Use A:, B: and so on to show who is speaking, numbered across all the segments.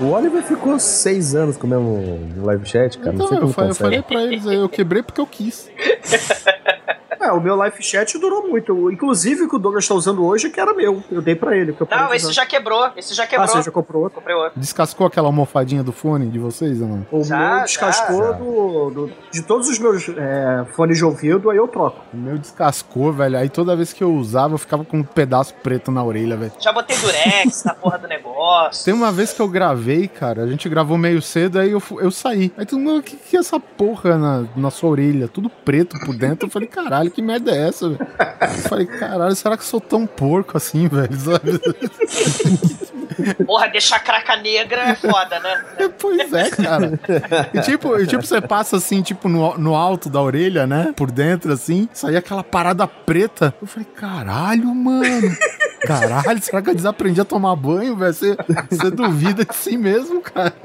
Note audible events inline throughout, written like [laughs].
A: O Oliver ficou seis anos com o mesmo live chat, cara. não
B: Então,
A: sei
B: eu,
A: como
B: eu
A: consegue.
B: falei pra eles aí, eu quebrei porque eu quis. [laughs]
C: É, o meu live chat durou muito. Inclusive, o que o Douglas tá usando hoje, que era meu. Eu dei pra ele. que eu
D: Não, esse
C: usar.
D: já quebrou. Esse já
C: Ah,
D: quebrou.
C: você já comprou outro?
D: Comprei outro.
B: Descascou aquela almofadinha do fone de vocês ou não?
C: O
D: Já,
C: meu descascou
D: já.
C: do, do- de todos os meus é, fones de ouvido, aí eu troco.
B: O meu descascou, velho. Aí toda vez que eu usava, eu ficava com um pedaço preto na orelha, velho.
D: Já botei durex na porra do negócio.
B: Tem uma vez que eu gravei, cara, a gente gravou meio cedo, aí eu, eu saí. Aí todo mundo, o que, que é essa porra na, na sua orelha? Tudo preto por dentro. Eu falei, caralho, que merda é essa? Eu falei, caralho, será que eu sou tão porco assim, velho?
D: Porra, deixar craca negra é foda, né?
B: pois é, cara. E tipo, e tipo, você passa assim, tipo, no, no alto da orelha, né? Por dentro, assim, saía aquela parada preta. Eu falei, caralho, mano. Caralho, será que eu desaprendi a tomar banho, velho? Você, você duvida de si mesmo, cara. [laughs]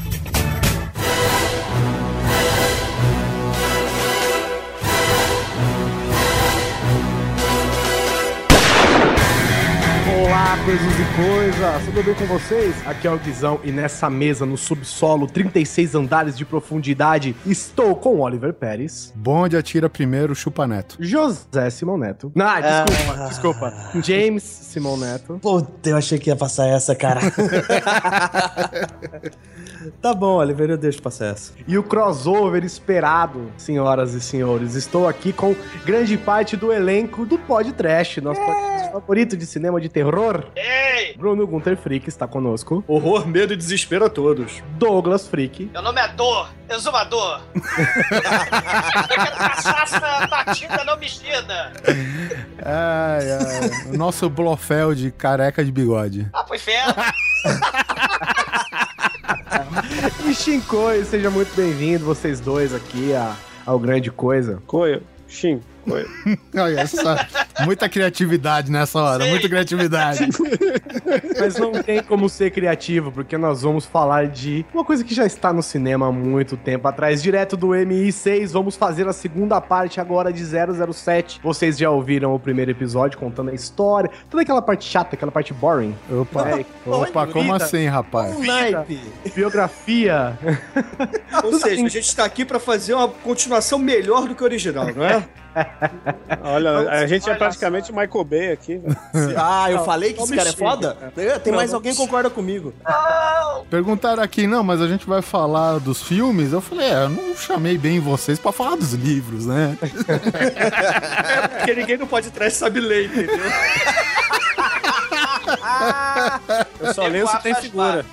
E: Olá, coisas e coisas, tudo bem com vocês? Aqui é o Guizão e nessa mesa no subsolo, 36 andares de profundidade, estou com Oliver Pérez,
B: Bonde atira primeiro, chupa neto.
E: José Simão Neto. Não, desculpa, desculpa. James Simão Neto.
A: Puta, eu achei que ia passar essa, cara. [laughs] tá bom, Oliver, eu deixo passar essa.
E: E o crossover esperado, senhoras e senhores. Estou aqui com grande parte do elenco do Pod Trash, nosso podcast favorito de cinema de terror.
D: Ei!
E: Bruno Gunter Frick está conosco.
C: Horror, medo e desespero a todos.
E: Douglas Frick.
D: Meu nome é Dor, exumador. [laughs] Eu quero cachaça batida, não mexida.
B: Ai, ai. O nosso Blofeld careca de bigode.
D: Ah, foi fera. [laughs]
E: E Shinkoi, seja muito bem-vindo, vocês dois aqui a- ao Grande Coisa.
F: Coio, Shin, [laughs]
B: Olha essa. Muita criatividade nessa hora, muita criatividade. [laughs]
E: Mas não tem como ser criativo, porque nós vamos falar de uma coisa que já está no cinema há muito tempo atrás, direto do MI6. Vamos fazer a segunda parte agora de 007. Vocês já ouviram o primeiro episódio contando a história, toda aquela parte chata, aquela parte boring.
B: Opa,
E: É,
B: opa, como
E: vida,
B: assim, rapaz?
A: Um naipe.
E: Biografia.
C: Ou seja, a gente tá aqui pra fazer uma continuação melhor do que o original, não é? [laughs]
F: Olha, a gente é praticamente Michael Bay aqui.
A: Ah, eu falei que
C: não
A: esse cara é foda? Tem mais alguém que concorda comigo.
B: Perguntaram aqui, não, mas a gente vai falar dos filmes. Eu falei, é, eu não chamei bem vocês pra falar dos livros, né? [laughs]
C: Porque ninguém não pode trás sabe ler, entendeu? [laughs]
F: Eu só leio se tem figura.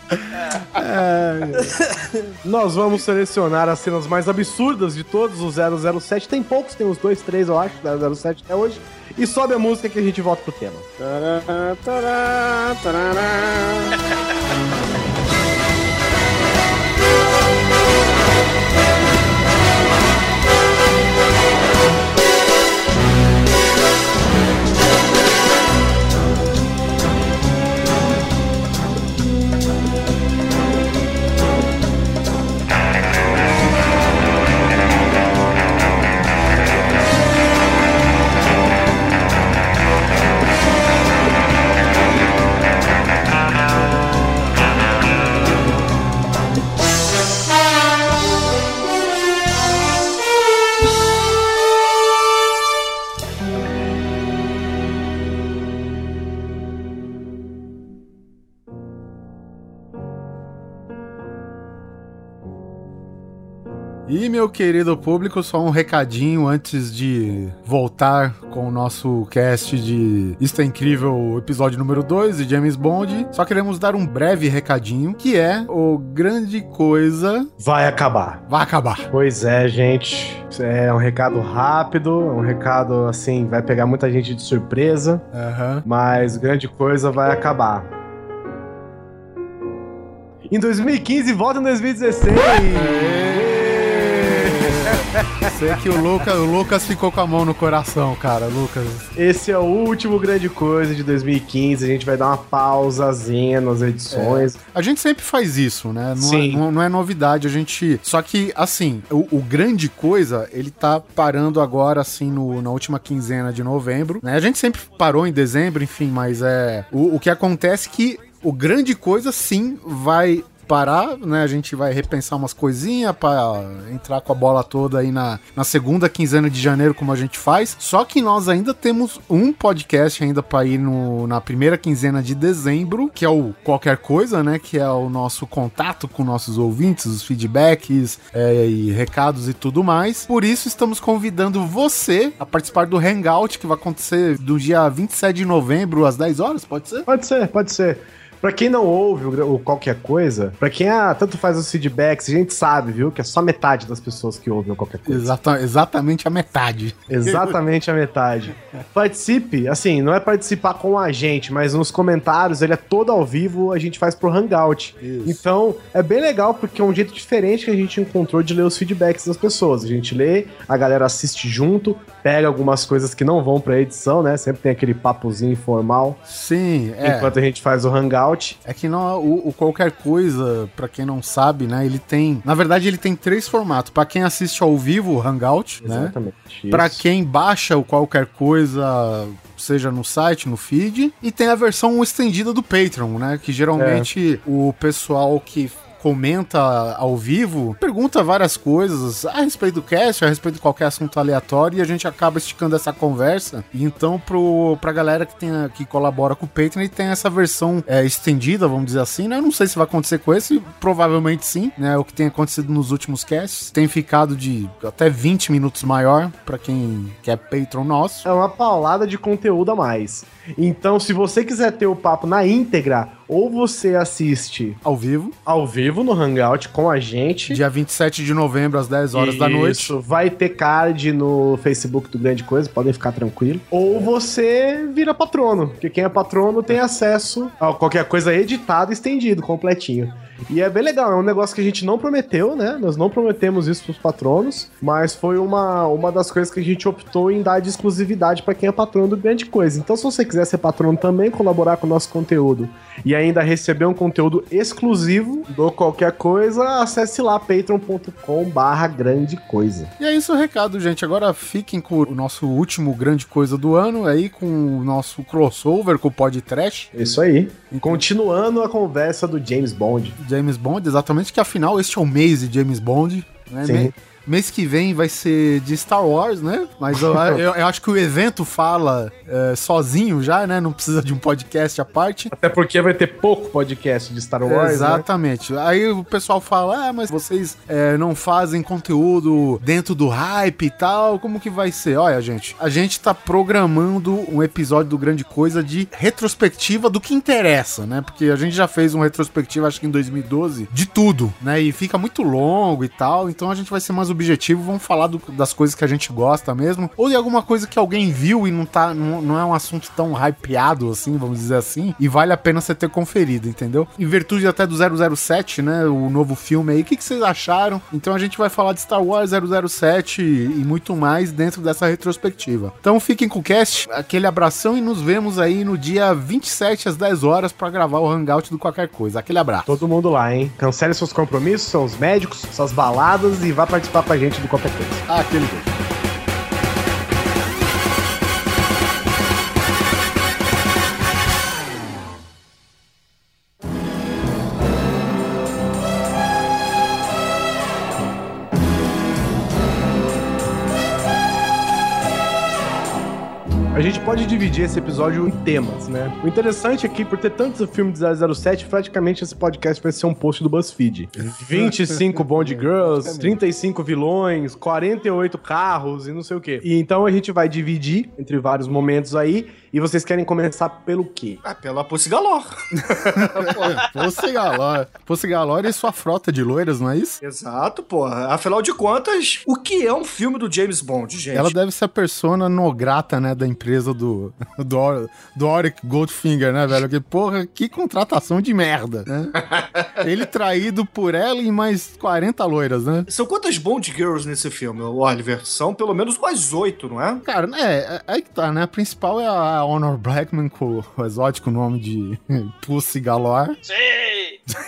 E: Nós vamos selecionar as cenas mais absurdas de todos os 007. Tem poucos, tem uns dois, três, eu acho, 007 até hoje. E sobe a música que a gente volta pro tema.
F: Tará, tará, tarará.
B: E, meu querido público, só um recadinho antes de voltar com o nosso cast de Isto é Incrível, episódio número 2 de James Bond. Só queremos dar um breve recadinho, que é o grande coisa
E: Vai acabar.
B: vai acabar.
E: Pois é, gente. É um recado rápido, um recado assim, vai pegar muita gente de surpresa,
B: Aham.
E: mas grande coisa vai acabar. Em 2015, volta em 2016.
B: Sei que o Lucas, o Lucas ficou com a mão no coração, cara. Lucas.
E: Esse é o último grande coisa de 2015. A gente vai dar uma pausazinha nas edições.
B: A gente sempre faz isso, né? Não,
E: Sim.
B: É, não, não é novidade, a gente. Só que, assim, o, o grande coisa, ele tá parando agora, assim, no, na última quinzena de novembro. Né? A gente sempre parou em dezembro, enfim, mas é. O, o que acontece é que o grande coisa, sim, vai parar, né? A gente vai repensar umas coisinhas pra entrar com a bola toda aí na, na segunda quinzena de janeiro, como a gente faz. Só que nós ainda temos um podcast ainda pra ir no, na primeira quinzena de dezembro, que é o Qualquer Coisa, né? Que é o nosso contato com nossos ouvintes, os feedbacks é, e recados e tudo mais. Por isso, estamos convidando você a participar do Hangout, que vai acontecer do dia 27 de novembro, às 10 horas, pode ser?
E: Pode ser, pode ser. Pra quem não ouve o, qualquer coisa, pra quem ah, tanto faz os feedbacks, a gente sabe, viu, que é só metade das pessoas que ouvem o qualquer coisa.
B: Exata, exatamente a metade. [laughs]
E: Exatamente a metade. Participe, assim, não é participar com a gente, mas nos comentários, ele é todo ao vivo, a gente faz pro Hangout. Então, é bem legal porque é um jeito diferente que a gente encontrou de ler os feedbacks das pessoas. A gente lê, a galera assiste junto, pega algumas coisas que não vão pra edição, né? Sempre tem aquele papozinho informal,
B: Sim, é.
E: enquanto a gente faz o Hangout.
B: É que não, o, o qualquer coisa, pra quem não sabe, né? Ele tem. Na verdade, ele tem três formatos. Pra quem assiste ao vivo, o Hangout, né?
E: Exatamente.
B: Pra
E: isso.
B: quem baixa o qualquer coisa, seja no site, no feed, e tem a versão estendida do Patreon, né? Que geralmente o pessoal que comenta ao vivo, pergunta várias coisas a respeito do cast, a respeito de qualquer assunto aleatório, e a gente acaba esticando essa conversa. Então, pro, pra galera que, tem, que colabora com o Patreon, tem essa versão é, estendida, vamos dizer assim, né? Eu não sei se vai acontecer com esse, provavelmente sim, né? O que tem acontecido nos últimos casts. Tem ficado de até 20 minutos maior, pra quem quer Patreon nosso.
E: É uma paulada de conteúdo a mais. Então, se você quiser ter o papo na íntegra, ou você assiste
B: Ao vivo,
E: ao vivo no Hangout com a gente.
B: dia 27 de novembro, às 10 horas da noite.
E: Isso, vai ter card no Facebook do Grande Coisa, podem ficar tranquilo. Ou você vira patrono, porque quem é patrono tem acesso a qualquer coisa editado, estendido, completinho. E é bem legal, é um negócio que a gente não prometeu, né? Nós não prometemos isso pros patronos, mas foi uma, uma das coisas que a gente optou em dar de exclusividade para quem é patrono do Grande Coisa. Então, se você quiser ser patrono também, colaborar com o nosso conteúdo e ainda receber um conteúdo exclusivo do qualquer coisa, acesse lá patreon.com barra grande coisa.
B: E é isso o recado, gente. Agora fiquem com o nosso último grande coisa do ano, aí com o nosso crossover com o Pod Trash.
E: Isso aí. Continuando a conversa do James Bond.
B: James Bond, exatamente, que afinal este é o mês de James Bond. Né?
E: Sim.
B: Mês que vem vai ser de Star Wars, né? Mas eu, [laughs] eu- eu acho que o evento fala é, sozinho já, né? Não precisa de um podcast à parte.
E: Até porque vai ter pouco podcast de Star Wars, né?
B: Exatamente. Aí o pessoal fala, ah, mas vocês é, não fazem conteúdo dentro do hype e tal, como que vai ser? Olha, gente, a gente tá programando um episódio do Grande Coisa de retrospectiva do que interessa, né? Porque a gente já fez um retrospectiva, acho que em 2012, de tudo, né? E fica muito longo e tal, então a gente vai ser mais objetivo, vamos falar do- das coisas que a gente gosta mesmo, ou de alguma coisa que alguém viu e não tá, não, não é um assunto tão hypeado assim, vamos dizer assim, e vale a pena você ter conferido, entendeu? Em virtude até do 007, né, o novo filme aí, o que, que vocês acharam? Então a gente vai falar de Star Wars 007 e, e muito mais dentro dessa retrospectiva. Então fiquem com o cast, aquele abração e nos vemos aí no dia 27 às 10 horas pra gravar o Hangout do Qualquer Coisa. Aquele abraço.
E: Todo mundo lá, hein? Cancele seus compromissos, seus médicos, suas baladas e vá participar com a gente do qualquer coisa.
B: Aquele beijo.
E: Pode dividir esse episódio em temas, né? O interessante aqui, por ter tantos filmes de 007, praticamente esse podcast vai ser um post do BuzzFeed. 25 Bond Girls, 35 vilões, 48 carros e não sei o quê. E então a gente vai dividir entre vários momentos aí. E vocês querem começar pelo quê?
C: Ah, pela Pussy Galore. [laughs]
B: Posse Galore. Posse Galore e sua frota de loiras, não é isso?
C: Exato, porra. Afinal de contas, o que é um filme do James Bond, gente?
B: Ela deve ser a persona no grata, né, da empresa empresa do, do, do Oric Goldfinger, né, velho? Que, porra, que contratação de merda, né? [laughs] Ele traído por ela e mais 40 loiras, né?
C: São quantas Bond Girls nesse filme, Oliver? São pelo menos umas oito, não é?
B: Cara, é, é- aí que tá, né? A principal é a Honor Blackman com o exótico nome de [laughs] Pussy Galore.
D: Sim!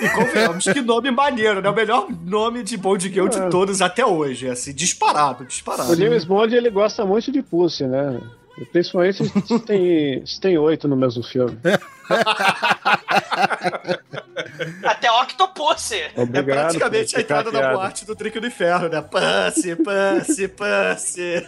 C: E convenhamos que nome maneiro, né? O melhor nome de Bond Girl de todos até hoje. É assim, disparado, disparado.
F: O James Bond ele gosta muito de Pussy, né? Principalmente se tem, se tem oito no mesmo filme. [laughs]
D: Até Octopus.
C: É
F: Obrigado.
C: praticamente
F: por
C: a entrada da boate do Drink do Inferno, né? Pussy, pussy, pussy.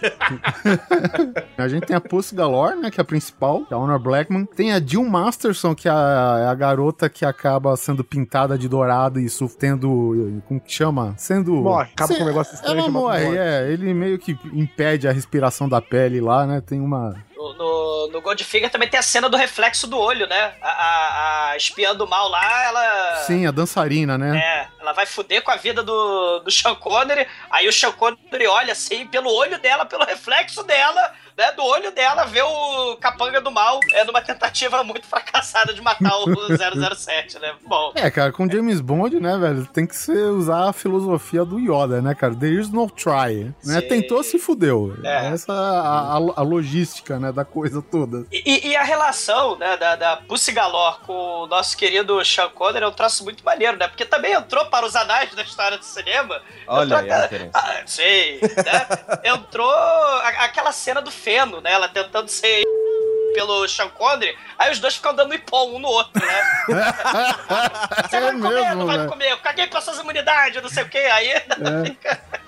B: A gente tem a Pussy Galore, né? Que é a principal, que é a Honor Blackman. Tem a Jill Masterson, que é a, é a garota que acaba sendo pintada de dourado e tendo. Como que chama? Sendo.
E: Morre, acaba
B: Sim,
E: com um negócio estranho
B: Ela morre,
E: morte.
B: é. Ele meio que impede a respiração da pele lá, né? Tem uma.
D: No, no, no Goldfinger também tem a cena do reflexo do olho, né? A, a, a espiã do mal lá, ela.
B: Sim, a dançarina, né?
D: É, ela vai fuder com a vida do, do Sean Connery, aí o Sean Connery olha assim, pelo olho dela, pelo reflexo dela, né, do olho dela, vê o capanga do mal, é numa tentativa muito fracassada de matar o 007, né? Bom,
B: É, cara, com James Bond, né, velho, tem que ser usar a filosofia do Yoda, né, cara? There is no try. Né?
D: Sim.
B: Tentou, se fudeu.
D: É.
B: Essa é a, a- a logística, né, da coisa toda.
D: E, e- a relação né, da, da Pussy Galore com o nosso querido Sean Connery é um troço muito maneiro, né? Porque também entrou para os anais da história do cinema.
A: Olha
D: Entrou
A: aí a
D: aquela-
A: referência.
D: Ah, sei, né? Entrou a- aquela cena do feno, né? Ela tentando ser pelo Sean Connery, aí os dois ficam dando ipom um no outro, né? [laughs] Você
B: É
D: vai me comer,
B: mesmo,
D: não vai
B: né?
D: comer, eu caguei pra suas imunidades, não sei o que, aí
B: É. [laughs]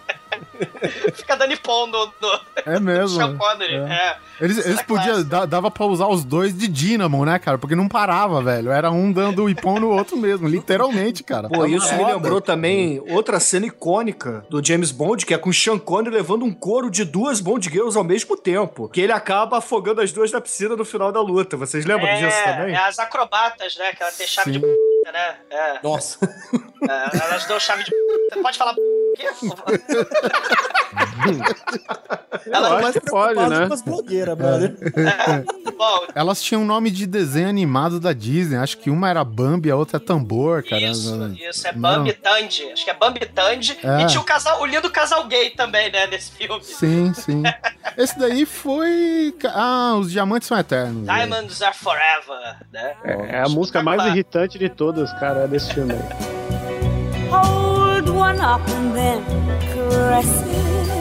B: [laughs]
D: fica, dando ipom no, no,
B: É mesmo.
D: Sean? Connery.
B: É.
D: É.
B: Eles, eles podiam, dava pra usar os dois de dínamo, né, cara? Porque não parava, velho. Era um dando ipom no outro mesmo, literalmente, cara.
C: Pô,
B: Tava
C: isso me lembrou também outra cena icônica do James Bond, que é com o Sean Connery levando um couro de duas Bond Girls ao mesmo tempo. Que ele acaba afogando as duas na piscina no final da luta. Vocês lembram
D: É,
C: disso também?
D: é as acrobatas, né? Que ela tem chave
B: Sim.
D: de p, né? É,
A: Nossa.
D: é, elas dão chave de p. Você pode falar quê?
F: Eu acho que pode, né?
A: com as blogueiras, brother.
D: É, bom,
B: Elas tinham um nome de desenho animado da Disney. Acho que uma era Bambi, a outra é Tambor, cara.
D: isso, isso, é
B: Não
D: Bambi Tandy. Acho que é Bambi Tandy.
B: É.
D: E tinha o, casal, o lindo casal gay também, né? Nesse filme.
B: Sim, sim. Esse daí foi. Ah, os diamantes são eternos. velho.
D: Diamonds are forever, né?
F: É a música mais irritante de todas, cara, é desse filme aí.
G: Hold one up and then caress it.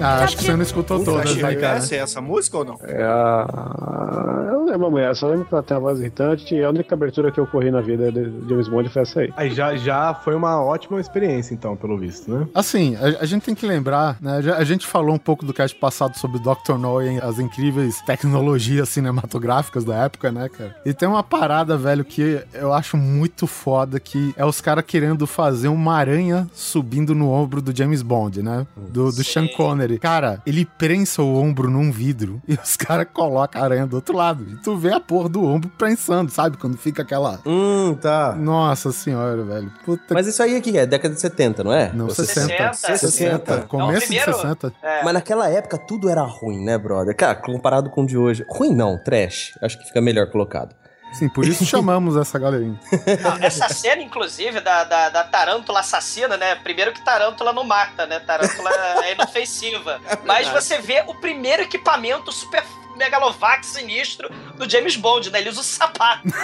B: Ah, acho que você não escutou todas,
C: Achei
B: né, cara?
C: essa é essa música ou não?
F: É a... Eu não lembro a mulher, só lembro que ela tem uma voz irritante e a única abertura que eu corri na vida de James Bond foi essa aí.
E: Aí já, já foi uma ótima experiência, então, pelo visto, né?
B: Assim, a, a gente tem que lembrar, né? A gente falou um pouco do cast passado sobre o Dr. No e as incríveis tecnologias cinematográficas da época, né, cara? E tem uma parada, velho, que eu acho muito foda, que é os caras querendo fazer uma aranha subindo no ombro do James Bond, né? Do, do Sean Connery. Cara, ele prensa o ombro num vidro [laughs] e os caras colocam a aranha do outro lado. E tu vê a porra do ombro prensando, sabe? Quando fica aquela...
A: Hum, tá.
B: Nossa senhora, velho. Puta
A: Mas isso aí aqui é década de 70, não é?
B: Não,
A: Ou
B: 60.
D: 60.
B: 60. Começo de
D: primeiro-
B: 60.
A: Mas naquela época tudo era ruim, né, brother? Cara, comparado com o de hoje. Ruim não, trash. Acho que fica melhor colocado.
B: Sim, por isso [laughs] chamamos essa galerinha.
D: Não, essa cena, inclusive, da, da, da tarântula assassina, né? Primeiro que tarântula não mata, né? Tarântula é inofensiva. [laughs] Mas você vê o primeiro equipamento super megalovax sinistro do James Bond, né? Ele usa o sapato. Ele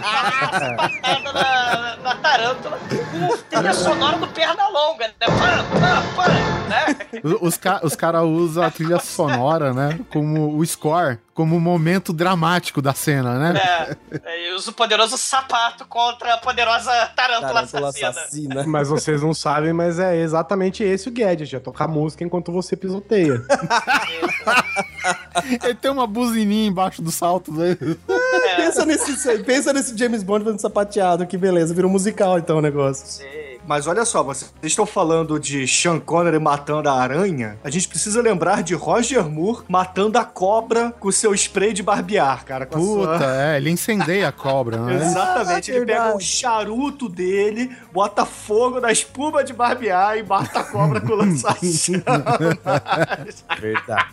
D: tá sapatada na, na tarântula. Com trilha sonora do Pernalonga, né? Pã, pã, pã, né?
B: O- Os, ca os caras usam a trilha sonora, né? Como o score, como momento dramático da cena, né?
D: É, e usa o poderoso sapato contra a poderosa tarântula,
A: Tarântula
D: assassina.
A: assassina.
E: Mas vocês não sabem, mas é exatamente esse o gadget. É tocar música enquanto você pisoteia. [laughs]
B: Ele tem uma buzininha embaixo do salto, né?
A: Pensa nesse, pensa nesse James Bond fazendo sapateado, que beleza. Virou musical então o negócio.
D: Sim,
C: Mas olha só, vocês estão falando de Sean Connery matando a aranha. A gente precisa lembrar de Roger Moore matando a cobra com seu spray de barbear, cara. Com a
B: Puta,
C: sua...
B: é, ele incendeia a cobra, né? [laughs]
C: Exatamente,
A: Ah,
C: ele pega
A: verdade.
C: o charuto dele, bota fogo na espuma de barbear e mata a cobra com lança-chamas. [laughs]
A: Verdade.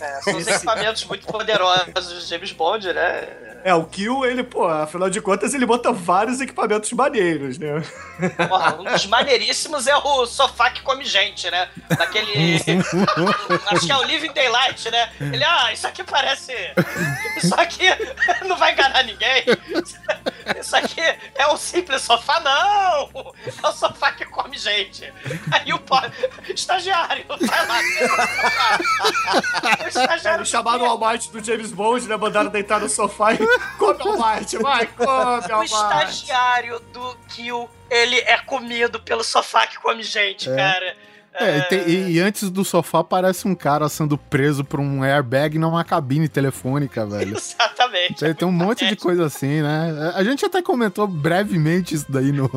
D: É, são os equipamentos muito poderosos de James Bond, né?
C: É, o Kill, ele, pô, afinal de contas, ele bota vários equipamentos maneiros, né?
D: Porra, um dos maneiríssimos é o sofá que come gente, né? Daquele. [laughs] Acho que é o Living Daylight, né? Ele, ah, isso aqui parece. Isso aqui [laughs] não vai enganar ninguém. Isso aqui é um simples sofá, não! É o sofá que come gente. Aí o po... estagiário, vai lá. O estagiário
C: o chamado Walmart do James Bond, né? Mandaram deitar no sofá e come Walmart, vai, come
D: O
C: Walmart.
D: estagiário do Kill, ele é comido pelo sofá que come gente, cara.
B: É, e, tem- e- antes do sofá aparece um cara sendo preso por um airbag numa cabine telefônica, velho. [laughs]
D: Exatamente.
B: Tem, tem um monte de coisa assim, né? A gente até comentou brevemente isso daí no,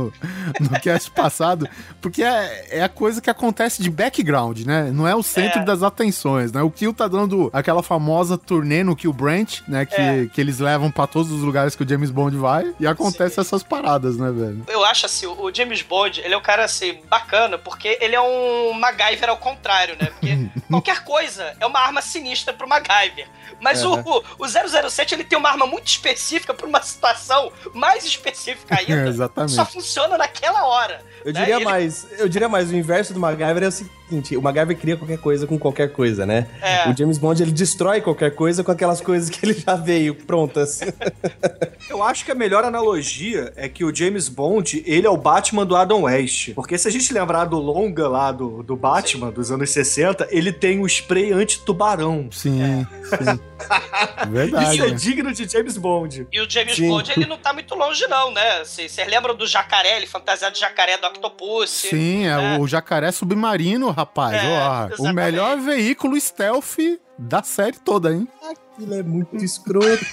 B: no cast passado, porque é, é a coisa que acontece de background, né? Não é o centro
D: É.
B: das atenções, né? O Kill tá dando aquela famosa turnê no Kill Branch, né? Que,
D: É.
B: que eles levam pra todos os lugares que o James Bond vai e acontece essas paradas, né, velho?
D: Eu acho assim, o James Bond, ele é um cara assim, bacana, porque ele é um MacGyver ao contrário, né? Porque [laughs] qualquer coisa é uma arma sinistra pro MacGyver. Mas o, o 007, ele tem uma arma muito específica pra uma situação mais específica [laughs] ainda.
B: Exatamente.
D: Só funciona naquela hora.
A: Eu
D: né?
A: diria
D: Ele-
A: mais, eu diria mais, o inverso do MacGyver é o seguinte, o MacGyver cria qualquer coisa com qualquer coisa, né?
D: É.
A: O James Bond, ele destrói qualquer coisa com aquelas coisas que ele já veio prontas. [laughs]
C: Eu acho que a melhor analogia é que o James Bond, ele é o Batman do Adam West. Porque se a gente lembrar do longa lá do, do Batman, dos anos 60, ele tem o spray anti-tubarão.
B: Sim, sim. [laughs] Verdade.
C: Isso é
B: né?
C: digno de James Bond.
D: E o James
A: Sim.
D: Bond, ele não tá muito longe, não, né? Vocês lembram do jacaré, ele fantasiado de jacaré do Octopus?
B: Sim, é,
D: É.
B: o jacaré submarino, rapaz.
D: É,
B: Ó, o melhor veículo stealth da série toda, hein?
A: Aquilo é muito escroto,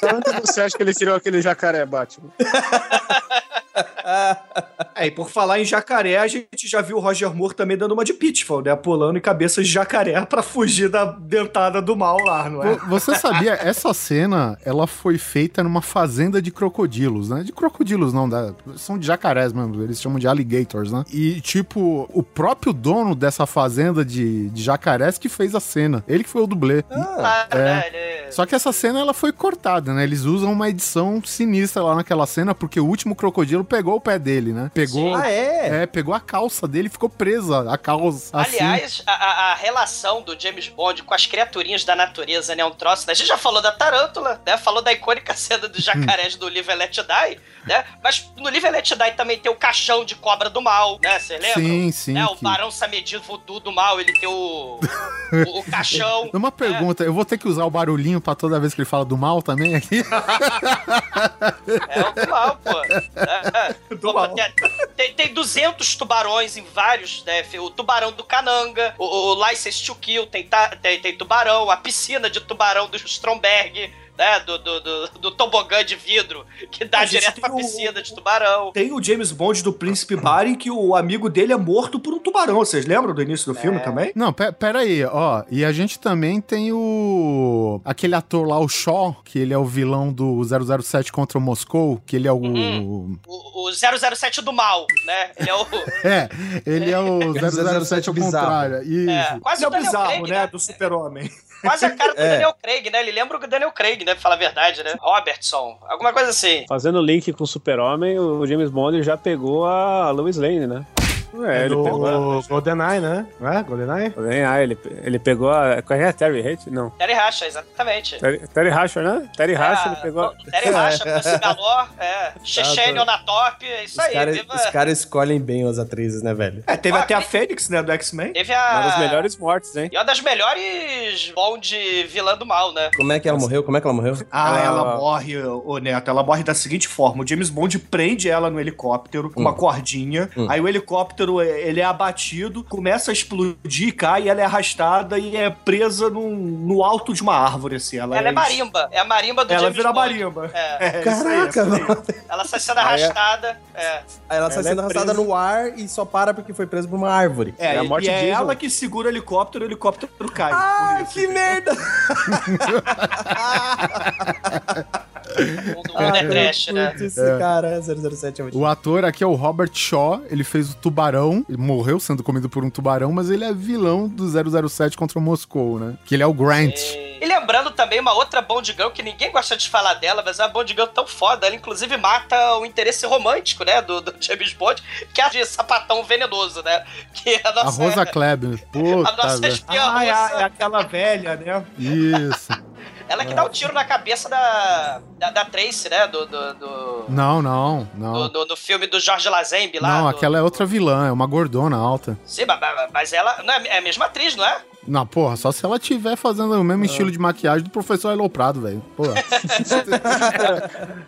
F: Tanto você acha que ele tirou aquele jacaré Batman? [laughs] [laughs]
C: É, e por falar em jacaré, a gente já viu o Roger Moore também dando uma de Pitfall, né? Pulando em cabeças de jacaré pra fugir da dentada do mal lá, não é?
B: Vo- Você sabia, essa cena, ela foi feita numa fazenda de crocodilos, né? De crocodilos não, da- são de jacarés mesmo, eles chamam de alligators, né? E, tipo, o próprio dono dessa fazenda de, de jacarés que fez a cena. Ele que foi o dublê.
D: Ah,
B: É. Só que essa cena, ela foi cortada, né? Eles usam uma edição sinistra lá naquela cena, porque o último crocodilo pegou o pé dele, né? Pegou...
A: Ah, é?
B: É, pegou a calça dele e ficou presa. A calça assim.
D: Aliás, a, a- a relação do James Bond com as criaturinhas da natureza, né? Um troço. A gente já falou da tarântula, né? Falou da icônica cena dos jacarés do [laughs] Live and Let Die, né? Mas no and Let Die também tem o caixão de cobra do mal, né? Você lembra?
B: Sim, sim.
D: É, o
B: que-
D: Barão Samedi Voodoo do mal, ele tem o, o, o caixão. [laughs]
B: Uma pergunta, eu vou ter que usar o barulhinho pra toda vez que ele fala do mal também aqui?
D: É o do mal, pô. [laughs] É, é.
C: Do
D: Pô,
C: mal.
D: Tem, tem, tem 200 tubarões em vários, né? O tubarão do Cananga, o, o License to Kill, tem, ta- tem, tem tubarão, a piscina de tubarão do Stromberg, né? Do, do, do, do tobogã de vidro, que dá direto
C: tem
D: pra
C: o-
D: piscina de tubarão.
C: Tem o James Bond do Príncipe Barry que o amigo dele é morto por um tubarão. Vocês lembram do início do filme também?
B: Não, pe- pera aí, ó. E a gente também tem o. aquele ator lá, o Shaw, que ele é o vilão do 007 contra o Moscou, que ele é o.
D: Uhum. O, o 007 do mal, né? Ele é o. [laughs]
B: É, ele é o [laughs] 007 ao
A: bizarro.
B: contrário. Isso.
D: É, quase
C: é
D: o
C: bizarro,
D: Craig,
C: né? Do super-homem.
D: Quase a cara do
A: É.
D: Daniel Craig, né? Ele lembra o Daniel Craig, né? Pra falar a verdade, né? Robertson, alguma coisa assim.
F: Fazendo link com o Super-Homem, o James Bond já pegou a Lois Lane, né? É, ele
E: do
F: pegou a...
E: GoldenEye, né? Não é? GoldenEye?
F: Ah, ele, ele pegou a... Qual é? Terry Hate? Não.
D: Terry Racha, exatamente.
F: Terry, Terry Hatcher, né? Terry Hatcher,
D: É,
F: ele pegou...
D: Terry Racha, [laughs] Nancy Galor, é. Chechênio na top, é isso
A: Os
D: aí.
A: caras
D: viva-
A: os caras escolhem bem as atrizes, né, velho?
C: É, teve
D: Ah,
C: até a Fênix, né? Do X-Men.
D: Teve
F: Uma
D: a.
F: das melhores mortes, hein?
D: E uma das melhores Bond vilã do mal, né?
A: Como é que ela morreu? Como é que ela morreu?
C: Ah,
F: Ela-
C: ela morre, ô Neto, ela morre da seguinte forma: o James Bond prende ela no helicóptero com uma cordinha,
A: Hum.
C: aí o helicóptero helicóptero ele é abatido, começa a explodir, cai, e ela é arrastada e é presa num, no alto de uma árvore, assim. Ela,
D: Ela é marimba. É a marimba do
C: Ela
D: James
C: vira
D: Bond.
C: marimba.
D: É.
C: É, isso aí,
A: Caraca,
C: isso aí.
A: mano.
D: Ela sai sendo
F: é-
D: arrastada. É.
A: Ela está
F: Ela
A: sendo
F: é
A: arrastada no ar e só para porque foi presa por uma árvore.
C: É,
F: É a
C: e-
F: morte
C: e é ela que segura o helicóptero e o helicóptero cai.
A: Ah, que
C: entendeu?
A: merda! [laughs] [laughs]
D: O mundo, é trash, né?
A: Putz, Esse cara, 007 é muito...
B: O ator aqui é o Robert Shaw, ele fez o Tubarão, ele morreu sendo comido por um tubarão, mas ele é vilão do 007 contra o Moscou, né? Que ele é o Grant.
D: E lembrando também uma outra Bond Girl que ninguém gosta de falar dela, mas é uma Bond Girl tão foda. Ela inclusive mata o interesse romântico, né, do, do James Bond, que é a de sapatão venenoso, né? Que é a
B: A
D: nossa,
B: Rosa Kleber. Puta,
D: a nossa
B: velho.
D: espiã
C: Ah, é, a- é aquela velha, né?
B: Isso.
D: Ela que dá um tiro na cabeça da, da, da Tracy, né? Do, do, do,
B: Não, não,
D: do,
B: não.
D: do- do filme do Jorge Lazenby lá.
B: Não,
D: do-
B: aquela é outra vilã, é uma gordona alta.
D: Sim, mas, mas- ela não é, é a mesma atriz, não é?
B: Não, porra, só se ela tiver fazendo o mesmo estilo de maquiagem do professor Eloprado, velho. Porra.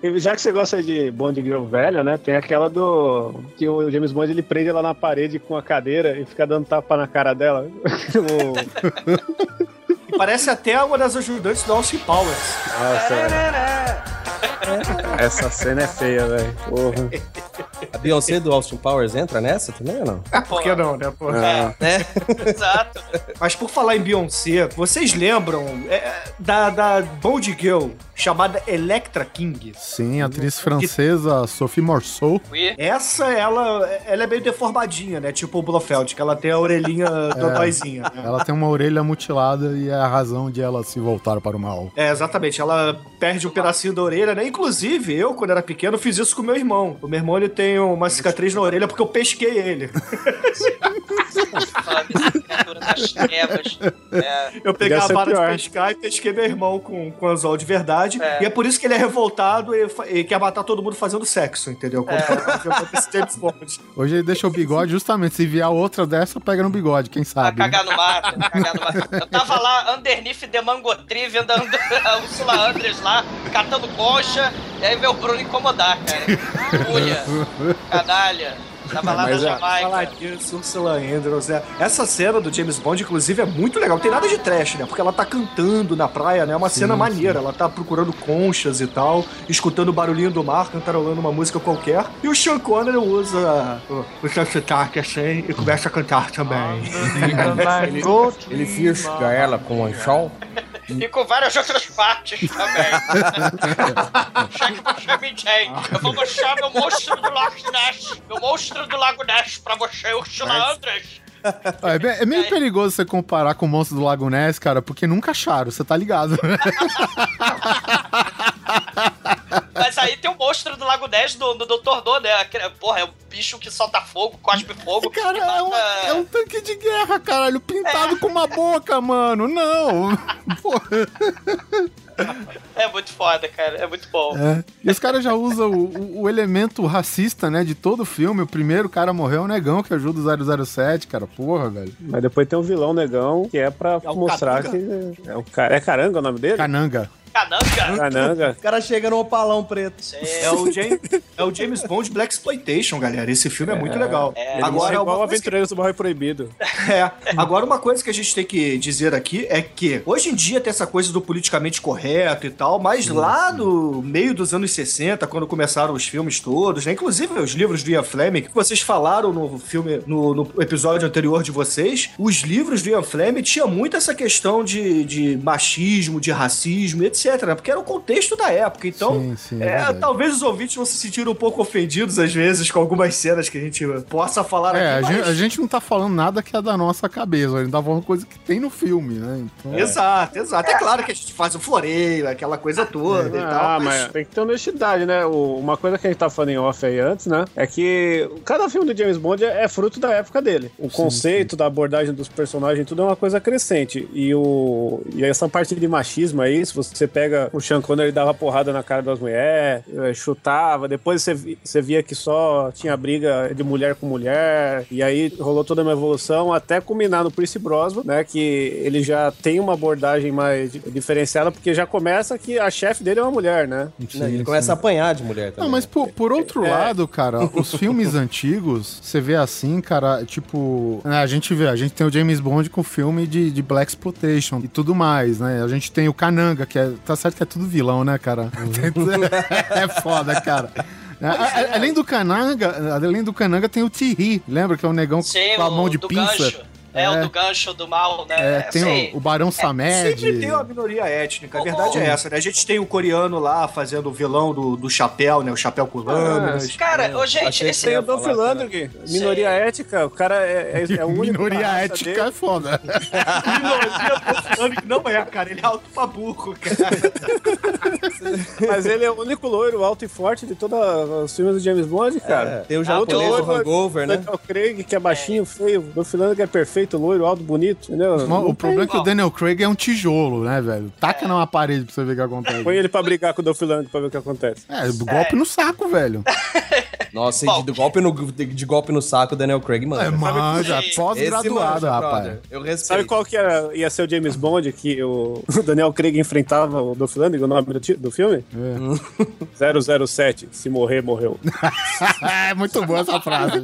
F: E [laughs] já que você gosta de Bond Girl velha, né? Tem aquela do. Que o James Bond ele prende ela na parede com a cadeira e fica dando tapa na cara dela. [laughs] [laughs]
C: Parece até uma das ajudantes do Austin Powers.
F: Nossa, essa cena é feia, velho. Porra.
A: A Beyoncé do Austin Powers entra nessa também ou não?
C: Por que não, né? Pô?
F: Ah,
A: Né? [laughs]
D: Exato.
C: Mas por falar em Beyoncé, vocês lembram é, da, da Bond Girl chamada Electra King?
B: Sim, a atriz francesa Sophie Morceau.
C: Essa, ela, ela é meio deformadinha, né? Tipo o Blofeld, que ela tem a orelhinha [laughs] dodóizinha. Né?
B: Ela tem uma orelha mutilada e é a razão de ela se voltar para o mal.
C: É, exatamente. Ela perde um pedacinho da orelha, né? Inclusive, eu, quando era pequeno, fiz isso com meu irmão. O meu irmão, ele tem uma cicatriz na orelha porque eu pesquei ele. [laughs]
D: Das trevas. É.
C: Eu peguei a vara de pescar e pesquei meu irmão com, com anzol de verdade.
D: É.
C: E é por isso que ele é revoltado e, e quer matar todo mundo fazendo sexo, entendeu? É. Bond.
B: Hoje ele deixa o bigode, justamente. Se vier outra dessa, pega no bigode, quem sabe. né?
D: cagar no mato, cagar no mato. Eu tava lá, underneath the mango tree, vendo a And- a Ursula Andres lá, catando concha, e aí veio o Bruno incomodar, cara. Unha, canalha. Tava lá [laughs] na
F: é,
C: Falar
D: Jamaica.
C: disso, Ursula Andrews, né? Essa cena do James Bond, inclusive, é muito legal. Não tem nada de trash, né? Porque ela tá cantando na praia, né? É uma cena maneira. Ela tá procurando conchas e tal, escutando o barulhinho do mar, cantarolando uma música qualquer. E o Sean Connery usa o, seu sotaque assim e começa a cantar também. [laughs]
A: Ele, ele fisga ela com um anchol.
D: E com várias outras partes também. [laughs] Vou mostrar meu monstro do Loch Ness. Meu monstro do Lago Ness pra você, Ursula Andres. [laughs]
B: É, bem- é meio perigoso você comparar com o monstro do Lago Ness, cara, porque nunca acharam, você tá ligado. [laughs]
D: Mas aí tem o monstro do Lago Ness do, do Dr. No, né? Aquele- Porra, é um bicho que solta fogo, cospe fogo.
B: Cara,
D: e
B: é um,
D: mata-
B: é um tanque de guerra, caralho, pintado com uma boca, mano. Não. [laughs] Porra.
D: É muito foda, cara. É muito bom.
B: É. E os caras já usam o, o- o elemento racista, né, de todo o filme. O primeiro cara morreu, é o negão que ajuda o 007, cara. Porra, velho.
F: Mas depois tem um vilão negão que é pra
C: É
F: mostrar que. É, o cara, é Caranga o nome dele?
B: Cananga.
D: Cananga.
F: Cananga.
A: O cara chega no opalão preto.
C: É o, James, é o James Bond Black Exploitation, galera. Esse filme é, muito legal.
D: É.
C: Agora,
F: é igual
C: coisa que-
F: Aventureiros do Barro Proibido.
C: É. Agora, uma coisa que a gente tem que dizer aqui é que hoje em dia tem essa coisa do politicamente correto e tal, mas lá no meio dos anos 60, quando começaram os filmes todos, né? Inclusive os livros do Ian Fleming, que vocês falaram no filme, no, no episódio anterior de vocês, os livros do Ian Fleming tinha muito essa questão de, de machismo, de racismo, etc, né? Porque era o contexto da época. Então,
B: Sim, sim, é
C: é, talvez os ouvintes vão se sentir um pouco ofendidos às vezes com algumas cenas que a gente possa falar
B: É, a
C: aqui.
B: gente,
C: mas-
B: a gente não tá falando nada que é da nossa cabeça, a gente tá falando coisa que tem no filme, né? Então,
C: Exato, exato. É claro que a gente faz o floreio, aquela coisa toda e tal.
F: Ah, mas tem que ter honestidade, né? O- uma coisa que a gente tá falando em off aí antes, né? É que cada filme do James Bond é, é fruto da época dele. O conceito da abordagem dos personagens, tudo é uma coisa crescente. E, o, e essa parte de machismo aí, se você pega o Sean Connery dava porrada na cara das mulheres, eh, chutava. Depois você, você via que só tinha briga de mulher com mulher. E aí rolou toda uma evolução até culminar no Pierce Brosnan, né? Que ele já tem uma abordagem mais di- diferenciada, porque já começa que a chefe dele é uma mulher, né?
A: Não, ele começa a apanhar de mulher também.
B: Não, mas por, por outro
F: É.
B: lado, cara, [laughs] os filmes antigos, você vê assim, cara, tipo. né, a gente vê, a gente tem o James Bond com o filme de, de Black Exploitation e tudo mais, né? A gente tem o Kananga, que é. Tá certo que é tudo vilão, né, cara? [laughs] é foda, cara. A- a- Além do Kananga, além do Kananga tem o Thierry, lembra que é um negão
D: Sim,
B: com a mão de pinça?
D: gancho. É, o
B: É.
D: do gancho do mal, né?
B: É, tem
D: Assim,
B: o, o Barão Samed.
C: Sempre tem uma minoria étnica, a verdade
D: ô.
C: é essa, né? A gente tem o coreano lá fazendo o vilão do, do chapéu, né? O chapéu com lâminas.
D: Cara, ô, gente,
A: achei
D: esse,
F: Tem o Dolph
A: falar,
F: Lundgren, minoria ética, o cara é, é, é o único.
B: Minoria ética
F: dele.
B: é foda. [laughs]
C: Minoria do não é, cara. Ele é alto pra burro, cara. [laughs]
F: Mas ele é o único loiro alto e forte de todos os filmes do James Bond, cara.
A: É, tem o
F: Ah,
A: japonês do Hangover, né?
F: Daniel Craig, que é baixinho, feio. Do Finlândia que é perfeito, loiro, alto, bonito, entendeu?
B: O
F: Não
B: problema é que o. Daniel Craig é um tijolo, né, velho? Taca numa parede pra você ver o que acontece.
F: Põe ele pra brigar com o Dolph Lundgren pra ver o que acontece.
B: É, golpe no saco, velho. [laughs]
A: Nossa, e
D: Bom.
A: de, golpe no, de, de golpe no saco, o Daniel Craig manda.
B: É, manja, pós-graduado, rapaz.
A: Eu respeito.
F: Sabe qual que era, ia ser o James Bond que o [laughs] Daniel Craig enfrentava o Dolph Lundgren, o nome do, do filme?
B: É. [laughs]
F: 007, se morrer, morreu. [laughs]
B: é muito boa essa frase.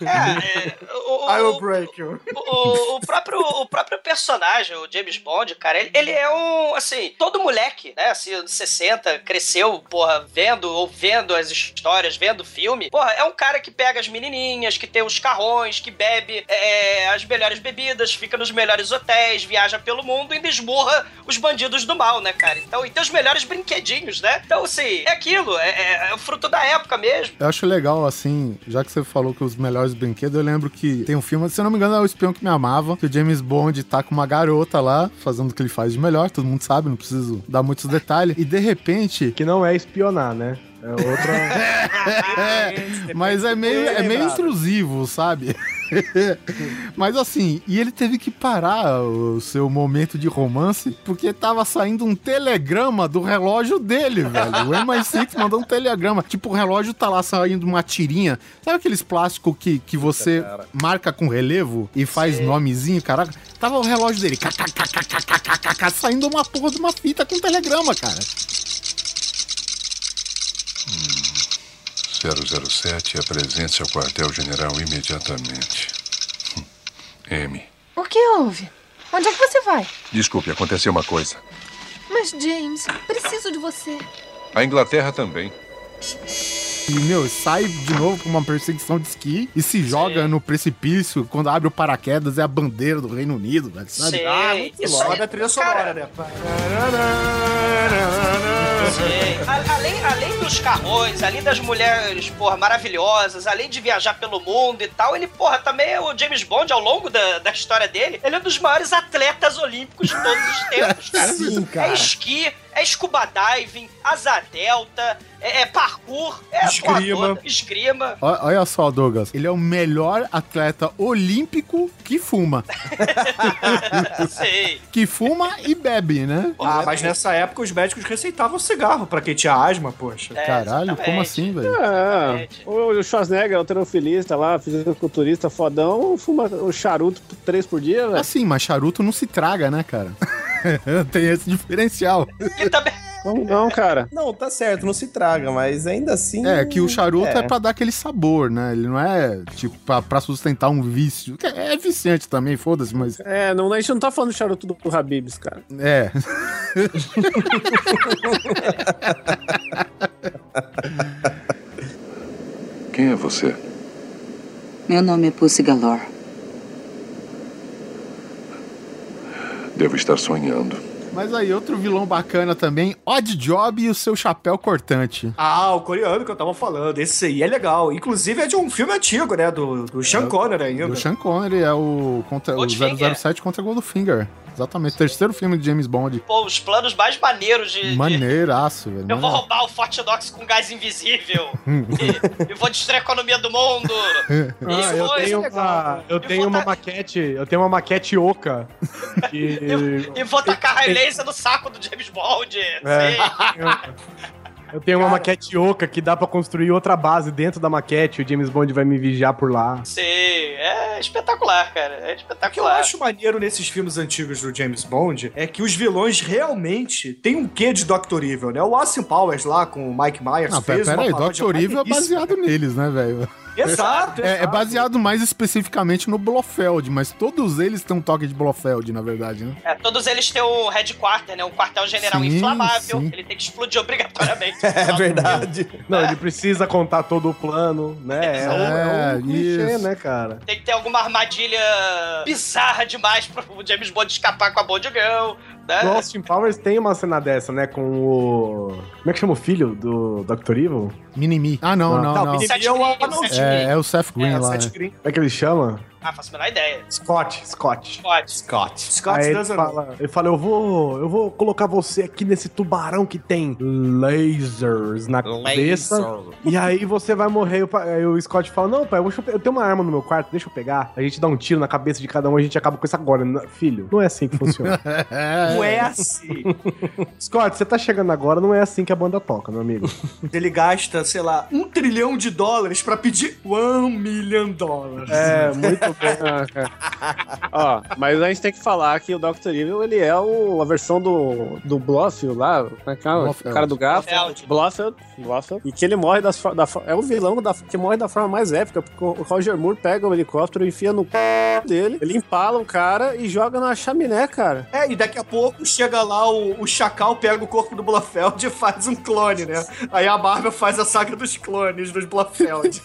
D: é, é, o,
C: I will
D: o,
C: break you.
D: o, o próprio, o próprio personagem, o James Bond, cara, ele, ele é um, assim, todo moleque, né, assim, dos 60, cresceu, porra, vendo ou vendo as histórias, vendo o filme. Porra, é um cara que pega as menininhas, que tem os carrões, que bebe é, as melhores bebidas, fica nos melhores hotéis, viaja pelo mundo e desmurra os bandidos do mal, né, cara? Então, e tem os melhores brinquedinhos, né? Então, assim, é aquilo, é, é, é o fruto da época mesmo.
B: Eu acho legal, assim, já que você falou que os melhores brinquedos, eu lembro que tem um filme, se eu não me engano, é o Espião que Me Amava, que o James Bond tá com uma garota lá, fazendo o que ele faz de melhor, todo mundo sabe, não preciso dar muitos detalhes, e de repente...
E: Que não é espionar, né? É outra.
B: Mas é meio, é meio intrusivo, sabe? Mas assim, e ele teve que parar o seu momento de romance porque tava saindo um telegrama do relógio dele, velho. O MI6 mandou um telegrama. Tipo, o relógio tá lá saindo uma tirinha. Sabe aqueles plásticos que, que você marca com relevo e faz Sim. nomezinho? Caraca, tava o relógio dele. Saindo uma porra de uma fita com telegrama, cara.
H: 007, apresente-se ao quartel-general imediatamente. Hum. M.
I: O que houve? Onde é que você vai?
H: Desculpe, aconteceu uma coisa.
I: Mas, James, preciso de você.
H: A Inglaterra também.
B: E, meu, sai de novo com uma perseguição de esqui e se joga no precipício. Quando abre o paraquedas, é a bandeira do Reino Unido, velho. Sabe?
D: Sim,
C: Ah, muito
D: isso
C: logo da trilha sonora, né?
D: Sim. Além, além dos carrões, além das mulheres, porra, maravilhosas, além de viajar pelo mundo e tal, ele, porra, também é o James Bond, ao longo da, da história dele, ele é um dos maiores atletas olímpicos de todos os tempos, [laughs] cara.
A: Sim, cara.
D: É esqui, é scuba diving, asa delta, é, é parkour, é
C: Esgrima.
D: toda, esgrima.
B: Olha só, Douglas. Ele é o melhor atleta olímpico que fuma. [laughs]
D: Sei.
B: Que fuma e bebe, né?
C: Ah, mas nessa época os médicos receitavam cigarro pra quem tinha asma, poxa.
D: É,
B: Caralho,
D: exatamente.
B: como assim, velho?
F: É, o Schwarzenegger, alterofilista lá, fisiculturista fodão, fuma o charuto três por dia, velho.
B: Assim, mas charuto não se traga, né, cara? [laughs] [laughs] Tem esse diferencial.
D: E também,
F: Como não, cara?
A: Não, tá certo, não se traga, mas ainda assim.
B: É, que o charuto é,
A: é.
B: pra dar aquele sabor, né? Ele não é, tipo, pra, pra sustentar um vício. Que É viciante também, foda-se, mas.
F: É, não, a gente não tá falando do charuto do Habibs, cara.
B: É. [laughs]
H: Quem é você?
J: Meu nome é Pussy Galore.
H: Devo estar sonhando.
B: Mas aí, outro vilão bacana também, Odd Job e o seu chapéu cortante.
C: Ah, o coreano que eu tava falando. Esse aí é legal. Inclusive é de um filme antigo, né? Do, do Sean Connery ainda.
B: Do Sean Connery, é o, contra, o
D: Goldfinger.
B: 007 contra Goldfinger. Exatamente. Terceiro filme de James Bond.
D: Pô, os planos mais maneiros de. de-
B: Maneiraço, velho.
D: Eu vou roubar o Fort Knox com gás invisível. [laughs] e, e vou destruir a economia do mundo. [laughs]
E: Ah,
D: Isso
E: eu
D: foi,
E: tenho,
D: isso
E: uma, eu
D: E
E: tenho uma
D: ta-
E: maquete, eu tenho uma maquete oca. Que, [laughs]
D: E vou tacar raio laser no saco do James Bond.
E: É.
D: Sim.
E: eu tenho uma maquete oca que dá pra construir outra base dentro da maquete. O James Bond vai me vigiar por lá.
D: Sim, é espetacular, cara. É
C: O que eu
D: espetacular.
C: acho maneiro nesses filmes antigos do James Bond é que os vilões realmente têm um quê de Dr. Evil, né? O Austin Powers lá com o Mike Myers
B: Não,
C: fez
B: pera
C: uma
B: aí, Dr. Evil é baseado neles, né, velho? [laughs]
C: Exato,
B: É, é
C: exato.
B: baseado mais especificamente no Blofeld, mas todos eles têm um toque de Blofeld, na verdade, né?
D: É, todos eles têm um headquarter, né? Um quartel-general
B: Sim,
D: inflamável.
B: sim.
D: Ele tem que explodir obrigatoriamente. [laughs]
A: É verdade.
E: Não, ele precisa contar todo o plano, né? É, um, é um
B: É,
E: clichê,
B: isso.
E: né, cara?
D: Tem que ter alguma armadilha bizarra demais pro James Bond escapar com a Bond Girl, né?
E: No Austin Powers tem uma cena dessa, né? Com o. Como é que chama o filho do Dr. Evil?
B: Minimi. Ah, não, não, não.
C: Minimi
D: Sete
C: é
B: É,
D: Green.
B: é o Seth Green
C: É,
B: lá.
C: Seth
B: né?
C: Green.
E: Como é que ele chama?
D: Ah, faço a menor ideia.
E: Scott. Scott.
D: Pode.
A: Scott.
C: Scott
E: Aí ele
C: doesn't
E: fala, ele fala, eu vou, eu vou colocar você aqui nesse tubarão que tem lasers na cabeça. E aí você vai morrer. Aí o Scott fala, não, pai, eu, vou- eu tenho uma arma no meu quarto, deixa eu pegar. A gente dá um tiro na cabeça de cada um, a gente acaba com isso agora. Não- Filho, não é assim que funciona. [laughs]
C: Não é assim. [laughs]
E: Scott, você tá chegando agora, não é assim que a banda toca, meu amigo.
C: Ele gasta, sei lá, um trilhão de dólares pra pedir one million dólares.
E: É, muito.
F: Ó, mas a gente tem que falar que o Dr. Evil, ele é o, a versão do, do Blofeld lá, como é que é? o
B: Blofeld.
F: cara do gato.
D: Blofeld.
F: Blofeld. E que ele morre das, da, é o vilão da, que morre da forma mais épica, porque o Roger Moore pega o helicóptero, enfia no c... dele, ele empala o cara e joga na chaminé, cara.
C: É, e daqui a pouco chega lá o, o Chacal, pega o corpo do Blofeld e faz um clone, né? Aí a Marvel faz a saga dos clones dos Blofeld.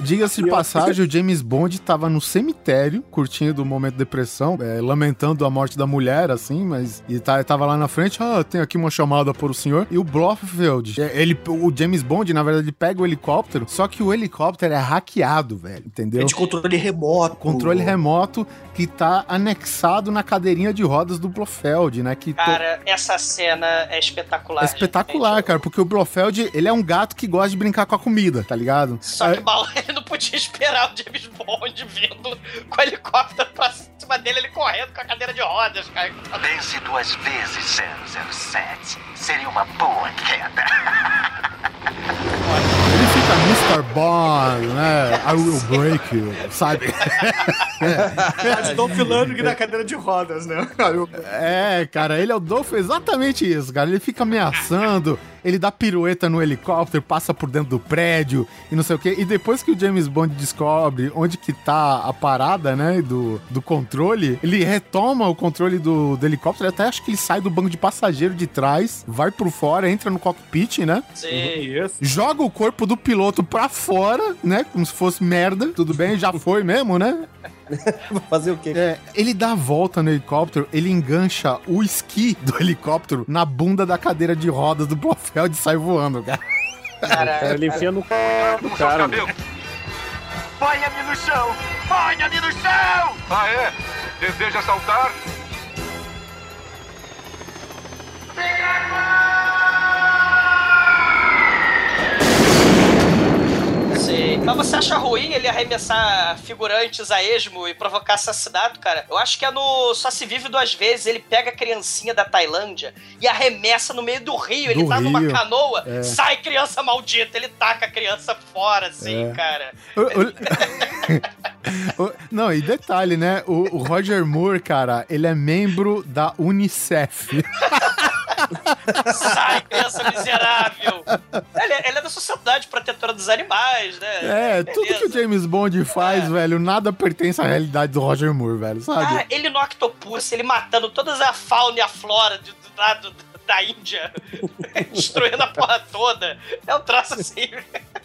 B: Diga-se de passagem, o James Bond tava no cemitério, curtindo o momento de depressão, é, lamentando a morte da mulher, assim, mas e tá, tava lá na frente, ah, tem aqui uma chamada por o senhor. E o Blofeld, é, ele, o James Bond, na verdade, ele pega o helicóptero, só que o helicóptero é hackeado, velho, entendeu?
C: É de controle remoto.
B: Controle remoto que tá anexado na cadeirinha de rodas do Blofeld, né? Que to-
D: Cara, essa cena é espetacular.
B: é espetacular,
D: gente.
B: cara, porque o Blofeld, ele é um gato que gosta de brincar com a comida, tá ligado?
D: Só que o Bala, [laughs] ele não podia esperar o James Bond vindo com o helicóptero pra cima dele, ele correndo com a cadeira de rodas, cara.
K: Pense duas vezes 007. Seria uma boa queda.
B: Ele fica Mr. Bond, né? I will break you, sabe?
C: Tá de Dolph Lundgren na cadeira de rodas, né?
B: É, cara, ele é o Dolph, exatamente isso, cara. Ele fica ameaçando, ele dá pirueta no helicóptero, passa por dentro do prédio e não sei o quê. E depois que o James Bond descobre onde que tá a parada, né, do, do controle, ele retoma o controle do, do helicóptero, até acho que ele sai do banco de passageiro de trás, vai por fora, entra no cockpit, né?
D: Sim.
B: Joga o corpo do piloto pra fora, né? Como se fosse merda. Tudo bem, já foi mesmo, né? [laughs]
A: Fazer o quê?
B: É, ele dá a volta no helicóptero, ele engancha o esqui do helicóptero na bunda da cadeira de rodas do Blofeld e sai voando, cara.
F: Cara, ele enfia no c... do cara. mano.
K: Ponha-me no chão! Ponha-me no chão!
H: Ah, é? Deseja saltar?
D: Mas você acha ruim ele arremessar figurantes a esmo e provocar assassinato, cara? Eu acho que é no Só Se Vive Duas Vezes. Ele pega a criancinha da Tailândia e arremessa no meio do rio. Ele
B: Do
D: tá numa
B: rio.
D: canoa,
B: É.
D: sai criança maldita. Ele taca a criança fora, assim,
B: É.
D: cara. [laughs]
B: Não, e detalhe, né? O, o Roger Moore, cara, ele é membro da Unicef. [laughs]
D: Sai, criança miserável. Ele, é- ele é da Sociedade Protetora dos Animais, né?
B: É, tudo que o James Bond faz, velho, nada pertence à realidade do Roger Moore, velho, sabe?
D: Ah, ele no Octopus, ele matando toda a fauna e a flora de, do lado da Índia, [laughs] destruindo a porra toda. É um troço assim. [laughs]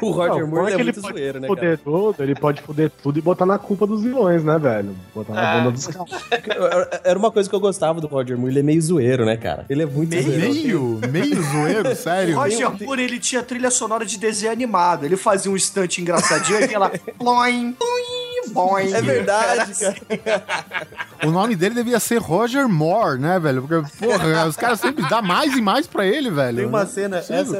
A: O Roger
E: Não,
A: Moore é,
E: que
A: muito zoeiro, né, cara?
E: tudo, ele pode foder tudo e botar na culpa dos vilões, né, velho? Botar na
D: Ah.
E: bunda dos caras. [laughs]
A: Era uma coisa que eu gostava do Roger Moore, ele é meio zoeiro, né, cara? Ele é muito zoeiro.
B: Meio, meio zoeiro, [laughs] sério.
C: Roger Moore, ele tinha trilha sonora de desenho animado. Ele fazia um instante engraçadinho, aquela [laughs] ploim, ploim, Boing.
A: É verdade, cara.
B: O nome dele devia ser Roger Moore, né, velho? Porque, porra, os caras sempre dão mais e mais pra ele, velho.
A: Tem uma
B: Não é
A: cena,
B: possível,
A: essa,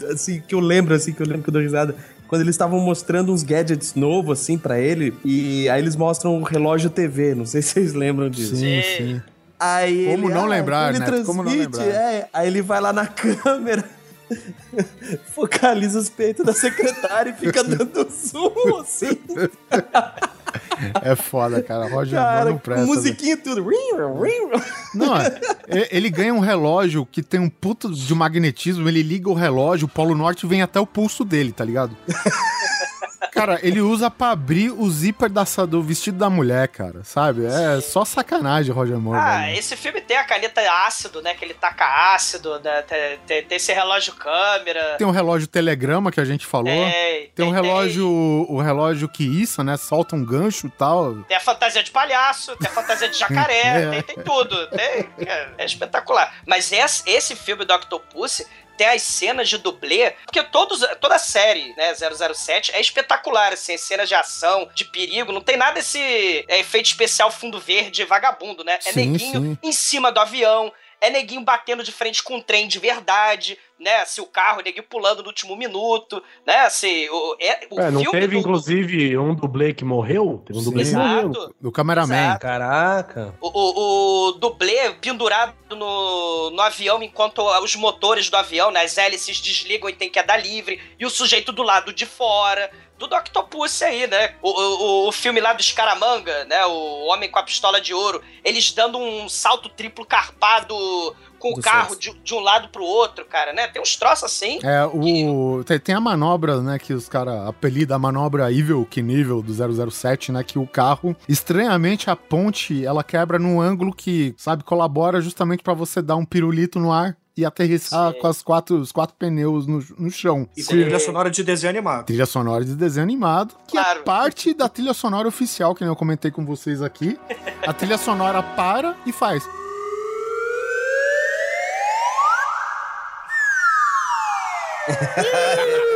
B: cara.
A: assim, que eu lembro, assim, que eu lembro que eu dou risada. Quando eles estavam mostrando uns gadgets novos, assim, pra ele. E aí eles mostram o relógio TV. Não sei se vocês lembram disso.
B: Sim, sim.
A: Aí
B: Como
A: ele,
B: não
A: ah,
B: lembrar,
A: ele
B: né?
A: transmite,
B: Como não lembrar?
A: É, aí ele vai lá na [laughs] câmera, [laughs] focaliza os peitos da secretária e fica dando zoom, assim.
B: É foda, cara. Roger Moore
A: Cara,
B: não
A: com
B: presta.
A: musiquinha e tudo.
B: Não, é, ele ganha um relógio que tem um puto de magnetismo, ele liga o relógio, o Polo Norte vem até o pulso dele, tá ligado? Cara, ele usa pra abrir o zíper da, do vestido da mulher, cara, sabe? É só sacanagem, Roger Moore.
D: Ah,
B: velho.
D: esse filme tem a caneta ácido, né? Que ele taca ácido, né? tem, tem- tem esse relógio câmera.
B: Tem um relógio telegrama que a gente falou.
D: Tem,
B: Tem um relógio, o relógio que isso, né? Solta um gancho e tal.
D: Tem a fantasia de palhaço, tem a fantasia de jacaré, [laughs]
B: É.
D: tem, tudo. É, é espetacular. Mas esse, esse filme do Octopus tem as cenas de dublê, porque todos, toda a série, né, 007, é espetacular, assim, as cenas de ação, de perigo, não tem nada esse é, efeito especial fundo verde vagabundo, né? É
B: Sim,
D: neguinho
B: sim.
D: em cima do avião, é neguinho batendo de frente com um trem de verdade, né? Se o carro, neguinho pulando no último minuto, né? Se, o, é, o
E: É, não
D: filme
E: teve,
D: do-
E: inclusive, um dublê que morreu? Teve um dublê que
B: Sim.
E: morreu.
D: Exato.
B: Do cameraman.
D: Exato.
A: Caraca.
D: O, o, o dublê pendurado no, no avião enquanto os motores do avião, né, as hélices desligam e tem queda livre, e o sujeito do lado de fora. Tudo Octopus aí, né? O, o, o filme lá do Scaramanga, né? O Homem com a Pistola de Ouro. Eles dando um salto triplo carpado com o carro de, de um lado pro outro, cara, né? Tem uns troços assim.
B: É, o. Tem, tem a manobra, né, que os caras apelidam a manobra Evil Knievel do 007, né, que o carro, estranhamente, a ponte, ela quebra num ângulo que, sabe, colabora justamente pra você dar um pirulito no ar e aterrissar
D: Sim.
B: com as quatro, os quatro pneus no, no chão.
C: E com trilha sonora de desenho animado.
B: Trilha sonora de desenho animado, que é
D: Claro.
B: parte da trilha sonora oficial, que nem eu comentei com vocês aqui. A trilha sonora para e faz. Woo! [laughs]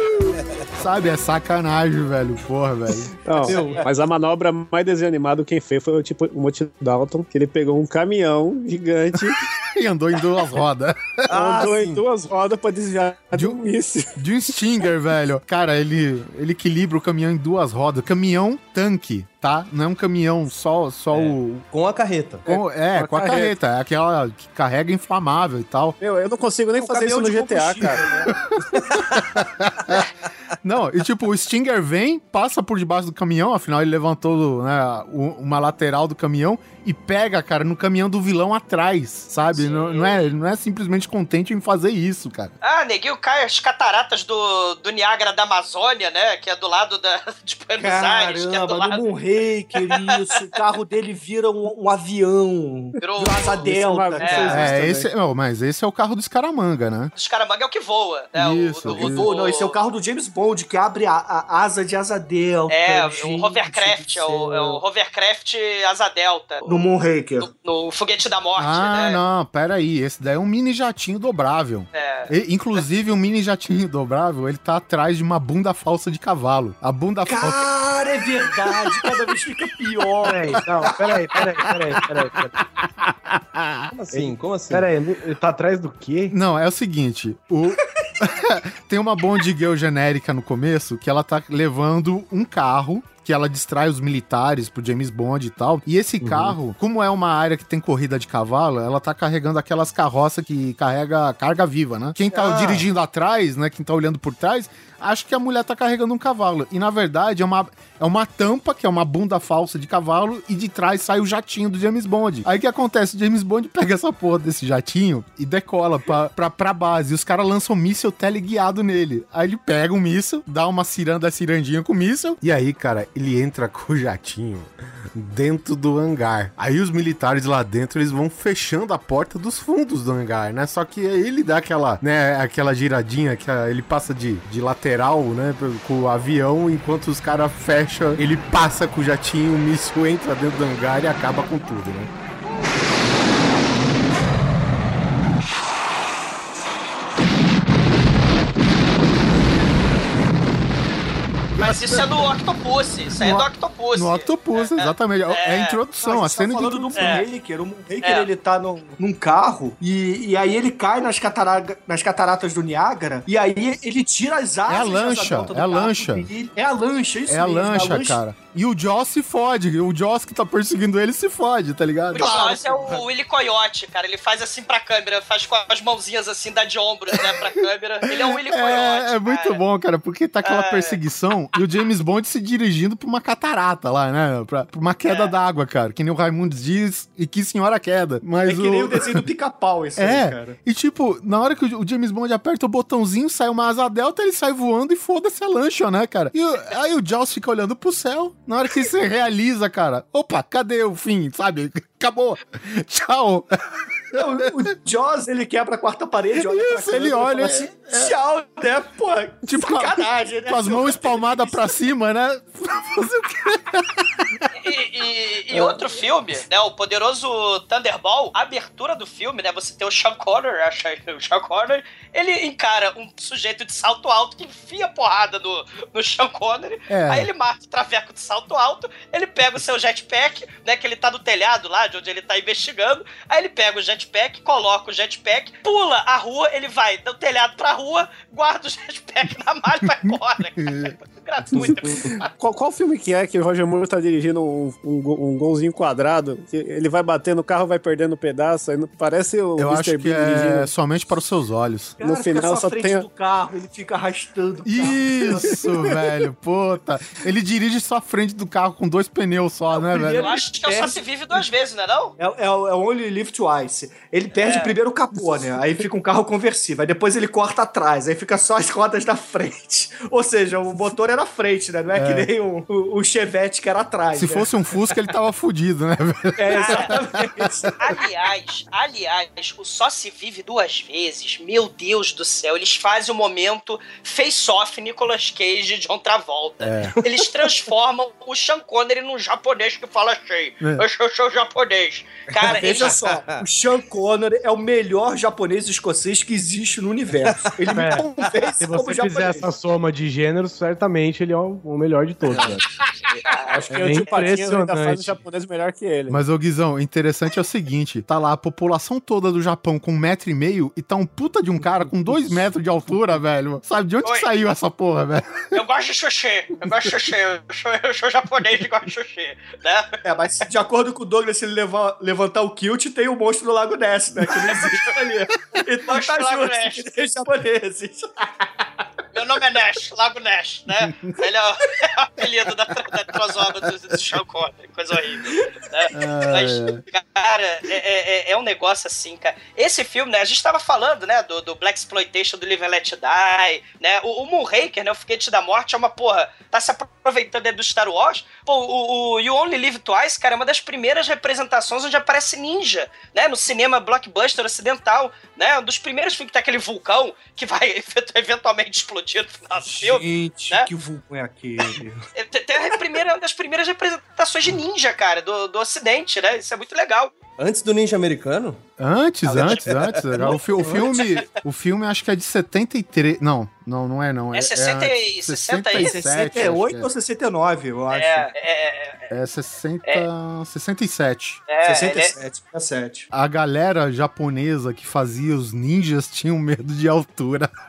B: Sabe, é sacanagem, velho. Porra, velho.
F: Não, mas a manobra mais desenho animado quem fez foi o tipo o Monty Dalton, que ele pegou um caminhão gigante, [laughs]
B: E andou em duas rodas.
F: andou
A: sim.
F: em duas rodas pra desviar de um míssil.
B: De um Stinger, velho. Cara, ele, ele equilibra o caminhão em duas rodas. Caminhão tanque, tá? Não é um caminhão só, só o.
A: Com a carreta.
B: com- é,
F: com a
B: com a carreta. É aquela que carrega inflamável e tal.
F: Meu, eu não consigo nem
C: Um
F: fazer isso no GTA, cara.
C: né? [laughs]
B: Não, e tipo, o Stinger vem, passa por debaixo do caminhão, afinal ele levantou né, o- uma lateral do caminhão e pega, cara, no caminhão do vilão atrás, sabe? Não, não é, não é simplesmente contente em fazer isso, cara.
D: Ah, neguinho cai as cataratas do, do Niágara da Amazônia, né? Que é do lado da, [laughs] de Buenos Aires, que é do
C: Caramba,
D: lado.
C: no Moonraker, [laughs] isso. O carro dele vira um, um avião.
D: Virou
C: Vira asa
D: um-
C: delta.
F: É,
C: cara.
B: É,
F: também.
B: esse, não, mas esse é o carro do Escaramanga, né?
D: Os caramanga é o que voa. Né? O-
B: Isso,
D: o, o,
B: isso.
C: Pô, não, esse é o carro do James Bond, que abre a, a asa de asa delta.
D: É, o
C: gente
D: Hovercraft,
C: do
D: é o, é o. Hovercraft Asa Delta.
C: No Moonraker.
D: No, no Foguete da Morte,
B: Ah,
D: né?
B: não, pera aí, esse daí é um mini jatinho dobrável.
D: É.
B: E, inclusive, o mini jatinho dobrável, ele tá atrás de uma bunda falsa de cavalo. A bunda falsa...
C: Cara, é verdade. Cada vez fica pior.
E: Peraí, não, peraí, peraí, peraí, peraí. peraí. [laughs]
A: Como assim? Como assim?
E: Peraí, ele ele tá atrás do quê?
B: Não, é o seguinte, o... [laughs] tem uma Bond Girl genérica no começo que ela tá levando um carro que ela distrai os militares pro James Bond e tal. E esse carro, como é uma área que tem corrida de cavalo, ela tá carregando aquelas carroças que carrega carga viva, né? Quem tá
A: Ah.
B: dirigindo atrás, né, quem tá olhando por trás, acha que a mulher tá carregando um cavalo. E na verdade é uma, é uma tampa, que é uma bunda falsa de cavalo, e de trás sai o jatinho do James Bond. Aí o que acontece? O James Bond [laughs] pega essa porra desse jatinho e decola pra, pra, pra base. E os caras lançam um míssil teleguiado nele. Aí ele pega um míssil, dá uma ciranda cirandinha com o míssil, e aí, cara, ele entra [laughs] com o jatinho dentro do hangar. Aí os militares lá dentro, eles vão fechando a porta dos fundos do hangar, né? Só que ele dá aquela, né, aquela giradinha que ele passa de, de lateral, né, com o avião, enquanto os caras fecham, ele passa com o jatinho, o míssil entra dentro do hangar e acaba com tudo, né?
E: Mas
D: isso é no Octopus, isso aí é
B: No-
D: do Octopus.
B: No Octopus, exatamente. É, a introdução, a cena de
C: falando do
B: introdução.
C: Moonraker. O Moonraker,
D: É.
C: ele tá num, num carro e, e aí ele cai nas, nas cataratas do Niágara e aí ele tira as asas
B: É a lancha,
C: do
B: é a
C: carro
B: lancha.
C: É a lancha, isso
B: É a lancha, cara. E o Joss se fode. O Joss que tá perseguindo ele se fode, tá ligado?
D: O Jaws é o Willy Coyote, cara. Ele faz assim pra câmera, faz com as mãozinhas assim, dá de ombros, né, pra câmera. Ele é o Willy Coyote.
B: É, é muito
D: cara.
B: bom, cara, porque tá aquela
D: É.
B: perseguição e o James Bond se dirigindo pra uma catarata lá, né? Pra, pra uma
C: É.
B: queda d'água, cara. Que nem o Raimundos diz, e que senhora queda. Mas
C: É que nem o desenho do pica-pau, isso
B: É,
C: aí, cara.
B: e tipo, na hora que o James Bond aperta o botãozinho, sai uma asa delta, ele sai voando e foda-se a lancha, né, cara? E aí o Jaws fica olhando pro céu, na hora que você realiza, cara, opa, cadê o fim, sabe? Acabou. Tchau.
C: Não, o Jaws, ele quebra a quarta parede, olha pra
B: Isso, ele
C: câmera
B: olha,
C: assim, tchau, né? Pô,
B: Tipo,
C: sacanagem, né?
B: Com as mãos espalmadas pra cima, né?
D: E, e- e outro filme, né? O poderoso Thunderball, a abertura do filme, né? Você tem o Sean Connor, acha o Sean Connor, ele encara um sujeito de salto alto que enfia porrada no, no Sean Connery.
B: É.
D: Aí ele mata o traveco de salto alto, ele pega o seu jetpack, né? Que ele tá no telhado lá, de onde ele tá investigando. Aí ele pega o jetpack, coloca o jetpack, pula a rua, ele vai do telhado pra rua, guarda o jetpack na malha e vai embora. [laughs] cara. Gratuito. [laughs]
F: Qual, qual filme que é que o Roger Moore tá dirigindo um, um, um golzinho quadrado? Que ele vai batendo, o carro vai perdendo pedaço. Aí não- parece o
B: Eu
F: Mr.
B: acho que
F: Bean
B: é
F: dirigindo.
B: somente para os seus olhos.
C: Cara,
F: no final
C: só
F: só tem
C: do carro, ele fica arrastando o carro.
B: Isso, [laughs] velho, puta. Ele dirige só a frente do carro com dois pneus só, né,
C: primeiro-
B: velho?
D: Eu acho que só se vive duas vezes, não é não?
C: É, é, o- é Only Live Twice. Ele perde
D: É.
C: primeiro o capô, né? Aí fica um carro conversível. Aí depois ele corta atrás. Aí fica só as rodas da frente. Ou seja, o motor era à frente, né? Não é,
B: É.
C: que nem o, o, o Chevette que era atrás.
B: Se
C: né?
B: fosse um Fusca, ele tava fudido, né?
C: É, [laughs] exatamente.
D: Aliás, aliás, o Só Se Vive Duas Vezes, meu Deus do céu, eles fazem o momento face-off Nicolas Cage e John Travolta.
B: É.
D: Eles transformam o Sean Connery num japonês que fala assim,
B: É.
D: eu sou, sou japonês. Cara,
C: Veja
D: eles...
C: só, o Sean Connery é o melhor japonês escocês que existe no universo. Ele me
E: É.
C: convence
E: Se você fizer
C: japonês.
E: essa soma de gêneros, certamente ele é o, o melhor de todos, velho. [laughs]
F: Acho que
E: É
F: o tio Patinhas ainda faz o japonês melhor que ele.
B: Mas, ô Guizão, interessante é o seguinte: tá lá a população toda do Japão com um metro e meio e tá um puta de um cara com dois metros de altura, velho. Sabe de onde que
D: Oi.
B: saiu essa porra, velho?
D: Eu gosto de sushi, eu gosto de sushi, eu sou, eu sou japonês e gosto de sushi, né?
C: É, mas de acordo com o Douglas, se ele levar- levantar o kilt, tem o monstro do Lago Ness, né? Que não existe ali. [laughs] Então
D: Monstro
C: tá
D: do Lago
C: justo
D: Ness.
C: que japoneses. [laughs]
D: Meu nome é Nash, Lago Nash, né? [laughs] Ele é o, é o apelido da, da crossover do, do Sean Connery, coisa horrível. Né? Mas, cara, é, é- é um negócio assim, cara. Esse filme, né? A gente tava falando, né? Do, do Black Exploitation, do Live and Let Die, né? O, o Moonraker, né? O Foguete da Morte é uma porra. Tá se aproveitando do Star Wars. Pô, o, o You Only Live Twice, cara, é uma das primeiras representações onde aparece ninja, né? No cinema blockbuster ocidental, né? Um dos primeiros filmes que tem aquele vulcão que vai [laughs] eventualmente explodir do filme.
C: Gente,
D: né?
C: que vulcão é aquele? [laughs]
D: É, Tem tem a primeira, uma das primeiras representações de ninja, cara, do, do ocidente, né? Isso é muito legal.
A: Antes do ninja americano?
B: Antes,
A: Ah,
B: antes, antes. O, fi- o filme, o filme acho que é de 73. Não, não, não é não.
D: É 60 e- 60 e-
B: 67,
C: 68
B: acho
C: ou 69, eu acho.
D: É, é,
B: é. É 60, 67.
D: é,
C: 67, 67.
B: A galera japonesa que fazia os ninjas tinham medo de altura. [laughs]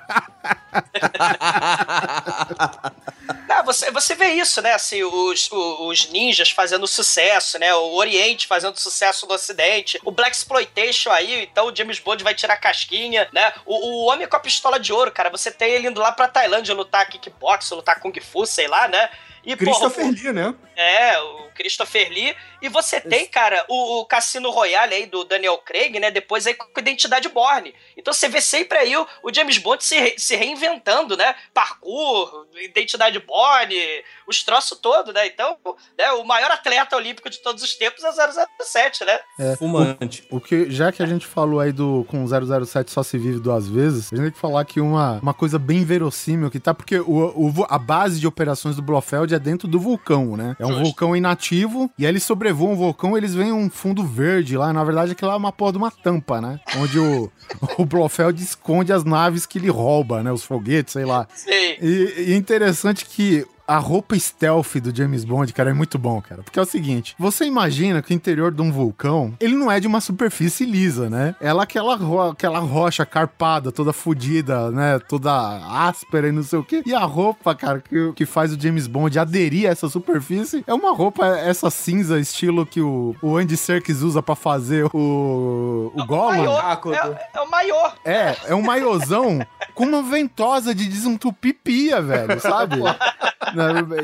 D: Não, você, você vê isso, né? Assim, os, os ninjas fazendo sucesso, né? O Oriente fazendo sucesso no Ocidente. O Black Exploitation aí, então o James Bond vai tirar a casquinha, né? O, o Homem com a Pistola de Ouro, cara, você tem ele indo lá pra Tailândia lutar kickbox, lutar Kung Fu, sei lá, né? E,
C: Christopher
D: porra,
C: Lee, né?
D: É, o Christopher Lee. E você tem, cara, o, o Cassino Royale aí do Daniel Craig, né? Depois aí com a Identidade Borne. Então você vê sempre aí o, o James Bond se, re- se reinventando, né? Parkour, Identidade Borne, os troços todos, né? Então, né, o maior atleta olímpico de todos os tempos é o 007, né?
B: É,
A: Fumante.
B: O que, já que a gente falou aí do com 007 só se vive duas vezes, a gente tem que falar que uma, uma coisa bem verossímil que tá, porque o, o a base de operações do Blofeld é dentro do vulcão, né? É um
D: Justo.
B: vulcão inativo, e aí eles sobrevoam o vulcão eles veem um fundo verde lá, na verdade aquilo lá é uma porra de uma tampa, né? Onde o, [laughs] o Blofeld esconde as naves que ele rouba, né? Os foguetes, sei lá.
D: Sim.
B: E, e é interessante que a roupa stealth do James Bond, cara, é muito bom, cara. Porque é o seguinte, você imagina que o interior de um vulcão, ele não é de uma superfície lisa, né? Ela é aquela, ro aquela rocha carpada, toda fodida, né? Toda áspera e não sei o quê. E a roupa, cara, que, que faz o James Bond aderir a essa superfície é uma roupa, essa cinza, estilo que o, o Andy Serkis usa pra fazer o, o Gollum.
D: Maiô, é, é o maiô.
B: É, é um maiôzão com uma ventosa de desentupir pia, velho, sabe? [laughs]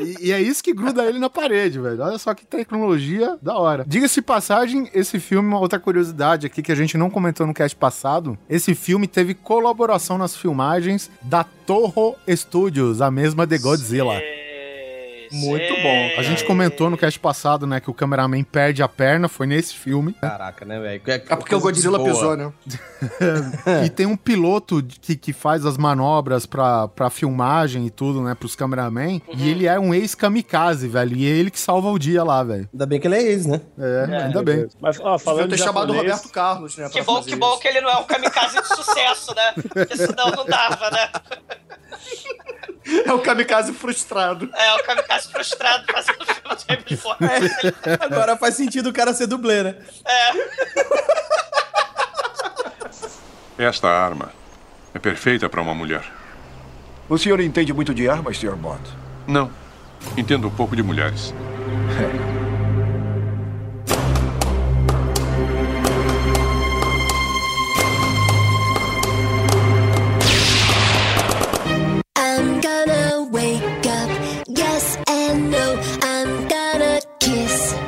B: E- E é isso que gruda ele na parede, velho. Olha só que tecnologia da hora. Diga-se passagem, esse filme, uma outra curiosidade aqui que a gente não comentou no cast passado, esse filme teve colaboração nas filmagens da Toho Studios, a mesma de Godzilla.
C: Muito bom.
B: A gente comentou no cast passado, né, que o cameraman perde a perna, foi nesse filme.
A: Caraca, né, velho?
C: É porque o Godzilla pisou, né? [laughs]
B: e tem um piloto que, que faz as manobras pra, pra filmagem e tudo, né, pros cameraman. E ele é um ex-kamikaze, velho. E é ele que salva o dia lá, velho.
A: Ainda bem que ele é ex, né?
B: É, ainda bem.
F: Mas, ó, falando
C: ter
F: de
C: chamado o
F: japonês,
C: Roberto Carlos, né?
D: Que bom, que bom que ele não é um kamikaze de sucesso, né? Porque senão não dava, né? [laughs]
C: É o kamikaze frustrado.
D: É, o kamikaze frustrado fazendo filme de James Bond.
A: Agora faz sentido o cara ser dublê, né?
H: Esta arma é perfeita para uma mulher.
L: O senhor entende muito de armas, Sr. Bond?
H: Não. Entendo um pouco de mulheres.
M: I'm [laughs] gonna wake up, yes and no. I'm gonna kiss.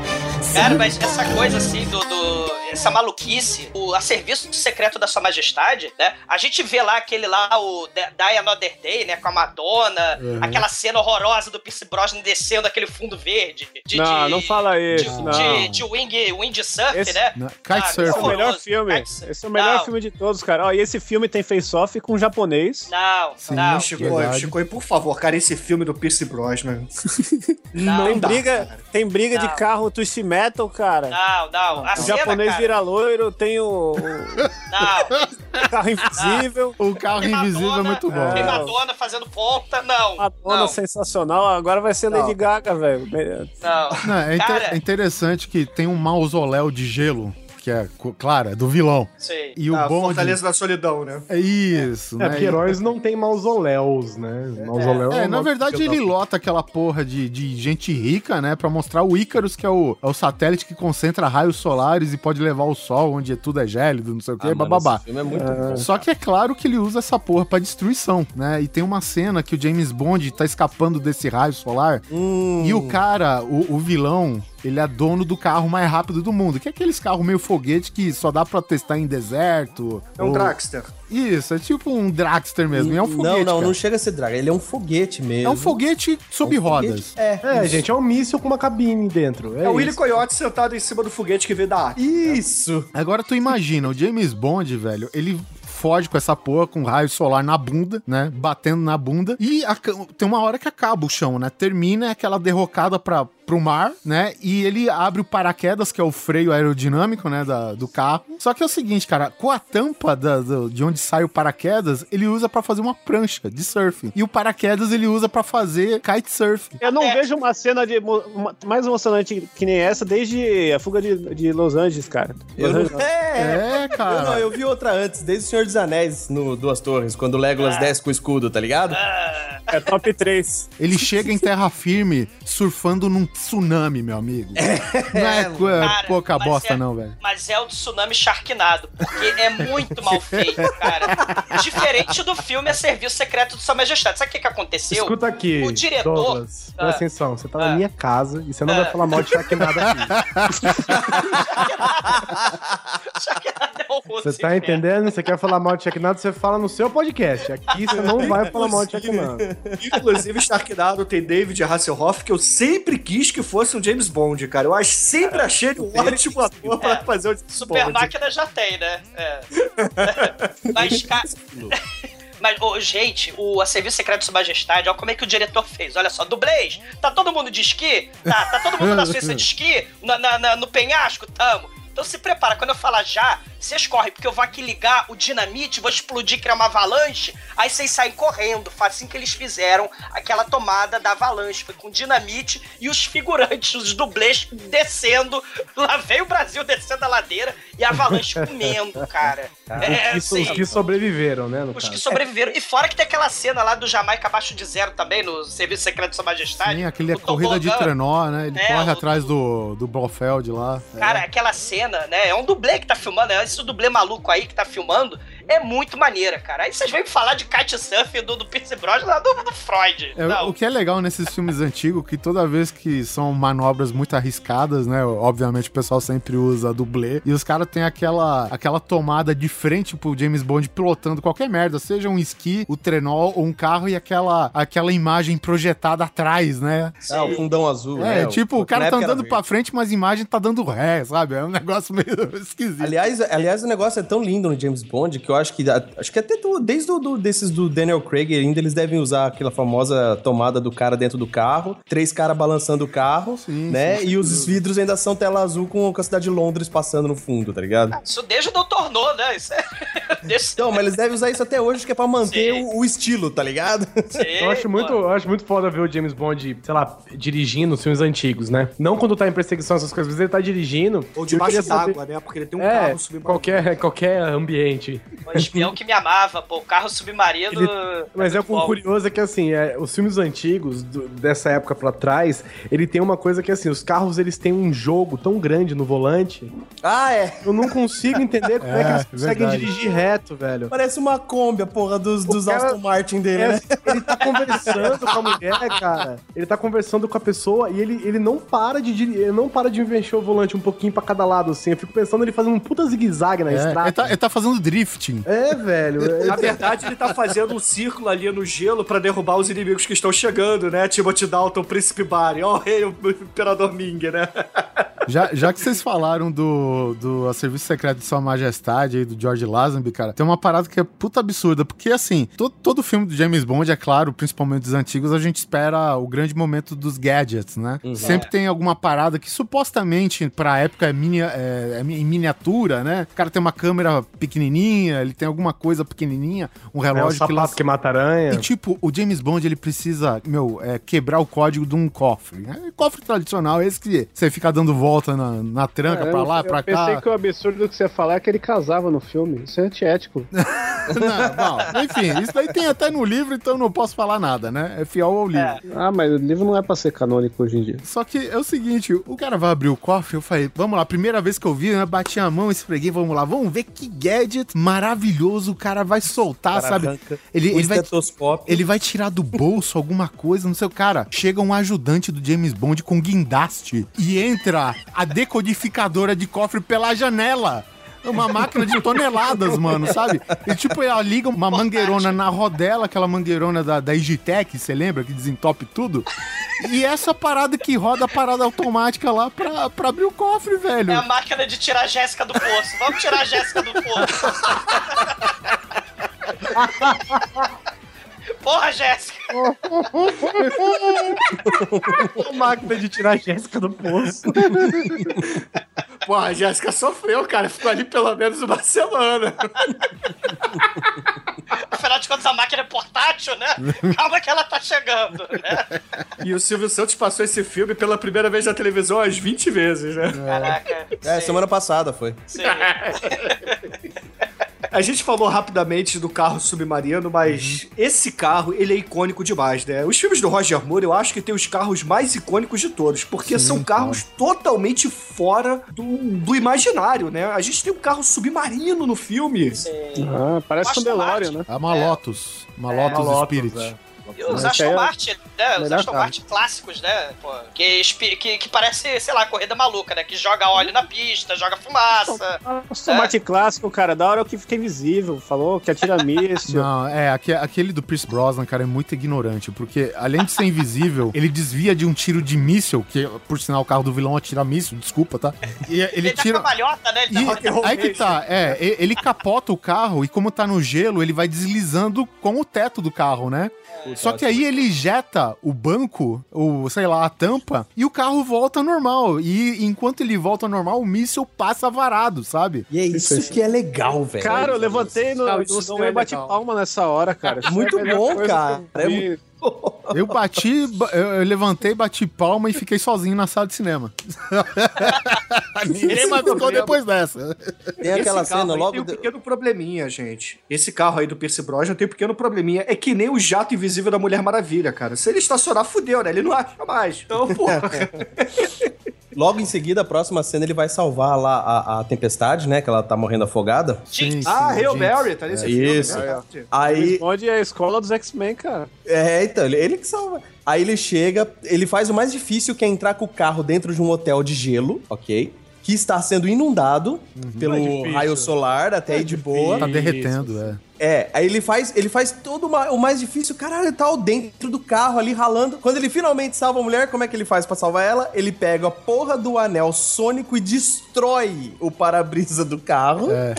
D: Cara, mas essa coisa assim do. do- essa maluquice, o a serviço secreto da Sua Majestade, né? A gente vê lá aquele lá, o Die Another Day, né? Com a Madonna,
F: Uhum.
D: aquela cena horrorosa do Pierce Brosnan descendo aquele fundo verde. De,
F: Não,
D: de-
F: não fala isso,
D: de,
F: não.
D: De, de wing, windsurf,
F: Esse-
D: né?
B: Não, kite
D: Ah,
B: surf.
F: Esse é o melhor filme.
D: Kite-
F: Esse é o melhor
D: Não.
F: filme de todos, cara. Ó, e esse filme tem face-off com um japonês.
D: Não,
B: Sim,
D: não.
C: Chico. Chico, e por favor, cara, esse filme do Pierce Brosnan.
D: Não,
F: tem
C: dá,
F: briga,
C: cara.
F: tem briga
D: Não.
F: de carro twist metal, cara.
D: Não, não. A
F: O
D: cena,
F: japonês
D: cara,
F: vira loiro, tem o, o
D: Não.
F: carro invisível.
B: O carro
D: Tem
B: invisível é
D: Madonna,
B: muito bom.
D: Tem. Madonna fazendo ponta, não.
F: A dona
D: não,
F: sensacional, agora vai ser
C: Não.
F: Lady Gaga, velho.
D: não.
B: Não, é, inter- é interessante que tem um mausoléu de gelo, que é, claro, é do vilão.
D: Sei.
B: E o
C: a
B: bom
C: Fortaleza da Solidão, né?
B: É isso,
E: É,
B: né?
E: porque heróis não tem mausoléus, né? Mausoléu
B: É,
E: um
B: na
E: nome
B: verdade ele lota aquela porra de, de gente rica, né? Pra mostrar o Ícaros, que é o, é o satélite que concentra raios solares e pode levar o sol, onde tudo é gélido, não sei o que,
A: Ah, mano,
B: bababá.
A: esse filme é muito bom.
B: Só que é claro que ele usa essa porra pra destruição, né? E tem uma cena que o James Bond tá escapando desse raio solar
A: Hum.
B: e o cara, o, o vilão, ele é dono do carro mais rápido do mundo, que é aqueles carros meio foguete que só dá pra testar em deserto.
C: É um
B: ou-
C: Dragster.
B: Isso, é tipo um Dragster mesmo, e é um foguete.
A: Não, não,
B: cara.
A: não chega a ser draga. Ele é um foguete mesmo.
B: É um foguete sob
A: É um foguete-
B: rodas.
A: É,
E: É, gente, é um míssil com uma cabine dentro. É,
C: É o Willy. Coyote sentado em cima do foguete que veio da África.
A: Isso!
B: Agora tu imagina, o James Bond, velho, ele foge com essa porra com raio solar na bunda, né? Batendo na bunda. E a- tem uma hora que acaba o chão, né? Termina aquela derrocada pra, pro mar, né? E ele abre o paraquedas, que é o freio aerodinâmico, né? Da, do carro. Só que é o seguinte, cara, com a tampa da- do- de onde sai o paraquedas, ele usa pra fazer uma prancha de surf. E o paraquedas ele usa pra fazer kitesurf.
F: Eu não
D: É.
F: vejo uma cena de uma- mais emocionante que nem essa desde a fuga de, de Los Angeles, cara.
A: Eu
F: Los
A: não...
F: Angeles,
B: É,
A: É,
B: cara.
A: Eu, não, eu vi outra antes, desde o Senhor dos Anéis, no Duas Torres, quando o Legolas desce com o escudo, tá ligado?
F: É top 3.
B: Ele chega em terra firme surfando num tsunami, meu amigo. não é, co- é
D: Cara,
B: pouca bosta,
D: é-
B: não, velho.
D: Mas é o tsunami Sharknado, porque é muito mal feito, cara. Diferente do filme A Serviço Secreto de Sua Majestade. Sabe o que, que aconteceu?
E: Escuta aqui,
D: O diretor-
E: Douglas,
D: Ah.
E: presta atenção, você tá
D: Ah.
E: na minha casa e você não
D: Ah.
E: vai falar mal de Sharknado aqui. [laughs]
D: Sharknado é um
E: Você tá entendendo? Você quer falar mal de Sharknado, você fala no seu podcast. Aqui você não vai falar mal de Sharknado.
C: Inclusive, Sharknado tem David Hasselhoff, que eu sempre quis que fosse um James Bond, cara. Eu acho, sempre achei ele um ótimo ator pra fazer o James
D: Super
C: Bond.
D: máquina já tem, né? É. [laughs] Mas, cara. [laughs] Mas, ô, gente, o A Serviço Secreto de Sua Majestade, olha como é que o diretor fez. Olha só, dublês, tá todo mundo de esqui? Tá, tá todo mundo na [laughs] Suíça de esqui? Na, na- na- no penhasco? Tamo. Então se prepara, quando eu falar já, vocês correm, porque eu vou aqui ligar o dinamite, vou explodir, criar uma avalanche, aí vocês saem correndo. Foi assim que eles fizeram aquela tomada da avalanche. Foi com dinamite e os figurantes, os dublês descendo. Lá veio o Brasil descendo a ladeira e a avalanche [laughs] comendo, cara. É,
E: os, que,
D: assim,
E: os que sobreviveram, né,
D: os
E: caso.
D: que sobreviveram. E fora que tem aquela cena lá do Jamaica abaixo de zero também, no Serviço Secreto de Sua Majestade.
B: Sim, aquele
D: no
B: corrida de trenó, né? Ele
D: É,
B: corre
D: o-
B: atrás do, do Blofeld lá.
D: Cara, aquela cena, né? É um dublê que tá filmando, é esse dublê maluco aí que tá filmando. É muito maneira, cara. Aí vocês vêm falar de kitesurf do, do Pierce Brosnan do, do Freud.
B: É, o que é legal nesses filmes antigos, que toda vez que são manobras muito arriscadas, né? Obviamente o pessoal sempre usa dublê. E os caras têm aquela, aquela tomada de frente pro James Bond pilotando qualquer merda, seja um esqui, o trenó ou um carro e aquela, aquela imagem projetada atrás, né?
A: Ah, o fundão azul.
B: É,
A: né?
B: tipo, o cara
A: na
B: tá andando pra frente, mas a imagem tá dando ré, sabe? É um [laughs] negócio meio esquisito.
A: Aliás, aliás, o negócio é tão lindo no James Bond que eu acho que acho que até do- desde o do, desses do Daniel Craig ainda eles devem usar aquela famosa tomada do cara dentro do carro, três caras balançando o carro, né?
B: sim,
A: e os vidros ainda são tela azul com, com a cidade de Londres passando no fundo, tá ligado?
D: Isso desde o Doutor No, né? Isso é... [laughs] Desse...
A: Então, mas eles devem usar isso até hoje, que é pra manter o, o estilo, tá ligado?
E: Eu acho, muito, eu acho muito foda ver o James Bond, sei lá, dirigindo os filmes antigos, né? Não quando tá em perseguição, essas coisas, mas ele tá dirigindo.
C: Ou debaixo
E: queria saber-
C: d'água, né? Porque ele tem um
E: é,
C: carro submarino.
E: qualquer, qualquer ambiente.
D: O espião que me amava, pô. O carro submarino.
E: Ele- Mas é o
D: bom.
E: curioso é que, assim, é, os filmes antigos, do- dessa época pra trás, ele tem uma coisa que, assim, os carros, eles têm um jogo tão grande no volante.
A: Ah, é?
E: Eu não consigo entender como é, que [laughs]
B: É,
E: eles conseguem
B: verdade.
E: dirigir reto, velho.
A: Parece uma Kombi, a porra dos, dos
E: cara-
A: Aston Martin dele,
E: É,
A: né?
E: assim, ele tá conversando com a mulher, cara. Ele tá conversando com a pessoa e ele, ele não para de ele não para de mexer o volante um pouquinho pra cada lado, assim. Eu fico pensando ele fazendo um puta zigue-zague na
B: É,
E: estrada.
B: ele, tá, ele tá fazendo drifting.
E: É, velho.
C: Na verdade, ele tá fazendo um círculo ali no gelo pra derrubar os inimigos que estão chegando, né? Timothy Dalton, Príncipe Barry. Ó, o rei, o Imperador Ming, né?
B: Já, já que vocês falaram do, do A Serviço Secreto de Sua Majestade aí, do George Lazenby, cara, tem uma parada que é puta absurda, porque assim, todo, todo filme do James Bond, é claro, principalmente dos antigos, a gente espera o grande momento dos gadgets, né? Sempre tem alguma parada que supostamente pra época é, mini, é, é em miniatura, né? O cara tem uma câmera pequenininha, ele tem alguma coisa pequenininha, um
E: É o
B: relógio que lança...
E: que mata aranha.
B: E tipo, o James Bond, ele precisa, meu, é, quebrar o código de um cofre. É, cofre tradicional, esse que você fica dando volta na, na tranca
F: É,
B: pra
F: eu-
B: lá,
F: eu
B: pra
F: pensei
B: cá.
F: que o absurdo que você ia falar é que ele casava no filme. Isso é antiético. [laughs]
B: Não, bom, enfim, isso daí tem até no livro, então eu não posso falar nada, né? É fiel ao livro.
F: Ah, mas o livro não é pra ser canônico hoje em dia.
B: Só que é o seguinte, o cara vai abrir o cofre, eu falei, vamos lá, primeira vez que eu vi, né, bati a mão, esfreguei, vamos lá, vamos ver que gadget maravilhoso o cara vai soltar,
A: cara
B: sabe?
A: arranca
B: Ele, ele vai ele vai tirar do bolso alguma coisa, não sei o cara. Chega um ajudante do James Bond com guindaste e entra a decodificadora de cofre pela janela. É uma máquina de toneladas, mano, sabe? E tipo, ela liga uma mangueirona na rodela, aquela mangueirona da, da Igitec, você lembra? Que desentope tudo. E essa parada que roda a parada automática lá pra, pra abrir o cofre, velho.
D: É a máquina de tirar a Jéssica do poço. Vamos tirar a Jéssica do poço. [laughs] Porra, Jéssica! [laughs]
E: A máquina de tirar a Jéssica do poço.
C: Pô, a Jéssica sofreu, cara. Ficou ali pelo menos uma semana.
D: Afinal de contas, a máquina é portátil, né? Calma que ela tá chegando, né?
C: E o Silvio Santos passou esse filme pela primeira vez na televisão umas 20 vezes, né?
D: Caraca.
A: É, semana passada foi.
D: Sim.
C: A gente falou rapidamente do carro submarino, mas esse carro, ele é icônico demais, né? Os filmes do Roger Moore, eu acho que tem os carros mais icônicos de todos, porque
B: Sim,
C: são carros totalmente fora do, do imaginário, né? A gente tem um carro submarino no filme.
F: Ah, parece um DeLorean, né?
B: É uma Lotus. Uma Lotus
E: Lotus,
B: Spirit.
E: é.
D: E os
F: Mas
D: Aston
F: é-
D: Martin, né? Os Aston
F: carro.
D: Martin clássicos, né? Pô, que, que, que parece, sei lá, corrida maluca, né? Que joga óleo na pista, joga fumaça.
F: O tomate clássico, cara, da hora é o que fica invisível. Falou que atira [laughs] míssil.
B: Não, é, aque- aquele do Pierce Brosnan, cara, é muito ignorante, porque além de ser invisível, ele desvia de um tiro de míssil, que por sinal o carro do vilão atira míssil, desculpa, tá? E [laughs] ele
D: Ele, tá
B: tira.
D: cambalhota, né? Ele tá
B: E
D: roll
B: aí que tá, é, ele capota o carro e como tá no gelo, ele vai deslizando com o teto do carro, né? Só que aí ele injeta o banco, ou sei lá, a tampa, e o carro volta normal. E enquanto ele volta normal, o míssil passa varado, sabe?
A: E é isso que é legal, velho.
F: Cara, eu levantei no,
E: Não,
F: no
E: isso não
F: cinema
E: é
F: e bati
E: legal.
F: palma nessa hora, cara.
A: Muito
F: é
A: bom, cara. É
F: vi. [laughs]
B: Eu bati, ba- eu levantei, bati palma e fiquei sozinho na sala de cinema. Ninguém mais ficou depois dessa.
A: Tem aquela
C: Esse
A: cena logo.
C: Tem um
A: de-
C: pequeno probleminha, gente. Esse carro aí do Pierce Brosnan tem um pequeno probleminha. É que nem o jato invisível da Mulher Maravilha, cara. Se ele estacionar, fudeu, né? Ele não acha mais. Então, porra. [laughs]
A: Logo em seguida, a próxima cena, ele vai salvar lá a, a tempestade, né? Que ela tá morrendo afogada.
B: Sim,
C: ah, Hail. Mary, tá nesse filme,
A: Isso.
C: né?
A: Aí,
F: Onde é a escola dos X-Men, cara.
A: É, então, ele, ele que salva. Aí ele chega, ele faz o mais difícil, que é entrar com o carro dentro de um hotel de gelo, ok? Que está sendo inundado pelo
E: Não é
A: raio solar, até aí de boa.
B: Tá derretendo, é.
A: É, aí ele faz, ele faz todo uma- o mais difícil, caralho, ele tá dentro do carro ali ralando. Quando ele finalmente salva a mulher, como é que ele faz pra salvar ela? Ele pega a porra do anel sônico e destrói o para-brisa do carro.
B: É.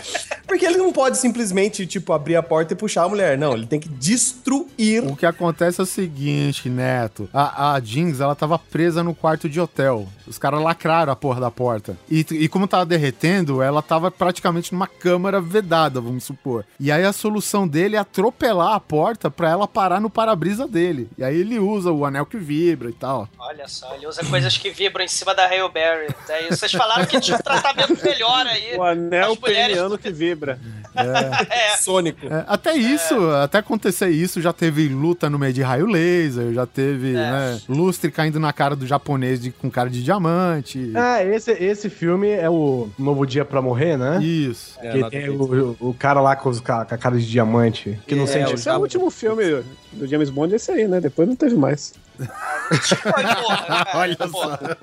A: Porque ele não pode simplesmente, tipo, abrir a porta e puxar a mulher. Não, ele tem que destruir
B: O que acontece é o seguinte, Neto. A, a Jinx, ela tava presa no quarto de hotel. Os caras lacraram a porra da porta. E, e como tava derretendo, ela tava praticamente numa câmara vedada, vamos supor. E aí a solução dele é atropelar a porta pra ela parar no para-brisa dele. E aí ele usa o anel que vibra e tal.
D: Olha só, ele usa coisas que vibram em cima da Hail Berry. Daí vocês falaram que tinha um tratamento melhor aí.
F: O anel peniano que vibra.
D: É,
A: sônico.
B: É, até isso, até acontecer isso, já teve luta no meio de raio laser, já teve né, lustre caindo na cara do japonês de- com cara de diamante.
E: Ah, esse, esse filme é o Novo Dia pra Morrer, né?
B: Isso.
A: É,
E: Que
A: na
E: tem o, o cara lá com, os, com a cara de diamante, que não
A: É,
E: sente...
A: o
F: Esse é o último filme do James Bond, esse aí, né? Depois não teve mais. [laughs]
D: Ai, porra, cara,
B: Olha
D: porra.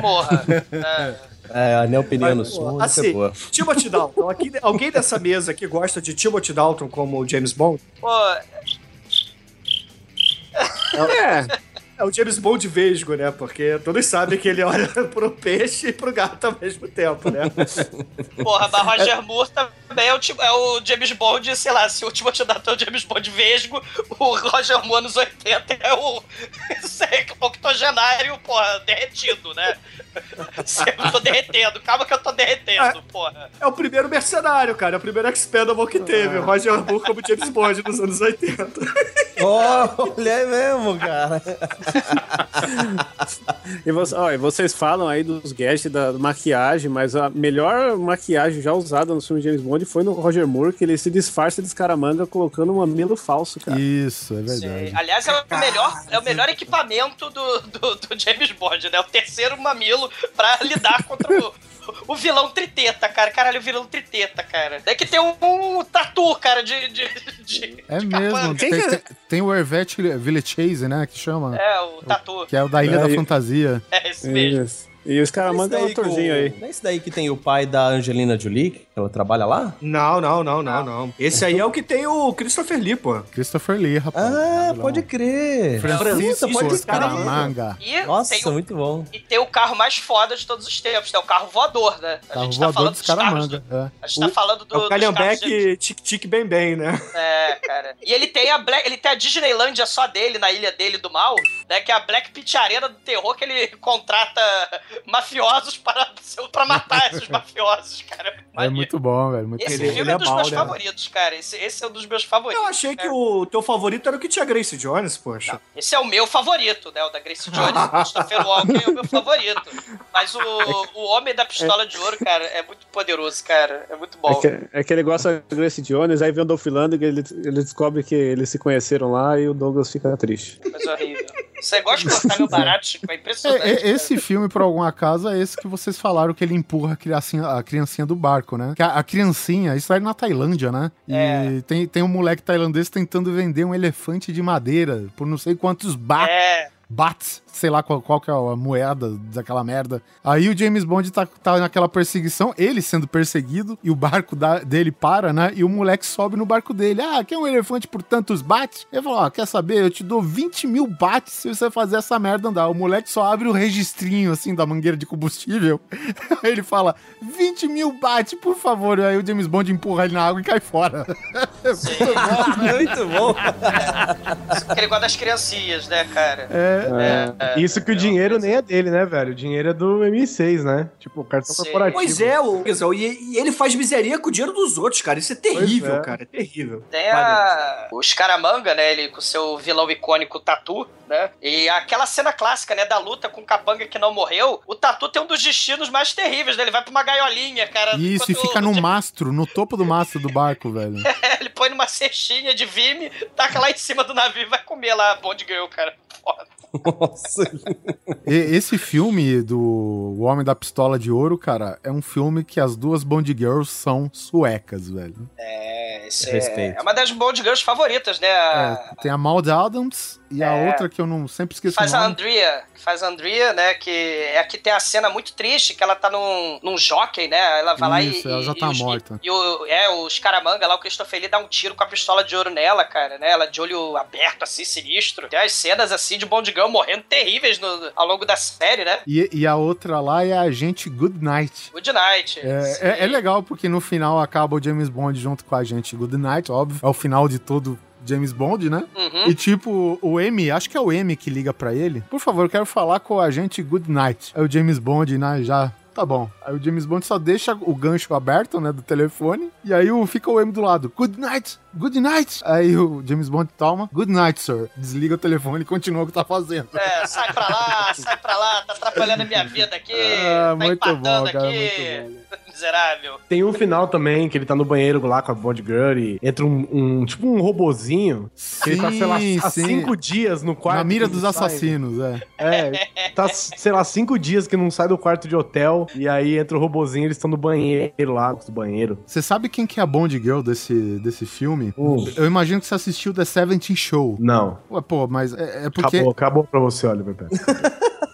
D: Porra. É.
A: É, anel peniano é
C: assim,
A: boa.
C: Timothy Dalton. Aqui, alguém dessa mesa aqui gosta de Timothy Dalton como o James Bond?
D: Pô,
F: É,
C: É o James Bond vesgo, né? Porque todos sabem que ele olha [laughs] pro peixe e pro gato ao mesmo tempo, né?
D: porra, mas Roger Moore também é o, ti- é o James Bond, sei lá, se o Timothy Dalton é o James Bond vesgo, o Roger Moore nos 80 é o, sei, [laughs] octogenário, porra, derretido, né? Sempre tô derretendo, calma que eu tô derretendo, porra.
C: É o primeiro mercenário, cara. É o primeiro expendable que teve. O Roger Moore como James Bond nos anos 80. [laughs]
A: Olha é mesmo, cara.
F: E, você- ó, e vocês falam aí dos gadgets da maquiagem, mas a melhor maquiagem já usada no filme James Bond foi no Roger Moore, que ele se disfarça de escaramanga colocando um mamilo falso, cara.
B: Isso, é verdade.
D: Aliás, é o melhor, é o melhor equipamento do, do, do James Bond, né? O terceiro mamilo pra [laughs] lidar contra o, [laughs] o vilão triteta, cara. Caralho, o vilão triteta, cara. É que tem um, um tatu, cara, de. de, de
B: É
D: de
B: mesmo. Tem, tem, tem o Hervé Villechase, né? Que chama.
D: É, o tatu.
B: Que é o da Ilha
F: É,
B: da Fantasia.
D: É esse mesmo.
F: Isso. E o escaramanga é um atorzinho aí.
A: Não é esse daí que tem o pai da Angelina Jolie, que ela trabalha lá?
C: Não, não, não, não, não. Esse aí é o que tem o Christopher Lee, pô.
B: Christopher Lee, rapaz.
A: Ah, pode crer.
B: Francisco
A: pode
B: Escaramanga.
D: E
A: Nossa,
D: tem, o,
A: muito bom.
D: e tem o carro mais foda de todos os tempos, né? O carro voador, né? A
B: Carro
D: gente tá
B: voador
D: falando dos carros.
B: Escaramanga.
D: do-
B: É.
D: A gente tá falando do.
C: É o
D: de-
C: Calhambeck tic-tic bem bem, né?
D: É, cara. E ele tem a Black, ele tem a Disneylândia só dele, na ilha dele do mal, né? Que é a Black Pit Arena do terror, que ele [laughs] contrata mafiosos para, [laughs] para matar esses mafiosos, cara.
B: É
D: Maneiro.
B: muito bom, velho. Muito
D: Esse filme
C: ele
D: é
C: é
D: dos
C: mal,
D: meus
C: né?
D: favoritos, cara. Esse, esse é um dos meus favoritos.
C: Eu achei que
D: É.
C: o teu favorito era o que tinha Grace Jones, poxa.
D: Esse é o meu favorito, né? O da Grace Jones, o [laughs] Christopher Walken é o meu favorito. Mas o, o Homem da Pistola de Ouro, cara, é muito poderoso, cara. É muito
F: É
D: bom.
F: que, é que ele gosta da Grace Jones, aí vem o Dolph Lundgren, ele, ele descobre que eles se conheceram lá e o Douglas fica triste.
D: Coisa horrível. Você gosta de cortar meu barato, Chico? É impressionante.
B: É, é, esse filme, por algum acaso, é esse que vocês falaram que ele empurra a criancinha, a criancinha do barco, né? A, a criancinha, isso aí na Tailândia, né? E
D: É.
B: tem, tem um moleque tailandês tentando vender um elefante de madeira por não sei quantos ba
D: É.
B: bahts, sei lá qual, qual que é a moeda daquela merda. Aí o James Bond tá, tá naquela perseguição, ele sendo perseguido, e o barco da- dele para, né? E o moleque sobe no barco dele. Ah, quer um elefante por tantos bahts? Ele falou, ó, quer saber? Eu te dou 20 mil bahts se você fazer essa merda andar. O moleque só abre o registrinho, assim, da mangueira de combustível. [laughs] Aí ele fala, 20 mil bahts, por favor. Aí o James Bond empurra ele na água e cai fora. [laughs]
A: Muito bom.
D: Porque ele gosta das criancinhas, né, cara?
E: É,
D: É,
E: Isso que o dinheiro nem é dele, né, velho? O dinheiro é do M6, né? Tipo, o cartão corporativo.
C: Pois é, o, e, e ele faz miseria com o dinheiro dos outros, cara. Isso é terrível,
E: é.
C: cara. É terrível.
D: Tem a... o Scaramanga, né? Ele com seu vilão icônico Tatu, né? E aquela cena clássica, né? Da luta com o capanga que não morreu. O Tatu tem um dos destinos mais terríveis, né? Ele vai pra uma gaiolinha, cara.
B: Isso, e fica no mastro, no topo do mastro do barco, velho. [laughs]
D: ele põe numa cestinha de vime, taca lá em cima do navio e vai comer lá a Bond Girl, cara. Foda.
A: Nossa.
B: E- esse filme do O Homem da Pistola de Ouro, cara, é um filme que as duas Bond Girls são suecas, velho.
D: É, isso é,
B: Respeito.
D: é uma das Bond Girls favoritas, né? A-
B: É, tem a Maud Adams e a
D: É.
B: outra que eu não sempre esqueço
D: Faz
B: o
D: a. Andrea, que faz a Andrea, né? Que é que tem a cena muito triste, que ela tá num, num jockey, né? Ela vai lá e.
B: Isso, ela já
D: e-
B: tá
D: e os-
B: morta.
D: E o, é, o Scaramanga lá, o Christopher Lee dá um tiro com a pistola de ouro nela, cara, né? Ela de olho aberto, assim, sinistro. Tem as cenas, assim, de Bond Girl morrendo terríveis no- ao longo da série, né?
B: E, e a outra lá é a gente Goodnight.
D: Good Night.
B: É, é, é legal porque no final acaba o James Bond junto com a gente Goodnight, óbvio. É o final de todo James Bond, né?
D: Uhum.
B: E tipo, o M, acho que é o M que liga pra ele. Por favor, eu quero falar com a gente Goodnight. Aí o James Bond, né, já. Tá bom. Aí o James Bond só deixa o gancho aberto, né, do telefone. E aí o, fica o M do lado. Good night, good night. Aí o James Bond toma. Good night, sir. Desliga o telefone e continua o que tá fazendo.
D: É, sai pra lá, sai pra lá, tá atrapalhando a minha vida aqui,
B: Ah,
D: tá
B: muito bom, cara,
D: aqui. Miserável.
E: Tem um final também, que ele tá no banheiro lá com a Bond Girl e entra um, um- tipo um robozinho. que ele tá, sei lá,
B: Sim,
E: há
B: sim.
E: cinco dias no quarto.
B: Na mira dos
E: sai.
B: assassinos, é.
E: É, tá, sei lá, cinco dias que não sai do quarto de hotel. E aí entra o robozinho, eles estão no banheiro lá, do banheiro.
B: Você sabe quem que é a Bond Girl desse, desse filme? Eu imagino que você assistiu The Seventeen Show.
E: Não.
B: Ué, pô, mas é, é porque
E: Acabou, acabou pra você, Oliver. Pérez. [laughs]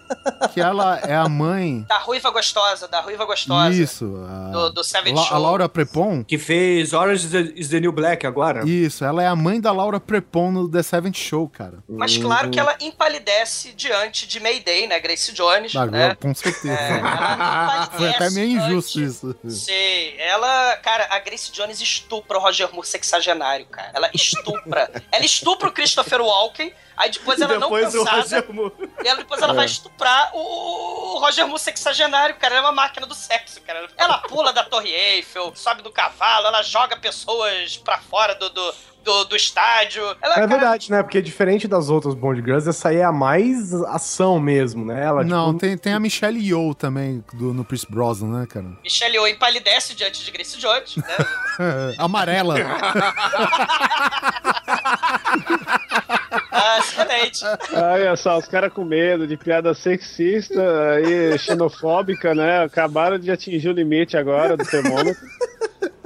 B: que ela é a mãe.
D: Da ruiva gostosa, da ruiva gostosa.
B: Isso. A,
D: Do, do Savage
B: La-
D: Show.
B: a Laura Prepon.
C: Que fez Orange is the, is the New Black agora.
B: Isso, ela é a mãe da Laura Prepon no The Seventh Show, cara.
D: Mas claro que ela empalidece diante de Mayday, né? Grace Jones,
B: Ah,
D: né?
B: Com certeza.
D: É, ela
B: Foi até meio injusto isso.
D: Sei, ela, cara, a Grace Jones estupra o Roger Moore sexagenário, cara. Ela estupra. ela estupra o Christopher Walken, aí depois ela
C: depois
D: não
C: o
D: cansada. E ela, depois ela
C: É.
D: vai estuprar o, o Roger Moore sexagenário, cara. Ela é uma máquina do sexo, cara. Ela pula da Torre Eiffel, sobe do cavalo, ela joga pessoas pra fora do, do, do, do estádio. Ela,
E: É
D: cara,
E: verdade, né? Porque diferente das outras Bond Girls, essa aí é a mais ação mesmo, né? Ela,
B: Não,
E: tipo,
B: tem, tem a Michelle Yeoh também do, no Pierce Brosnan, né, cara?
D: Michelle Yeoh empalidece diante de Grace Jones, né? [laughs]
B: Amarela.
D: ah, excelente.
F: Olha só, os caras com medo de piada sexista e xenofóbica, né? Acabaram de atingir o limite agora do termômetro.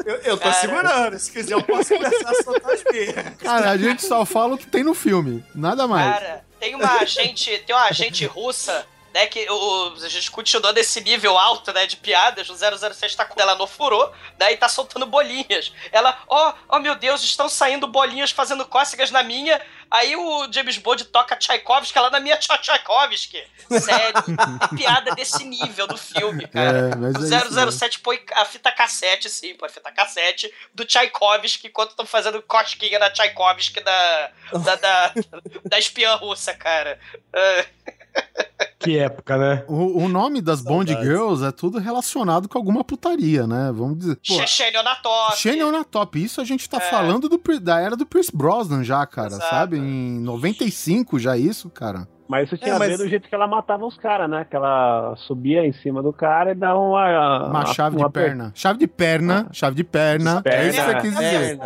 C: Eu, eu tô
D: Cara.
C: segurando. Se quiser, eu posso começar a soltar as minhas.
B: Cara, a gente só fala o que tem no filme. Nada mais.
D: Cara, tem uma agente, tem uma agente russa, né, que o, a gente continuou nesse nível alto, né, de piadas, o 006 tá com ela no furou, daí tá soltando bolinhas. Ela, ó, oh, meu Deus, estão saindo bolinhas fazendo cócegas na minha. Aí o James Bond toca Tchaikovsky lá na minha Tcha- Tchaikovsky. Sério, [laughs] piada desse nível do filme, cara.
B: É, é
D: o 007 põe a fita cassete, sim, põe a fita cassete do Tchaikovsky enquanto estão fazendo cosquinha na Tchaikovsky da, da, da, [laughs] da espiã russa, cara. É. [laughs]
E: Que época, né?
B: O, o nome das Bond Girls é tudo relacionado com alguma putaria, né? Vamos dizer.
D: Chechênio na top.
B: Xenia na top. Isso a gente tá
D: É.
B: falando do, da era do Pierce Brosnan já, cara,
D: Exato.
B: sabe? Em 95 já isso, cara.
F: Mas isso tinha
A: É,
F: a ver
A: mas-
F: do jeito que ela matava os caras, né? Que ela subia em cima do cara e dava uma.
B: Uma chave de
F: Ah, per-
B: perna. Chave de perna, chave de perna. É isso que você quis dizer.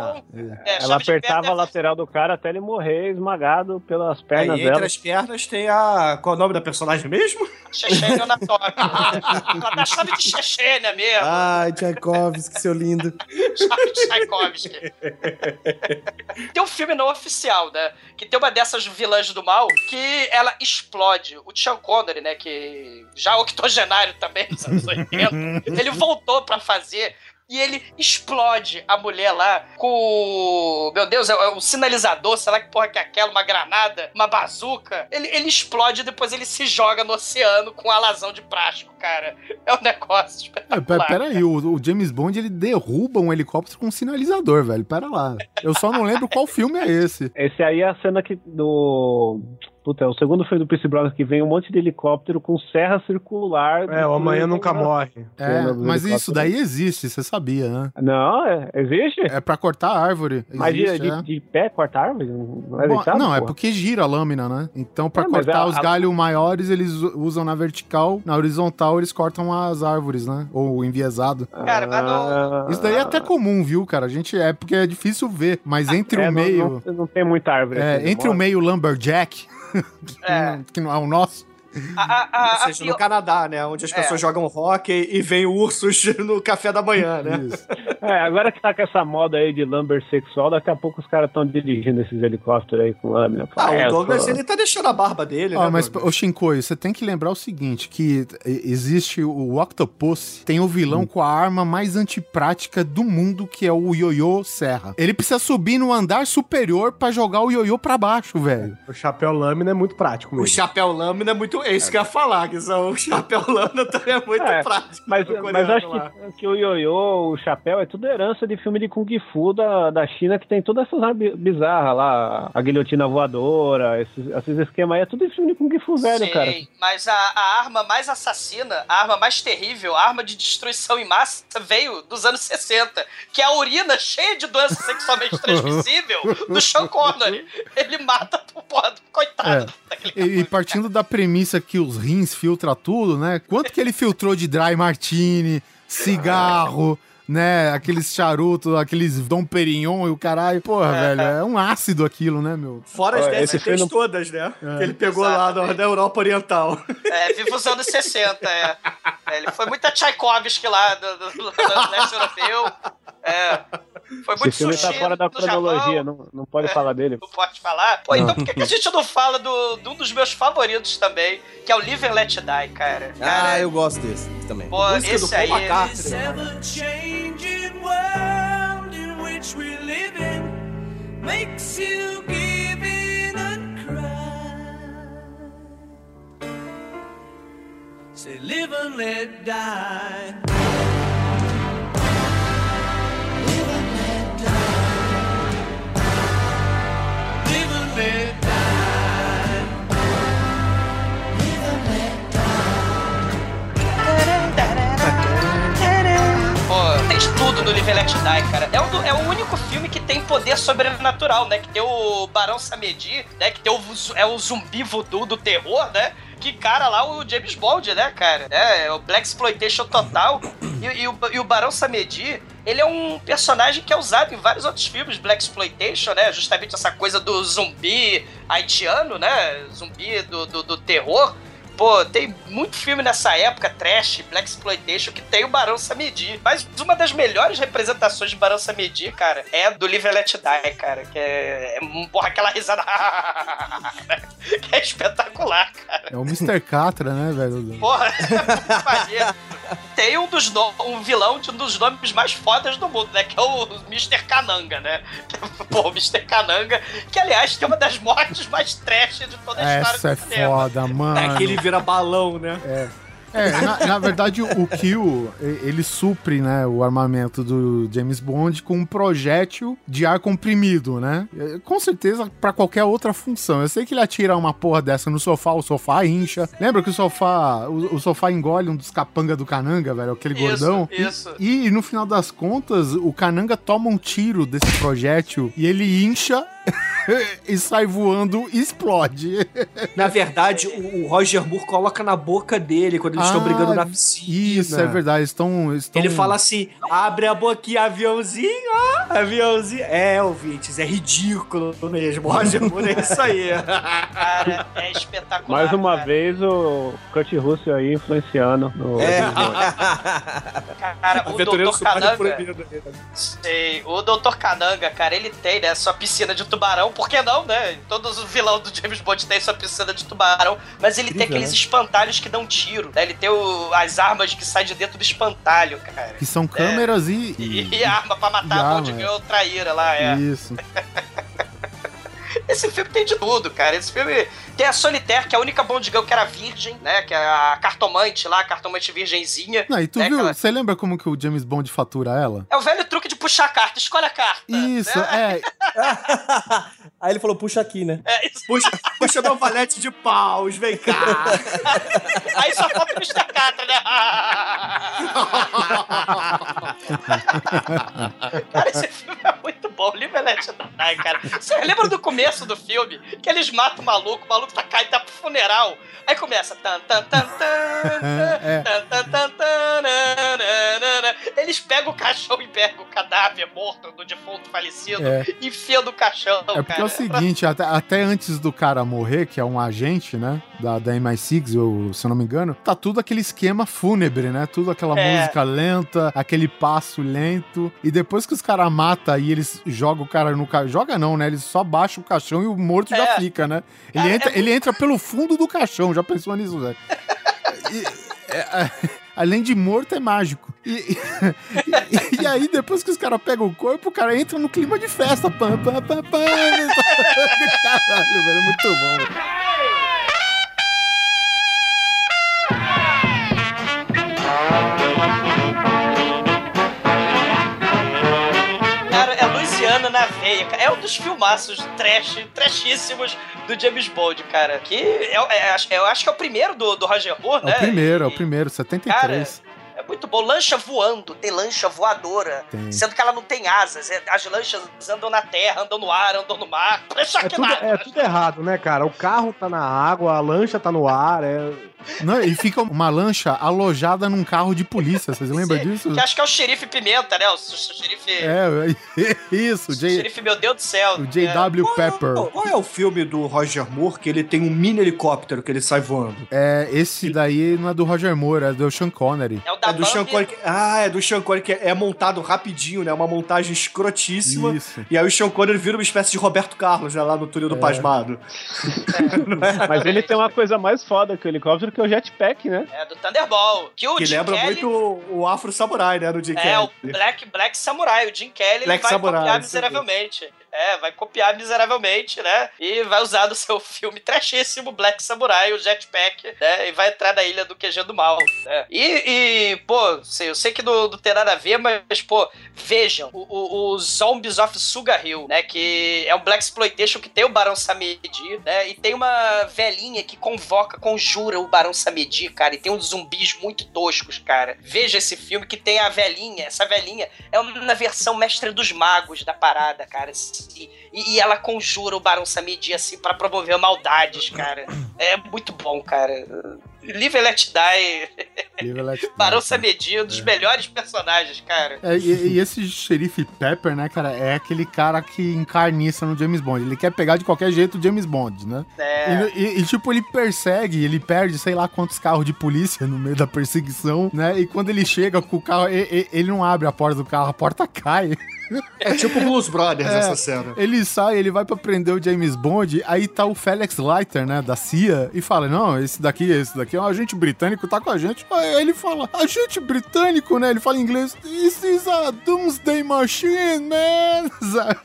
D: É,
F: Ela
D: chave de
F: apertava
D: perna
F: a lateral do cara até ele morrer esmagado pelas
C: Aí,
F: pernas
C: entre
F: dela.
C: as pernas tem a. Qual é o nome da personagem mesmo?
D: Chechênio na top. Ela dá chave de Chechênia mesmo.
A: Ai, Tchaikovsky, seu lindo.
D: Chave de Tchaikovsky. Tem um filme não oficial, né? Que tem uma dessas vilãs do mal que ela explode. O Sean Connery, né? Que já octogenário também, nos anos 80, [laughs] ele voltou pra fazer e ele explode a mulher lá com. o- Meu Deus, é o- é o sinalizador, sei lá que porra que é aquela, uma granada, uma bazuca. Ele, ele explode e depois ele se joga no oceano com alazão de plástico, cara. É um negócio
B: É,
D: espetacular.
B: pe- pera aí, o, o James Bond ele derruba um helicóptero com um sinalizador, velho. Pera lá. Eu só não lembro qual filme é esse.
F: Esse aí é a cena que do. Puta, o segundo filme do Pierce Brosnan que vem um monte de helicóptero com serra circular.
E: É, o Amanhã Nunca Morre.
B: É, mas isso daí existe, você sabia, né?
F: Não, é, existe?
B: É pra cortar a árvore.
F: Mas de,
B: Existe,
F: de,
B: é.
F: de pé, cortar árvore? Não é
B: Bom,
F: deixado,
B: não, é porque gira a lâmina, né? Então, pra
F: É, mas
B: cortar
F: a-
B: os
F: a-
B: galhos maiores, eles usam na vertical, na horizontal, eles cortam as árvores, né? Ou enviesado.
D: Cara, mas não.
B: Isso daí é até comum, viu, cara? A gente é porque é difícil ver, mas entre
F: É,
B: o
F: não-
B: meio.
F: Não, não tem muita árvore.
B: é,
F: aqui,
B: entre o meio lumberjack, [laughs] que,
D: É.
B: não, que não é o nosso.
D: A, a, a,
C: Ou
D: a
C: seja,
D: pior-
C: no Canadá, né? Onde as
D: É.
C: pessoas jogam rock e vem ursos [laughs] no café da manhã, né?
B: Isso.
F: É, agora que tá com essa moda aí de lumber sexual, daqui a pouco os caras estão dirigindo esses helicópteros aí com lâmina.
C: Ah,
F: É,
C: o Douglas,
F: só-
C: ele tá deixando a barba dele,
B: Ó,
C: né?
B: mas,
C: Douglas?
B: ô Shinkoi, você tem que lembrar o seguinte, que existe o Octopus, tem o vilão com a arma mais antiprática do mundo, que é o Yoyo Serra. Ele precisa subir no andar superior pra jogar o Yoyo pra baixo, velho.
E: O chapéu lâmina é muito prático
C: O
E: mesmo.
C: chapéu lâmina é muito. É isso que eu ia falar, que o chapéu lâmina também é muito
F: É,
C: prático.
F: Mas, mas acho que, que o ioiô, o chapéu, é tudo herança de filme de Kung Fu da, da China, que tem todas essas armas bi- bizarras lá, a guilhotina voadora, esses, esses esquemas aí, é tudo filme de Kung Fu velho,
D: Sei,
F: cara.
D: Mas a, a arma mais assassina, a arma mais terrível, a arma de destruição em massa veio dos anos 60, que é a urina cheia de doença sexualmente [laughs] transmissível do Sean Connery. Ele mata porra do coitado daquele
B: E, e partindo da premissa que os rins filtram tudo, né? Quanto que ele filtrou de dry martini, cigarro, né? Aqueles charutos, aqueles Dom Perignon e o caralho. Porra, velho, é um ácido aquilo, né, meu?
C: Fora as
F: Ó,
C: 10
F: esse
C: CTs
F: filme-
C: todas, né?
B: É.
C: Que ele pegou lá da, da Europa Oriental.
D: É, viva os anos 60, é. É, Ele foi muito a Tchaikovsky lá do, do, do leste europeu. É. Foi muito
F: Esse filme tá
D: sushi
F: fora da
D: no
F: cronologia, não, não pode falar dele.
D: Não pode falar? Pô, então por que, que a gente não fala do, de um dos meus favoritos também, que é o Live and Let Die, cara? Cara,
A: Ah, eu gosto desse também.
D: pô,
C: música do
D: esse
C: Paul
D: aí.
C: McCartney.
N: Say, live and let die.
D: Tudo no Live Let Die, cara. É o, é o único filme que tem poder sobrenatural, né? Que tem o Barão Samedi, né? Que tem o, é o zumbi voodoo do terror, né? Que cara lá o James Bond, né, cara? É, é o Black Exploitation total. E, e o, e o Barão Samedi, ele é um personagem que é usado em vários outros filmes, Black Exploitation, né? Justamente essa coisa do zumbi haitiano, né? Zumbi do, do, do terror. Pô, tem muito filme nessa época, trash, Black Exploitation, que tem o Barão Samedi. Mas uma das melhores representações de Barão Samedi, cara, é do Live and Let Die, cara. Que é, é porra, aquela risada. [laughs] que é espetacular, cara.
B: É o Mr. Catra, né, velho?
D: Porra, é muito maneiro. Tem um dos no- um vilão de um dos nomes mais fodas do mundo, né? Que é o Mr. Cananga, né? [laughs] Pô, Mr. Cananga, que aliás tem uma das mortes mais trash de toda a história
B: Essa é
D: do cinema.
B: foda, mano.
C: É que ele vira balão, né?
B: É. É, na, na verdade, o Kill, ele supre, né, o armamento do James Bond com um projétil de ar comprimido, né? Com certeza, pra qualquer outra função. Eu sei que ele atira uma porra dessa no sofá, o sofá incha. Lembra que o sofá, o, o sofá engole um dos capanga do Cananga, velho? Aquele
D: Isso,
B: gordão.
D: Isso.
B: E, e no final das contas, o Cananga toma um tiro desse projétil e ele incha [laughs] e sai voando e explode.
C: Na verdade, o, o Roger Moore coloca na boca dele quando eles estão
B: Ah,
C: brigando na piscina.
B: Isso, é verdade. Estão, estão...
C: Ele fala assim: abre a boquinha, aviãozinho, ó, aviãozinho. É, ouvintes, é ridículo mesmo. Roger Moore é isso aí. [laughs]
D: Cara, é espetacular.
F: Mais uma
D: cara.
F: vez o Kurt Russell aí influenciando no
C: É.
D: Cara, o Dr. Cananga. Sei, o Dr. Cananga, cara, ele tem, né, sua piscina de tubarão, por que não, né? Todos os vilões do James Bond têm sua piscina de tubarão, mas ele tem
B: Incrível,
D: aqueles
B: né?
D: espantalhos que dão tiro, né? Ele tem o- as armas que saem de dentro do espantalho, cara.
B: Que são câmeras e.
D: E, e arma pra matar a
B: arma,
D: Bond
B: é.
D: Traíra lá, é.
B: Isso. [laughs]
D: Esse filme tem de tudo, cara. Esse filme tem a Solitaire, que é a única Bond Girl que era virgem, né? Que é a cartomante lá, a cartomante virgenzinha.
B: Não, e tu
D: né,
B: viu?
D: que ela-
B: Você lembra como que o James Bond fatura ela?
D: É o velho truque de puxar a carta, escolhe a carta.
B: Isso, é. [laughs]
A: Aí ele falou, puxa aqui, né?
D: É, isso.
C: Puxa, puxa meu valete de paus, vem cá. [laughs]
D: Aí só falta o Mr. Catra, né? cara, esse filme é muito bom. Live and Let Die, cara. Você lembra do começo do filme? Que eles matam o maluco, o maluco tá caindo, tá pro funeral. Aí começa. Tan, tan, tan, tan. Eles pegam o caixão e pegam o cadáver morto do defunto falecido,
B: É.
D: enfia no caixão.
B: É porque
D: cara.
B: é o seguinte, até, até antes do cara morrer, que é um agente, né? Da, da MI6, eu, se eu não me engano, tá tudo aquele esquema fúnebre, né? Tudo aquela
D: É.
B: música lenta, aquele passo lento. E depois que os caras matam e eles jogam o cara no caixão. Joga não, né? Eles só baixam o caixão e o morto já
D: É.
B: fica, né? Ele, entra, ele entra pelo fundo do caixão, já pensou nisso, Zé? [laughs] E- é, é, além de morto, é mágico. E, e- [laughs] e aí, depois que os caras pegam o corpo, o cara entra no clima de festa. Pam, pam, pam, pam. Caralho, velho, é muito bom.
D: Cara, Cara. É um dos filmaços trash, trashíssimos do James Bond, cara. Que é, é- acho- eu acho que é o primeiro do, do Roger Moore,
B: É
D: né?
B: o primeiro, é o
D: E-
B: primeiro, 73.
D: É muito bom. Lancha voando, tem lancha voadora.
B: Tem.
D: Sendo que ela não tem asas. É- As lanchas andam na terra, andam no ar, andam no mar. [laughs]
E: É tudo, é tudo errado, né, cara? O carro tá na água, a lancha tá no ar, é...
B: Não, e fica uma lancha alojada num carro de polícia, vocês lembram
D: Sim,
B: disso?
D: Que acho que é o xerife Pimenta, né? O, xerife.
B: É, [laughs] isso, o J,
D: Xerife, meu Deus do céu.
B: o JW Pepper.
C: Qual, qual é o filme do Roger Moore que ele tem um mini helicóptero que ele sai voando?
B: É, esse daí não é do Roger Moore, é do Sean Connery.
D: É o da
C: É do Sean Connery. que- Ah, é do Sean Connery que é montado rapidinho, né? Uma montagem escrotíssima.
B: Isso.
C: E aí o Sean Connery vira uma espécie de Roberto Carlos, né? Lá no túnel do Pasmado. [laughs]
F: Mas ele tem uma coisa mais foda que o helicóptero, que é o jetpack, né?
D: É do Thunderball. Que o
C: Que
D: Jim
C: lembra
D: Kelly-
C: muito o, o Afro Samurai, né? No Jim
D: É, o
C: Kelly.
D: Black, Black Samurai. O Jim Kelly
C: Black
D: ele vai
C: Samurai,
D: copiar miseravelmente. É, vai copiar miseravelmente, né? E vai usar no seu filme trashíssimo Black Samurai, o Jetpack, né? E vai entrar na ilha do QG do mal, né? E, e, pô, sei- eu sei que não, tem nada a ver, mas, pô, vejam, o, o, o Zombies of Sugar Hill, né? Que é um Black Exploitation que tem o Barão Samedi, né? E tem uma velhinha que convoca, conjura o Barão Samedi, cara. E tem uns zumbis muito toscos, cara. Veja esse filme que tem a velhinha. Essa velhinha é uma versão mestre dos magos da parada, cara. E, e ela conjura o Barão Samedi, assim, pra promover maldades, cara. É muito bom, cara. Live and Let Die.
B: Live Let [laughs] Die,
D: Barão. Samedi, um dos melhores personagens, cara.
B: É, e, e esse xerife Pepper, né, cara, é aquele cara que encarniça no James Bond. Ele quer pegar de qualquer jeito o James Bond, né?
D: É.
B: E, e- tipo, ele persegue, ele perde sei lá quantos carros de polícia no meio da perseguição, né? E quando ele chega com o carro, e- e- ele, não abre a porta do carro, a porta cai.
C: É tipo Blues Brothers [laughs]
B: É.
C: essa cena.
B: Ele sai, ele vai pra prender o James Bond, aí tá o Felix Leiter, né, da CIA, e fala: Não, esse daqui, esse daqui é um agente britânico, tá com a gente. Aí ele fala: Agente britânico, né? Ele fala em inglês: This is a Doomsday Machine, man. [laughs]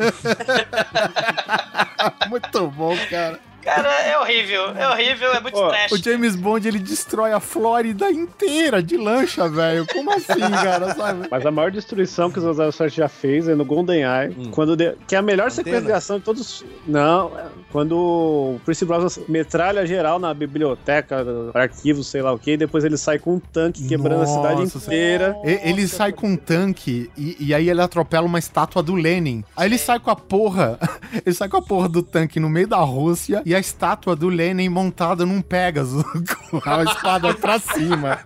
B: [laughs] Muito bom, cara.
D: Cara, é horrível. É horrível, é muito trash.
B: O James Bond, ele destrói a Flórida inteira de lancha, velho. Como assim, [laughs] cara, sabe?
F: Mas a maior destruição que o 007 já fez é no GoldenEye, quando de- que é a melhor sequência de ação de todos. Não, é quando o Prince Brosnan metralha geral na biblioteca, arquivo, sei lá o que, e depois ele sai com um tanque quebrando a cidade
B: Nossa,
F: inteira.
B: E- Ele sai com um tanque e, e aí ele atropela uma estátua do Lenin. Aí ele sai com a porra. [laughs] Ele sai com a porra do tanque no meio da Rússia e e a estátua do Lenin montada num Pegasus, [laughs] com a espada pra cima.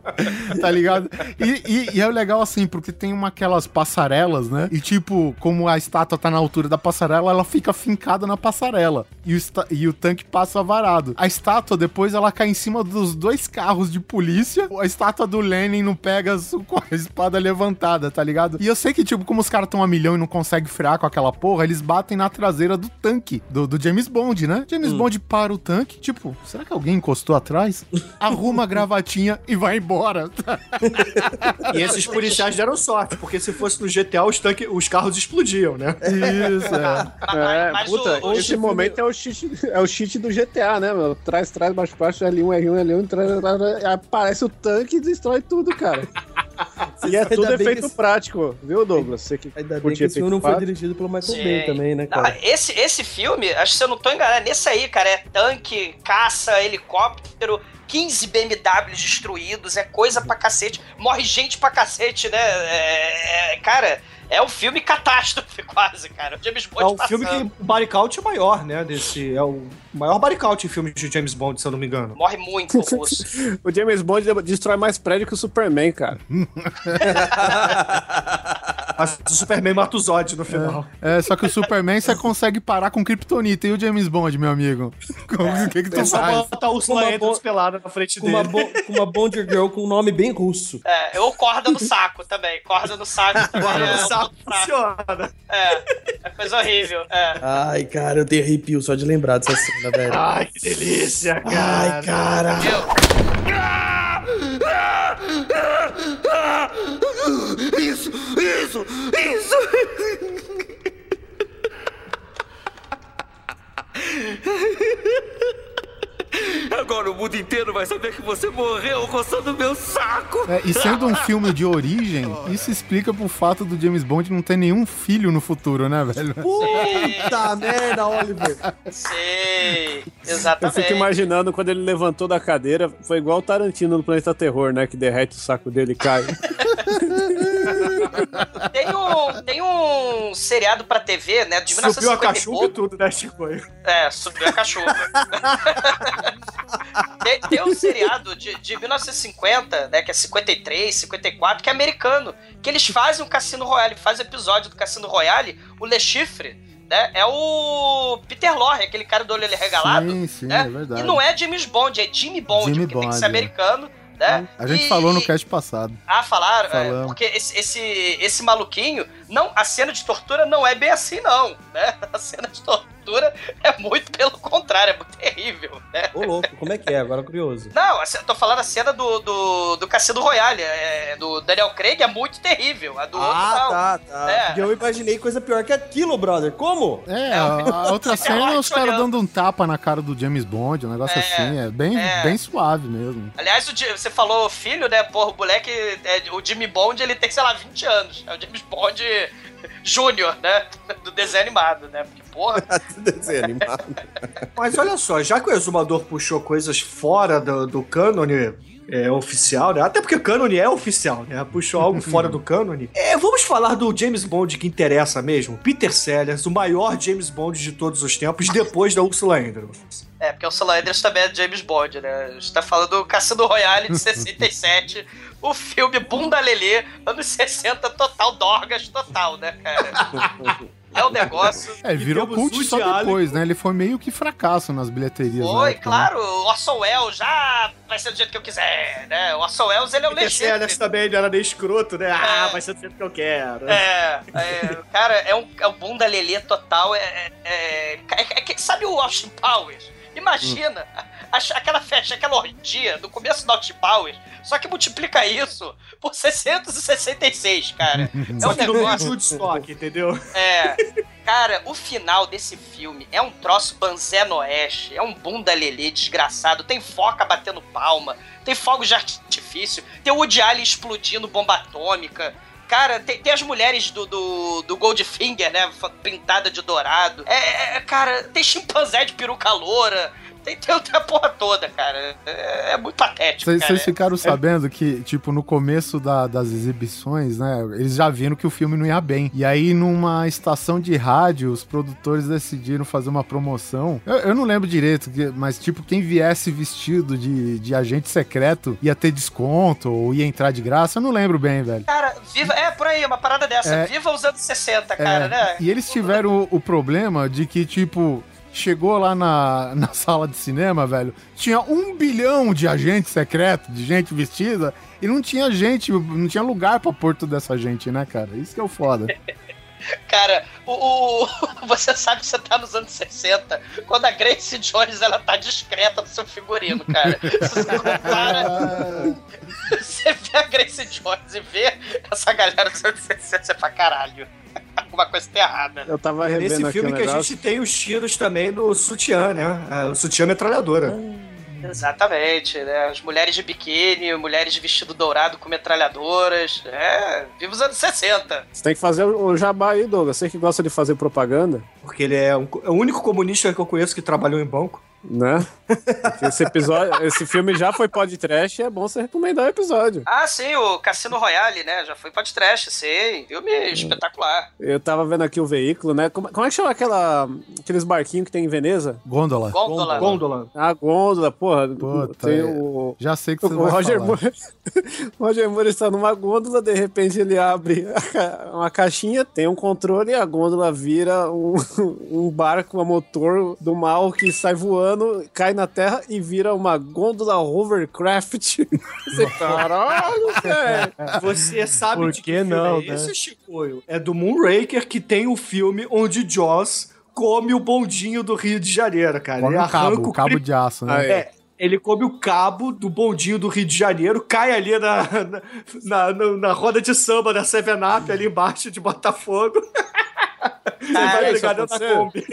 B: Tá ligado? E, e- e é legal assim, porque tem uma aquelas passarelas, né? E tipo, como a estátua tá na altura da passarela, ela fica fincada na passarela. E o, e o tanque passa varado. A estátua, depois, ela cai em cima dos dois carros de polícia. A estátua do Lenin no Pegasus com a espada levantada, tá ligado? E eu sei que, tipo, como os caras estão a milhão e não conseguem frear com aquela porra, eles batem na traseira do tanque, do, do James Bond, né? James Bond para o tanque, tipo, será que alguém encostou atrás? Arruma a gravatinha e vai embora. [laughs]
C: E esses policiais deram sorte, porque se fosse no GTA, os, tanque, os carros explodiam, né?
B: Isso, é.
F: É,
D: mas
F: puta,
D: o- o
F: esse
D: chefe-
F: momento é o cheat, é o cheat do GTA, né, meu? Traz, traz, baixo, baixo, L1, R1, L1, traz, traz, traz, aparece o tanque e destrói tudo, cara. [laughs] e é tudo efeito
A: esse-
F: prático, viu, Douglas? Você que
A: Ainda bem que esse filme não foi dirigido pelo Michael
D: Sim.
A: Bay também, né,
D: Não,
A: cara?
D: esse, esse filme, acho que se eu não tô enganado, é nesse aí, cara. É tanque, caça, helicóptero, 15 BMW destruídos, é coisa pra cacete. Morre gente pra cacete, né? É, é- cara, é um filme catástrofe [laughs] quase, cara. O James Bond
C: É um
D: passando.
C: filme que o body count é maior, né? Desse, é o maior body count em filmes de James Bond, se eu não me engano.
D: Morre muito. [laughs] O
F: James Bond destrói mais prédio que o Superman, cara. [laughs] [laughs]
C: Mas o Superman mata o Zod no final.
B: É, só que o Superman você consegue parar com Kryptonita. E o James Bond, meu amigo? O que, que tu
C: É só
B: faz?
C: botar o
A: bo-
C: pelada na frente
A: Com
C: dele.
A: uma, bo- com uma Bond Girl com um nome bem russo.
D: É, ou corda no saco também. Corda no saco [laughs] também.
C: Corda
D: é
C: no
D: um
C: saco funciona.
D: É, é coisa horrível. É.
A: Ai, cara, eu tenho arrepio só de lembrar dessa cena, velho.
C: Ai, que delícia, cara.
A: Ai, cara.
N: Isso, isso, isso! Agora o mundo inteiro vai saber que você morreu roçando meu saco!
B: É, e sendo um [laughs] filme de origem, isso explica pro fato do James Bond não ter nenhum filho no futuro, né, velho?
A: Puta [laughs] merda, Oliver.
D: Sei,
F: Eu
D: exatamente.
F: fico imaginando quando ele levantou da cadeira, foi igual o Tarantino no Planeta Terror, né? Que derrete o saco dele e cai. [laughs]
D: Tem um, tem um seriado pra TV, né, de
C: Subiu a
D: 1950 e
C: cachumba e tudo, né, Chico?
D: É, subiu a cachumba. [laughs] tem, tem um seriado de, de 1950, né, que é 53, 54, que é americano, que eles fazem um Cassino Royale, fazem episódio do Cassino Royale, o Le Chiffre, né, é o Peter Lorre, aquele cara do olho regalado,
B: Sim, sim,
D: né,
B: é verdade.
D: e não é James Bond, é Jimmy Bond,
B: Jimmy
D: porque tem que
B: Bond,
D: ser
B: é.
D: Né,
B: A gente
D: E-
B: falou no cast passado.
D: ah, falaram? É, porque esse, esse, esse maluquinho, não, a cena de tortura não é bem assim, não, né? [laughs] A cena de tortura [laughs] é muito pelo contrário, é muito terrível, né?
A: Ô, louco, como é que é? Agora curioso.
D: Não, eu tô falando a cena do, do, do Cassino Royale, é, do Daniel Craig, é muito terrível, a do outro
A: Ah,
D: não.
A: tá, tá.
D: É.
A: Porque eu imaginei coisa pior que aquilo, brother. Como?
B: É, a, a outra [laughs] cena é os caras dando um tapa na cara do James Bond, um negócio
D: É,
B: assim. É bem,
D: é.
B: bem suave mesmo.
D: Aliás, você falou filho, né? Porra, o moleque, é, o Jimmy Bond, ele tem, sei lá, 20 anos. É o James Bond [laughs] Júnior, né? Do desenho animado, né? Porque, porra... [laughs]
A: Desenho animado.
C: Mas olha só, já que o exumador puxou coisas fora do, do cânone é, oficial, né? Até porque cânone é oficial, né? Puxou algo [laughs] fora do cânone. É, vamos falar do James Bond que interessa mesmo. Peter Sellers, o maior James Bond de todos os tempos, depois da Ursula Andrews.
D: É, porque o Solan Andrews também é James Bond, né? A gente tá falando do Cassino Royale de [laughs] 67, o filme Bunda Lelê, anos 60, total, Dorgas total, né, cara? É um negócio.
B: É, virou cult só depois, né? Ele foi meio que fracasso nas bilheterias.
D: Foi,
B: época, né?
D: claro, o Orson Welles já vai ser do jeito que eu quiser, né? O Orson Welles, ele é o legítimo.
C: também não era nem escroto, né? Ah, vai ser do jeito que eu quero.
D: É, é, cara, é um, é um bunda lelê total. É, é, é, é que- sabe o Austin Powers? Imagina a- aquela festa, aquela orgia do começo do Powers, só que multiplica isso por 666, cara. [laughs] É um
C: meio de
D: negócio.
C: Woodstock, entendeu?
D: É. Cara, o final desse filme é um troço banzé no oeste, é um bunda lelê desgraçado, tem foca batendo palma, tem fogos de artifício, tem o Woody Allen explodindo bomba atômica. Cara, tem, tem as mulheres do, do, do Goldfinger, né? Pintada de dourado. É, é, cara, tem chimpanzé de peruca loura. Tem, tem, tem a porra toda, cara. É, é muito patético,
B: Vocês
D: cara.
B: ficaram
D: É-
B: sabendo que, tipo, no começo da- das exibições, né, eles já viram que o filme não ia bem. E aí, numa estação de rádio, os produtores decidiram fazer uma promoção. Eu, eu não lembro direito, mas, tipo, quem viesse vestido de, de agente secreto ia ter desconto ou ia entrar de graça. Eu não lembro bem, velho.
D: Cara, viva. É, por aí, uma parada dessa.
B: É.
D: Viva os anos 60, cara,
B: É,
D: né?
B: E eles tiveram o, o problema de que, tipo, chegou lá na, na [laughs] sala de cinema, velho, tinha um bilhão de agentes secretos, de gente vestida, e não tinha gente, não tinha lugar pra pôr toda essa gente, né, cara? Isso que é o foda. [laughs]
D: Cara, o, o- [laughs] você sabe que você tá nos anos 60, quando a Grace Jones ela tá discreta no seu figurino, cara. Se você compara. Você vê a Grace Jones e vê essa galera dos anos 60, você fala, caralho. [laughs] Alguma coisa tá errada.
F: Eu tava
C: É
F: revendo
C: nesse filme que a
F: negócio.
C: gente tem os tiros também no sutiã, né? Ah, O sutiã metralhadora.
D: Exatamente, né? As mulheres de biquíni, mulheres de vestido dourado com metralhadoras. É, viva os anos 60.
F: Você tem que fazer o o jabá aí, Douglas. Você que gosta de fazer propaganda,
C: Porque ele é, um- é o único comunista que eu conheço que trabalhou em banco.
F: Né? Esse episódio, esse filme já foi podcast e é bom você recomendar o episódio.
D: Ah, sim, o Cassino Royale, né? Já foi podcast, sei. Filme espetacular.
F: Eu tava vendo aqui o veículo, né? Como, como é que chama aquela, aqueles barquinhos que tem em Veneza?
B: Gôndola.
D: Gôndola.
C: Gôndola.
F: Ah, gôndola, porra.
B: Puta,
F: tem
B: é.
F: o...
B: Já sei que
F: O
B: você vai
F: Roger
B: falar.
F: Moore, [laughs] o Roger Moore está numa gôndola, de repente ele abre uma caixinha, tem um controle e a gôndola vira um, [laughs] um barco a motor do mal que sai voando, cai na terra e vira uma gôndola hovercraft. Você, [laughs] Caralho, velho.
C: Você sabe
E: Por
C: de
E: que
C: filme
E: não,
C: é
E: né?
C: esse, Chicoio? É do Moonraker que tem o filme onde Joss come o bondinho do Rio de Janeiro, cara.
B: Come
C: Ele
B: o cabo, o cabo de aço, né?
F: Ah, é.
C: É, ele come o cabo do bondinho do Rio de Janeiro, cai ali na, na, na, na- roda de samba da Seven Up, ali embaixo de Botafogo. [laughs] Você
D: Cara,
C: vai
F: aconteceu?
C: Kombi.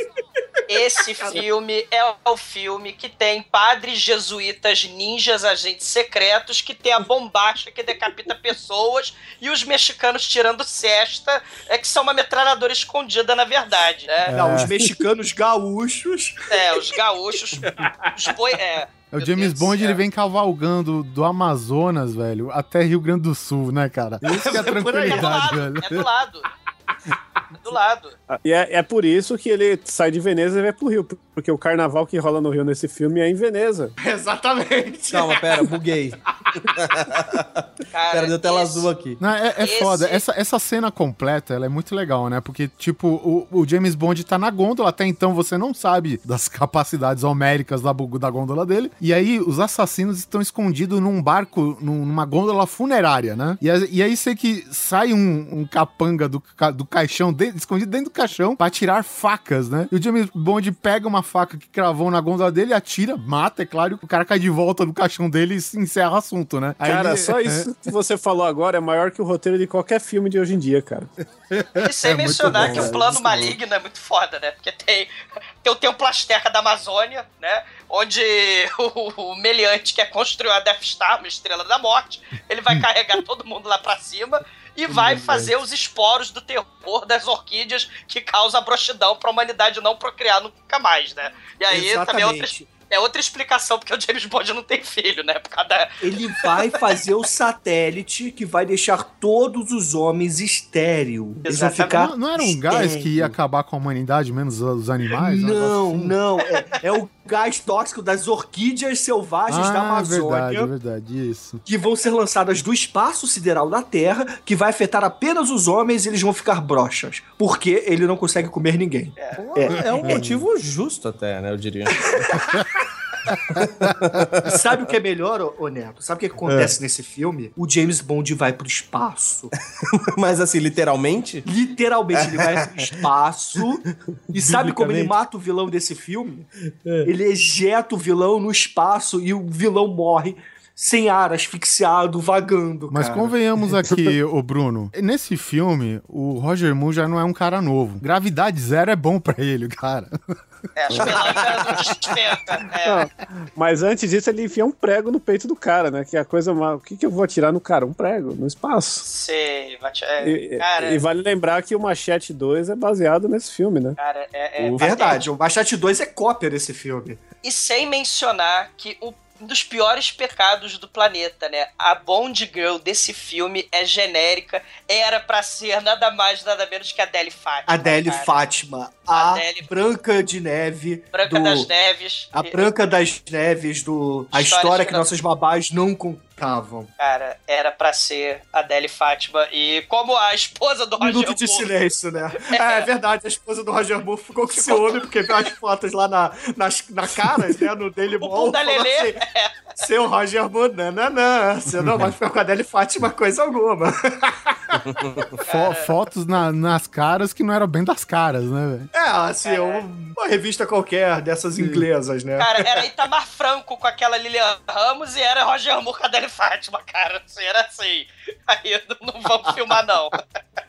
D: Esse filme é o filme que tem padres jesuítas, ninjas, agentes secretos, que tem a bombacha que decapita pessoas e os mexicanos tirando cesta, é que são uma metralhadora escondida, na verdade, né?
C: Não, os mexicanos gaúchos.
D: É, os gaúchos, os boi... É,
B: É o James Bond, ele vem cavalgando do Amazonas, velho, até Rio Grande do Sul, né, cara? Isso que é
C: É por aí.
D: é do
B: tranquilidade,
D: lado,
B: velho.
D: é do lado. É do lado.
F: E é, é por isso que ele sai de Veneza e vai pro Rio, porque o carnaval que rola no Rio nesse filme é em Veneza. [laughs]
C: Exatamente.
A: Calma, pera, buguei. [laughs]
D: Cara,
A: Pera, deu tela
D: esse-
A: azul aqui.
B: Não, é, é
D: Esse-
B: foda. Essa, essa cena completa, ela é muito legal, né? Porque, tipo, o, o James Bond tá na gôndola, até então você não sabe das [laughs] capacidades homéricas da, da gôndola dele. E aí, os assassinos estão escondidos num barco, num- numa gôndola funerária, né? E, a- e aí, sei que sai um, um capanga do, do caixão, de- escondido dentro do caixão, pra tirar facas, né? E o James Bond pega uma faca que cravou na gôndola dele, atira, mata, é claro, o cara cai de volta no caixão dele e se encerra o assunto, né? Aí
F: Cara,
B: ele-
F: só isso [laughs] que você falou agora é maior que o roteiro de qualquer filme de hoje em dia, cara.
D: E sem
B: É
D: mencionar
B: bom,
D: que o plano maligno é muito foda, né? Porque tem, tem o Templo Azteca da Amazônia, né? Onde [laughs] o, o meliante quer construir a Death Star, uma estrela da morte, ele vai carregar todo mundo lá pra cima e vai fazer os esporos do terror das orquídeas que causa a broxidão pra humanidade não procriar nunca mais, né? E aí também é outra,
C: Exatamente.
D: É outra explicação porque o James Bond não tem filho, né? Por causa da,
C: Ele vai fazer o satélite que vai deixar todos os homens estéril. Eles vão ficar.
B: Não, não era um gás que ia
C: estéril.
B: acabar com a humanidade, menos os animais?
C: Não,
B: assim?
C: não. É, é o gás tóxico das orquídeas selvagens da
B: Ah,
C: Amazônia.
B: verdade, verdade, isso.
C: Que vão ser lançadas do espaço sideral da Terra, que vai afetar apenas os homens e eles vão ficar broxas. Porque ele não consegue comer ninguém.
A: É, um motivo justo até, né, eu diria. [laughs] [laughs]
C: Sabe o que é melhor, ô, Neto? Sabe o que, que acontece nesse filme? O James Bond vai pro espaço. [laughs]
A: Mas assim, literalmente?
C: Literalmente, ele vai pro [laughs] espaço. E sabe como ele mata o vilão desse filme? Ele ejeta o vilão no espaço e o vilão morre. Sem ar, asfixiado, vagando.
B: Mas
C: cara.
B: convenhamos [laughs] aqui, ô Bruno. Nesse filme, o Roger Moore já não é um cara novo. Gravidade zero é bom pra ele, cara.
D: É, pelancas não dispensa. É.
F: Não, mas antes disso, ele enfia um prego no peito do cara, né? Que é a coisa mais. O que, que eu vou atirar no cara? Um prego, no espaço.
D: Sei, vai te- é,
F: E,
D: cara,
F: e vale lembrar que o Machete 2 é baseado nesse filme, né?
D: cara, é, é-
C: Verdade, o Machete 2 é cópia desse filme.
D: E sem mencionar que o- um dos piores pecados do planeta, né? A Bond Girl desse filme é genérica, era pra ser nada mais, nada menos que a Adele Fátima.
C: Adele
D: cara.
C: Fátima, a
D: Adele-
C: Branca de Neve.
D: Branca
C: do-
D: das Neves.
C: A Branca das Neves do. A
D: História de-
C: que nossas babás não
D: Cara, era pra ser a Adele Fátima. E como a esposa do
C: Um
D: Roger
C: minuto de
D: Moore-
C: silêncio, né? É, é verdade, a esposa do Roger Moore ficou com ciúme porque viu as fotos lá na, nas, na cara, né? No Daily Mall.
D: bunda
C: falou
D: Lelê.
C: assim, Seu Roger Moore, nananã. Você não vai ficar com a Adele Fátima coisa alguma. [laughs]
B: Fo- Fotos na- nas caras que não eram bem das caras, né, velho?
C: É, assim, um- uma revista qualquer dessas inglesas, né?
D: Cara, era Itamar Franco com aquela Lilian Ramos e era Roger Moore com a Adele Fátima, cara. Assim, era assim. Aí não vamos filmar, não. [laughs]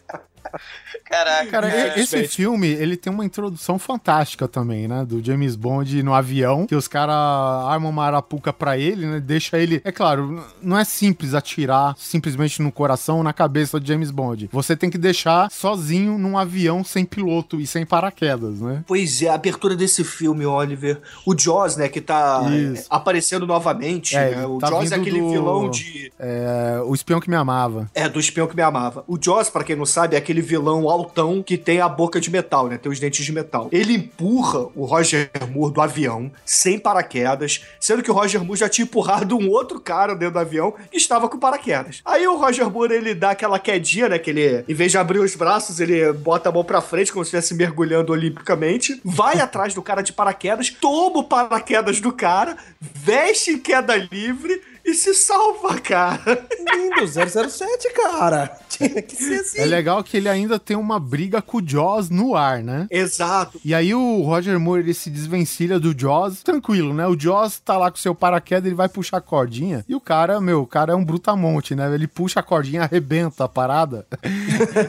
D: Caraca.
B: Cara, esse filme, ele tem uma introdução fantástica também, né? Do James Bond no avião, que os caras armam uma arapuca pra ele, né? Deixa ele... É claro, não é simples atirar simplesmente no coração ou na cabeça do James Bond. Você tem que deixar sozinho num avião sem piloto e sem paraquedas, né?
C: Pois é, a abertura desse filme, Oliver. O Jaws, né, que tá
B: Isso.
C: é, aparecendo novamente,
B: É,
C: né? O
B: tá
C: Jaws é aquele
B: do-
C: vilão de.
B: É, o espião que me amava.
C: É, do espião que me amava. O Jaws, pra quem não sabe, é aquele vilão altão que tem a boca de metal, né? Tem os dentes de metal. Ele empurra o Roger Moore do avião, sem paraquedas, sendo que o Roger Moore já tinha empurrado um outro cara dentro do avião que estava com paraquedas. Aí o Roger Moore, ele dá aquela quedinha, né? Que ele, em vez de abrir os braços, ele bota a mão pra frente, como se estivesse mergulhando olimpicamente, vai atrás do cara de paraquedas, toma o paraquedas do cara, veste em queda livre e se salva, cara.
A: Lindo, 007, cara. Tinha que ser assim.
B: É legal que ele ainda tem uma briga com o Jaws no ar, né?
C: Exato.
B: E aí o Roger Moore, ele se desvencilha do Jaws, tranquilo, né? O Jaws tá lá com o seu paraquedas, ele vai puxar a cordinha, e o cara, meu, o cara é um brutamonte, né? Ele puxa a cordinha, arrebenta a parada, [laughs]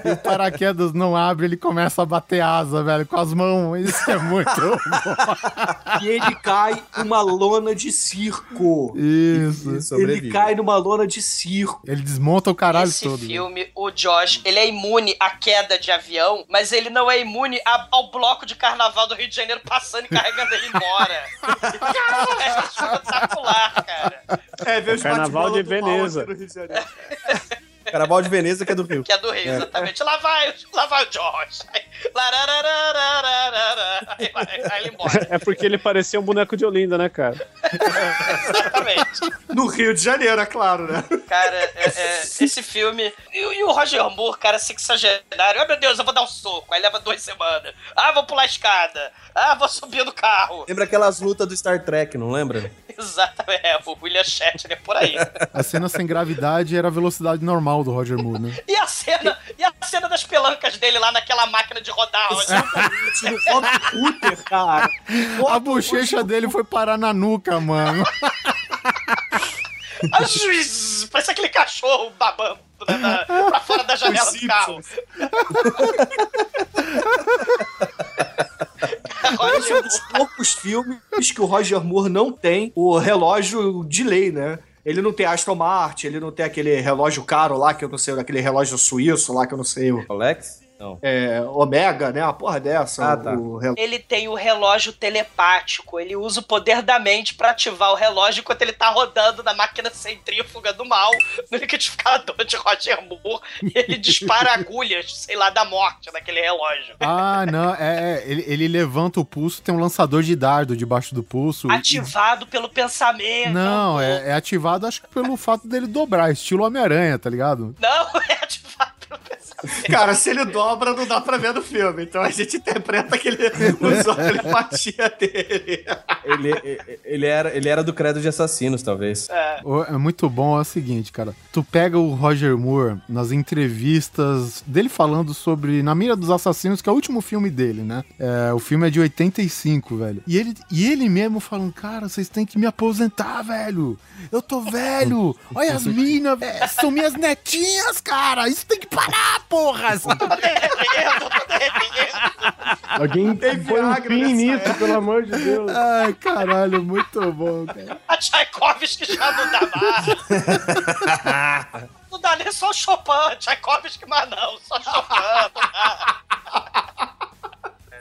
B: e o paraquedas não abre, ele começa a bater asa, velho, com as mãos, isso é muito bom. [laughs]
C: E ele cai numa lona de circo.
B: Isso.
C: Ele cai numa lona de circo.
B: Ele desmonta o caralho
D: Esse
B: todo.
D: filme, o Josh, ele é imune à queda de avião, mas ele não é imune a- ao bloco de carnaval do Rio de Janeiro passando e carregando ele embora. é espetacular, cara.
C: É, ver os
F: Carnaval de
C: do
F: Veneza.
C: no Rio de Janeiro.
A: Carnaval de Veneza, que é do Rio.
D: Que é do Rio,
A: É.
D: exatamente. Lá vai, lá vai o Josh. Aí, aí vai, vai ele embora.
F: É porque ele parecia um boneco de Olinda, né, cara?
D: Exatamente.
C: No Rio de Janeiro, é claro, né?
D: Cara, é- é, esse filme. E, o- e o Roger Moore, cara, sexagenário. Oh, meu Deus, eu vou dar um soco. Aí leva duas semanas. Ah, vou pular a escada. Ah, vou subir no carro.
A: Lembra aquelas lutas do Star Trek, não lembra? [laughs]
D: Exatamente. É, o William Shatner por aí.
B: A cena sem gravidade era a velocidade normal do Roger Moore, né?
D: E a cena, e a cena das pelancas dele lá naquela máquina de rodar.
C: Exatamente, no Bob cara.
B: A bochecha dele foi parar na nuca, mano. [laughs]
D: Ah, juiz, Parece aquele cachorro babando na- pra fora da janela do carro. [laughs]
C: Esse é um dos poucos filmes que o Roger Moore não tem o relógio de lei, né? Ele não tem Aston Martin, ele não tem aquele relógio caro lá, que eu não sei, aquele relógio suíço lá, que eu não sei.
A: Alex? Não.
C: É, Omega, né? Uma porra dessa.
A: Ah, tá.
C: o rel-
D: Ele tem o relógio telepático. Ele usa o poder da mente pra ativar o relógio enquanto ele tá rodando na máquina centrífuga do mal, no liquidificador de Roger Moore. E ele [laughs] dispara agulhas, sei lá, da morte naquele relógio.
B: Ah, não, é, é, ele, ele levanta o pulso, tem um lançador de dardo debaixo do pulso. e-
D: Ativado pelo pensamento.
B: Não, é, é ativado acho que pelo fato dele dobrar, estilo Homem-Aranha, tá ligado?
D: Não, [laughs] é ativado. [laughs]
C: Cara, se ele dobra, não dá pra ver no filme. Então a gente interpreta que ele usou a telepatia dele.
A: Ele, ele, era, ele era do credo de assassinos, talvez.
B: O- É muito bom, é o seguinte, cara. Tu pega o Roger Moore nas entrevistas dele falando sobre Na Mira dos Assassinos, que é o último filme dele, né? É, o filme é de 85, velho. E ele, e ele mesmo falando, cara, vocês têm que me aposentar, velho. Eu tô velho. Olha as minas, velho. São minhas netinhas, cara. Isso tem que parar, porra. [laughs]
E: Alguém
C: Tem
E: põe um fim nisso, pelo amor de Deus.
B: Ai, caralho, muito bom, cara. [laughs]
D: A Tchaikovsky já não dá mais. Não dá nem só o Chopin, Tchaikovsky mais não, só Chopin.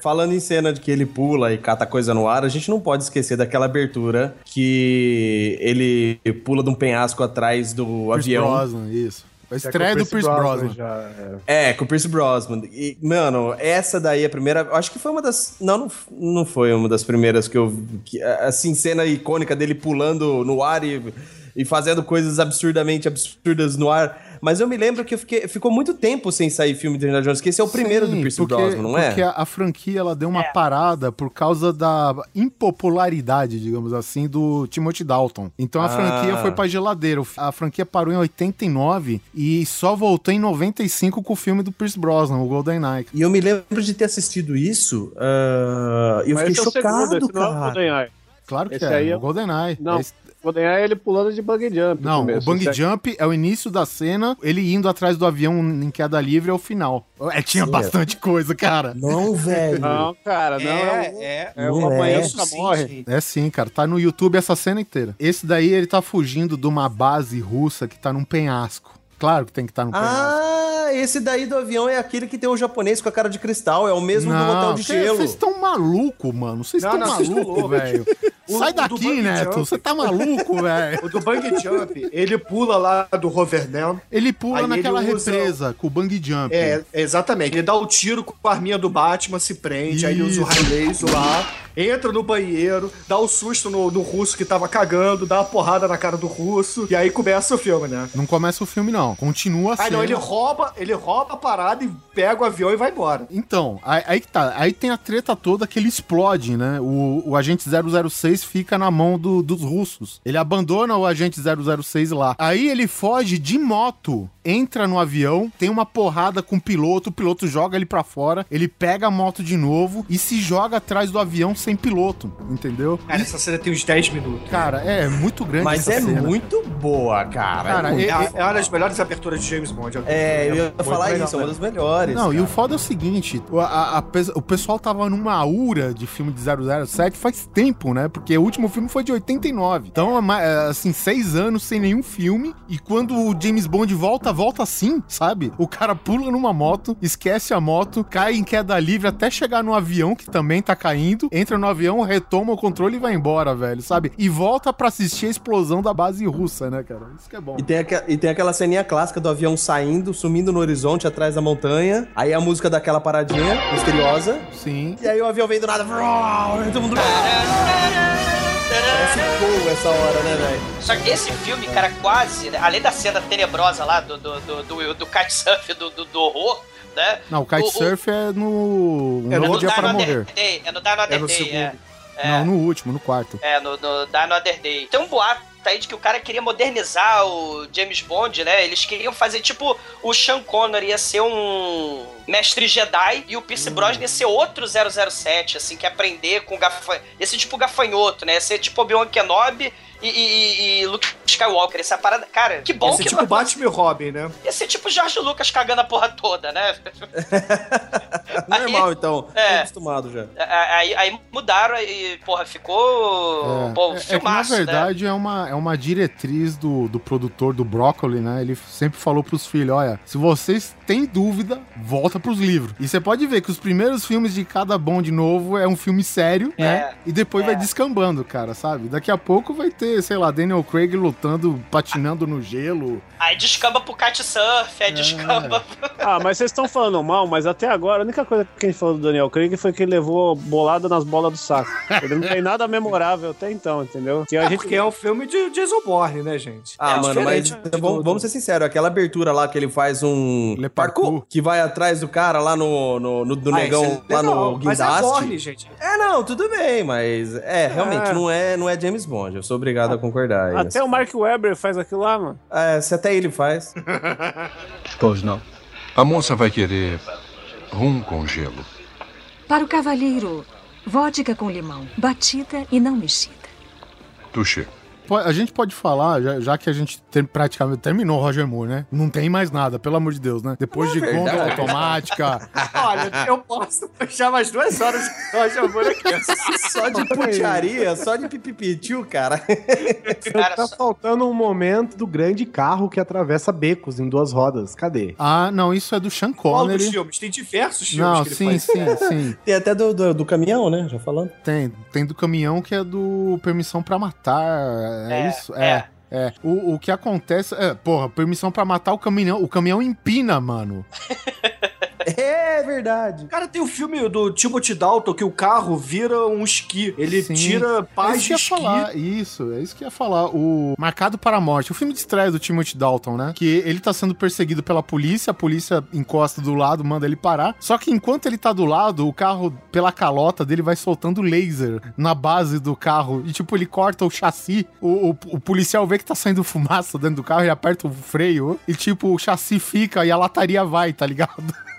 A: Falando em cena de que ele pula e cata coisa no ar, a gente não pode esquecer daquela abertura que ele pula de um penhasco atrás do
B: Pierce
A: avião.
B: Brosnan, isso. A estreia do Pierce Brosnan.
E: já é.
A: É, com o Pierce Brosnan. E, mano, essa daí é a primeira. eu Acho que foi uma das. Não, não, não foi uma das primeiras que eu. vi, Que, assim, cena icônica dele pulando no ar e, e fazendo coisas absurdamente absurdas no ar. Mas eu me lembro que eu fiquei, ficou muito tempo sem sair filme de Indiana Jones, que esse é o primeiro do
B: Sim,
A: Pierce
B: porque,
A: Brosnan, não é?
B: Porque a, a franquia ela deu uma parada por causa da impopularidade, digamos assim, do Timothy Dalton. Então a
A: Ah.
B: franquia foi pra geladeira. O- A franquia parou em 89 e só voltou em 95 com o filme do Pierce Brosnan, o Golden Knight.
A: E eu me lembro de ter assistido isso ah, e eu
F: Mas
A: fiquei
F: é o
A: chocado,
F: segundo, esse não é o
A: cara.
F: GoldenEye.
B: Claro que
F: Esse
B: é,
F: aí é-
B: o Golden Knight.
F: Não,
B: Esse-
F: o GoldenEye é ele pulando de bungee jump.
B: Não,
F: começo.
B: o
F: é-
B: jump é o início da cena, ele indo atrás do avião em queda livre é o final. É, tinha
A: Sim, é.
B: bastante coisa, cara.
A: Não, velho.
F: Não, cara, não. É,
C: é.
F: é,
A: Não
F: o
A: é.
C: Isso
F: nunca
C: sim,
F: morre.
B: É sim, cara. Tá no YouTube essa cena inteira. Esse daí, ele tá fugindo de uma base russa que tá num penhasco. Claro que tem que estar tá no penhasco.
A: Ah, esse daí do avião é aquele que tem o japonês com a cara de cristal, é o mesmo do Hotel de
B: cê-
A: Gelo.
B: Vocês estão malucos, mano. Vocês
C: Não,
B: estão
C: não, loucos.
B: velho. [laughs]
C: O-
B: Sai
C: o
B: daqui, Neto.
C: jump.
B: Você tá maluco, [laughs] velho.
C: O do Bang Jump, ele pula lá do Roverdam.
B: Ele pula
C: Aí
B: naquela
C: ele usa-
B: represa com o bang jump.
C: É, exatamente. Ele dá o tiro com a arminha do Batman, se prende, aí ele usa o raio laser lá, entra no banheiro, dá um susto no, no russo que tava cagando, dá uma porrada na cara do russo, e aí começa o filme, né?
B: Não começa o filme, não. Continua a
C: Aí não, ele rouba, ele rouba a parada e pega o avião e vai embora.
B: Então, aí, aí que tá. Aí tem a treta toda que ele explode, né? O, o agente 006 fica na mão do- dos russos. Ele abandona o agente 006 lá. Aí ele foge de moto, entra no avião, tem uma porrada com o piloto, o piloto joga ele pra fora, ele pega a moto de novo e se joga atrás do avião sem piloto, entendeu?
C: Cara, essa cena tem uns 10 minutos.
B: Cara, é muito grande
A: Mas
B: essa
A: é
B: cena.
A: muito boa, cara.
B: Cara,
A: é,
C: É, a- é uma das melhores aberturas de James Bond.
A: é, eu ia
C: muito
A: falar
C: legal,
A: isso, é uma das melhores.
B: Não, e
A: cara.
B: o foda é o seguinte, o- a- a pes- o pessoal tava numa aura de filme de 007 faz tempo, né? Porque o último filme foi de 89. Então, é é, assim, seis anos sem nenhum filme. E quando o James Bond volta, volta assim, sabe? O cara pula numa moto, esquece a moto, cai em queda livre até chegar no avião, que também tá caindo, entra no avião, retoma o controle e vai embora, velho, sabe? E volta pra assistir a explosão da base russa, né, cara? Isso que é bom.
A: E tem, aque- e tem aquela ceninha clássica do avião saindo, sumindo no horizonte atrás da montanha. Aí a música daquela paradinha misteriosa.
B: Sim.
A: E aí o avião vem do nada. [laughs] todo mundo. Parece gol essa hora, né, velho?
D: Só que esse filme, cara, quase, né, além da cena tenebrosa lá do, do, do, do, do kitesurf do, do, do horror, né?
B: Não, o kitesurf é no Um
D: É no
B: Dia para Morrer.
D: Day, é no Die Another
C: É no
D: Day,
C: segundo.
D: é. É.
B: Não, no último, no quarto.
D: É, no, no Die Another Day. Tem um boato aí de que o cara queria modernizar o James Bond, né? Eles queriam fazer tipo o Sean Connery ia ser um mestre Jedi e o Pierce Brosnan ia ser outro 007, assim, que aprender com gafanhoto. Ia ser tipo gafanhoto, né? Ia ser tipo Obi-Wan Kenobi e, e, e Luke Skywalker. Essa parada, cara, que bom
C: Esse
D: que
C: tipo Batman e Robin, né?
D: Ia ser tipo Jorge Lucas cagando a porra toda, né? [laughs]
A: Normal, então.
D: É.
A: Tô acostumado já.
D: Aí, aí mudaram e, porra, ficou. Pô,
B: É, é que, na
D: filmaço, né?
B: verdade, é, uma, é uma diretriz do, do produtor do Brócoli, né? Ele sempre falou pros filhos: olha, se vocês têm dúvida, volta volta pros livros. E você pode ver que os primeiros filmes de cada Bond novo é um filme sério, né? E depois vai descambando, cara, sabe? Daqui a pouco vai ter, sei lá, Daniel Craig lutando, patinando no gelo.
D: Aí descamba pro kitesurf, aí descamba pro...
F: Ah, mas vocês estão falando mal, mas até agora a única coisa que a gente falou do Daniel Craig foi que ele levou bolada nas bolas do saco. Ele não tem nada memorável até então, entendeu? Que a
C: É
F: gente
C: porque é um filme de Jason Bourne, né, gente?
A: Ah,
C: É
A: mano, mas
C: de
A: vamos, vamos ser sinceros, aquela abertura lá que ele faz um parkour, que vai atrás do cara lá no, no, no- do
C: Ah,
A: negão,
C: isso é
A: lá
C: legal,
A: no
C: Mas é
A: guindaste.
C: Bourne, gente.
A: É, não, tudo bem, mas é, realmente
F: É.
A: não é, não é James Bond. Eu sou obrigado a concordar. aí
F: Até
A: nessa-
F: o Mark Webber faz aquilo lá, mano.
A: É, se até ele faz. [laughs]
H: Pois não. A moça vai querer rum com gelo.
O: Para o cavalheiro, vodka com limão, batida e não mexida.
H: Touché.
B: A gente pode falar, já, já que a gente tem- praticamente terminou o Roger Moore, né? Não tem mais nada, pelo amor de Deus, né? Depois de
C: verdade.
B: gôndola automática. [laughs]
C: Olha, eu posso puxar mais duas horas de Roger Moore aqui.
A: Só de putiaria, só de pipipitiu, [laughs] cara.
E: Tá faltando um momento do grande carro que atravessa becos em duas rodas. Cadê?
B: Ah, não, isso é do Sean
C: Qual dos
B: Connery.
C: filmes? Tem diversos filmes
B: Não,
C: que ele
B: sim,
C: faz.
B: sim, [laughs] sim.
A: Tem até do, do, do caminhão, né? Já falando.
B: Tem, tem do caminhão que é do Permissão pra Matar. É,
D: É,
B: isso? É. É. O, o que acontece. É, porra, permissão pra matar o caminhão. O caminhão empina, mano. [laughs] [laughs]
A: É verdade.
C: Cara, tem o filme do Timothy Dalton que o carro vira um esqui. Ele
B: Sim.
C: tira
B: É
C: paz
B: isso
C: de esqui.
B: falar, isso, é isso que ia falar. O Marcado para a Morte, o filme de estreia do Timothy Dalton, né? Que ele tá sendo perseguido pela polícia, a polícia encosta do lado, manda ele parar. Só que enquanto ele tá do lado, o carro, pela calota dele, vai soltando laser na base do carro. E tipo, ele corta o chassi. O, o, o policial vê que tá saindo fumaça dentro do carro e aperta o freio. E tipo, o chassi fica e a lataria vai, tá ligado? [laughs]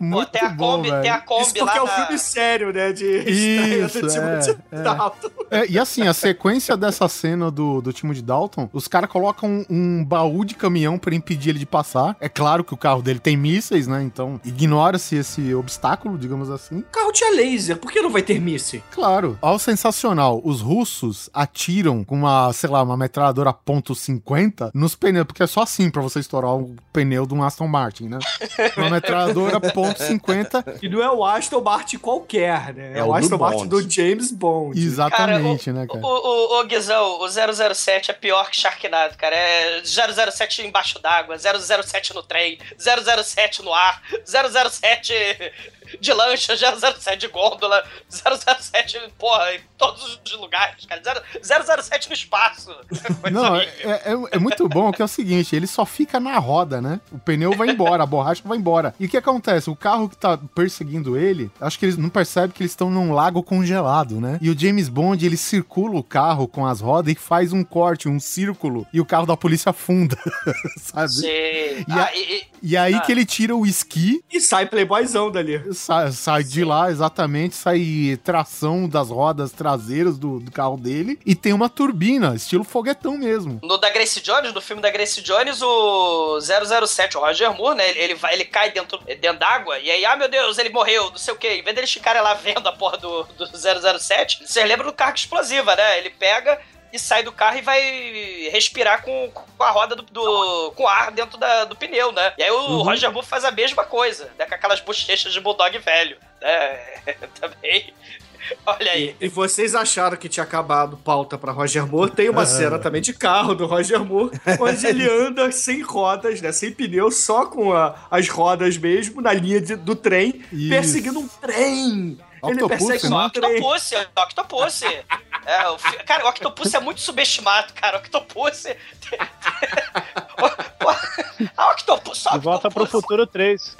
B: Muito
D: tem a
B: bom,
D: Kombi,
B: velho.
D: tem a Kombi
C: Isso porque
D: lá
C: é um
D: na-
C: filme sério, né? De
B: Isso,
C: do
B: é,
C: Timothy
B: é.
C: Dalton.
B: É, e assim, a sequência dessa cena do, do time de Dalton, os caras colocam um, um baú de caminhão pra impedir ele de passar. É claro que o carro dele tem mísseis, né? Então ignora-se esse obstáculo, digamos assim.
C: O carro tinha laser, por que não vai ter míssil?
B: Claro. Ao sensacional, os russos atiram com uma, sei lá, uma metralhadora .50 nos pneus, porque é só assim pra você estourar o pneu de um Aston Martin, né? Uma metralhadora .50
C: E não é o Aston Martin qualquer, né? É,
B: É
C: o
B: o do
C: Aston Martin do James Bond.
B: Exatamente,
D: Cara,
B: né, cara?
D: O, o, o Guizão, o 007 é pior que Sharknado, cara. É 007 embaixo d'água, 007 no trem, 007 no ar, 007 de lancha, 007 de gôndola, 007, porra, em todos os lugares, cara. 0- 007 no espaço. [laughs]
B: Não, é, é, é muito bom que é o seguinte, ele só fica na roda, né? O pneu vai embora, a borracha vai embora. E o que acontece? O carro que tá perseguindo ele, acho que eles não percebem que eles estão num lago congelado, né? E o James Bond, ele circula o carro com as rodas e faz um corte, um círculo, e o carro da polícia afunda, [laughs] sabe?
D: Sim.
B: E,
D: Ah,
B: a-
D: e- e-
B: e aí
D: ah.
B: que ele tira o esqui.
C: E sai playboyzão dali.
B: Sai, sai de lá, exatamente, sai tração das rodas traseiras do, do carro dele e tem uma turbina, estilo foguetão mesmo.
D: No da Grace Jones, no filme da Grace Jones, o 007, o Roger Moore, né? Ele, ele vai, ele cai dentro, dentro d'água e aí, ah, meu Deus, ele morreu, não sei o quê. Em vez deles ficarem lá vendo a porra do, do 007, vocês lembram do carga explosiva, né? Ele pega e sai do carro e vai respirar com, com a roda do, do- com ar dentro da- do pneu, né? E aí o
C: Uhum.
D: Roger Moore faz a mesma coisa, né? Com aquelas bochechas de bulldog velho, né? [laughs] Também. Olha aí.
C: E vocês acharam que tinha acabado pauta pra Roger Moore? Tem uma cena também de carro do Roger Moore, onde ele [laughs] anda sem rodas, né? Sem pneu, só com a- as rodas mesmo, na linha de- do trem,
B: Isso.
C: perseguindo um trem. ele
B: Octopus,
C: persegue
B: né?
C: um trem.
D: Octopus, Octopus. É, o fi- cara, o Octopus é muito subestimado, cara. O Octopus. [laughs] A Octopus, só
F: volta pro futuro 3.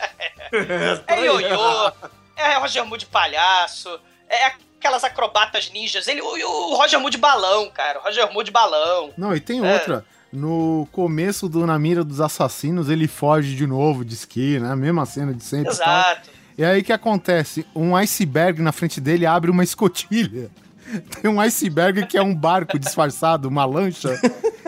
D: é ioiô, é Roger Moore de palhaço, é aquelas acrobatas ninjas. Ele, o, o Roger Moore de balão, cara. O Roger Moore de balão.
B: Não, e tem
D: É.
B: outra. No começo do Na Mira dos Assassinos, ele foge de novo de esqui, né? Mesma cena de sempre. e tal.
D: Exato.
B: E aí o que acontece? Um iceberg na frente dele abre uma escotilha. [laughs] Tem um iceberg que é um barco disfarçado, uma lancha.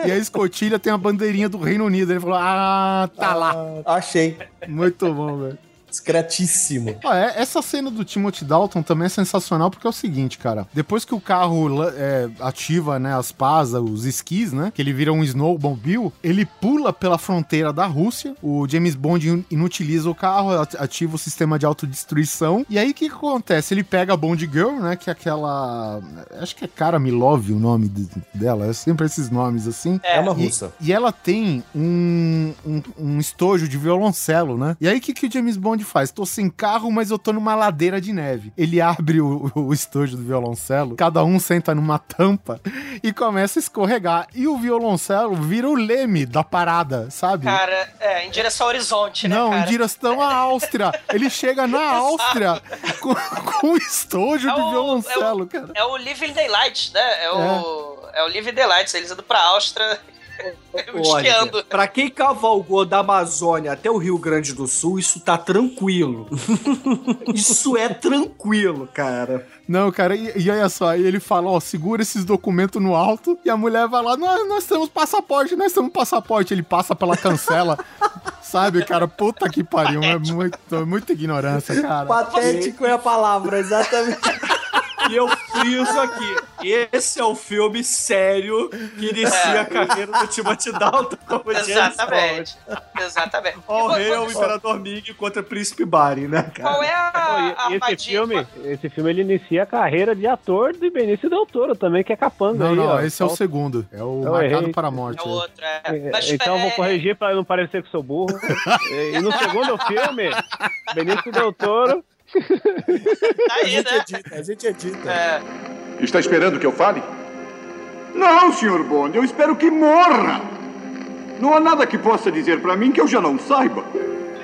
B: e a escotilha tem a bandeirinha do Reino Unido. Ele falou: Ah, tá lá.
A: Achei.
B: Muito bom, velho.
A: Discretíssimo.
B: Ó, é- essa cena do Timothy Dalton também é sensacional porque é o seguinte, cara. Depois que o carro é, ativa, né, as pás, os esquis, né, que ele vira um snowmobile, ele pula pela fronteira da Rússia. O James Bond in- inutiliza o carro, at- ativa o sistema de autodestruição. E aí o que, que acontece? Ele pega a Bond Girl, né, que é aquela... Acho que é Cara Milov o nome de- dela. É sempre esses nomes assim.
A: É uma
B: E-
A: russa.
B: e ela tem um, um, um estojo de violoncelo, né? E aí o que, que o James Bond faz? Tô sem carro, mas eu tô numa ladeira de neve. Ele abre o, o estojo do violoncelo, cada um senta numa tampa e começa a escorregar. E o violoncelo vira o leme da parada, sabe?
D: Cara, é, em direção ao horizonte, né,
B: Não,
D: cara?
B: em direção à Áustria. Ele chega na [laughs] Áustria com, com o estojo do violoncelo, cara.
D: É o Living Daylights, né? É o, é. o Living Daylights. Eles andam pra Áustria.
C: Olha, pra quem cavalgou da Amazônia até o Rio Grande do Sul, isso tá tranquilo. [laughs] isso é tranquilo, cara.
B: Não, cara, e, e olha só, aí ele fala, ó, segura esses documentos no alto, e a mulher vai lá, nós, nós temos passaporte, nós temos passaporte. Ele passa pela cancela, [laughs] sabe, cara? Puta que pariu, é muito, muita ignorância, cara.
A: Patético é a palavra, exatamente. [laughs]
C: E eu friso aqui. Esse é o filme sério que inicia
D: É.
C: a carreira do Timothy Dalton como
D: Exatamente. Exatamente.
C: O rei é o Imperador Ming contra Príncipe Barry, né, cara?
D: Qual é a, a
F: esse filme, esse filme ele inicia a carreira de ator de Benício Del Toro também, que é capanga
B: Não,
F: aí,
B: não,
F: ó.
B: esse é o
F: Então-
B: segundo. É o
F: Eu
B: Marcado
F: errei.
B: para a Morte.
D: É o outro, é.
F: É,
D: Mas,
F: então eu vou
D: é,
F: corrigir pra não parecer que sou burro. [laughs] e no segundo filme, Benício Del Toro.
D: Tá aí, né?
A: A gente edita.
D: É.
L: Está esperando que eu fale? Não, Sr. Bond, eu espero que morra. Não há nada que possa dizer pra mim que eu já não saiba.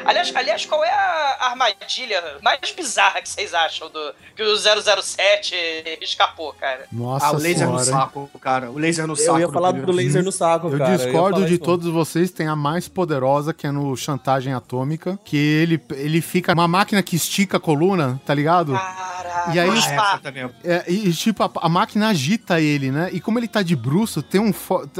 D: Aliás, aliás, qual é a armadilha mais bizarra que vocês acham do que o 007 escapou, cara?
B: Nossa
C: Ah, o laser no
B: senhora.
C: saco, cara. O laser no
A: Eu
C: saco.
A: ia falar do laser no saco,
B: Eu
A: cara.
B: discordo
A: falar
B: de
A: isso.
B: todos vocês, tem a mais poderosa, que é no Chantagem Atômica, que ele, ele fica uma máquina que estica a coluna, tá ligado?
D: Caraca.
B: E aí-
C: Ah, também.
B: É, e, e, tipo, a, a máquina agita ele, né? E como ele tá de bruço, tem um.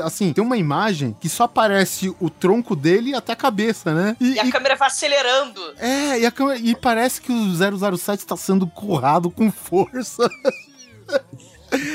B: Assim, tem uma imagem que só aparece o tronco dele até a cabeça, né?
D: E a câmera vai acelerando.
B: É, e, a câmera- e parece que o 007 tá sendo currado com força. [laughs]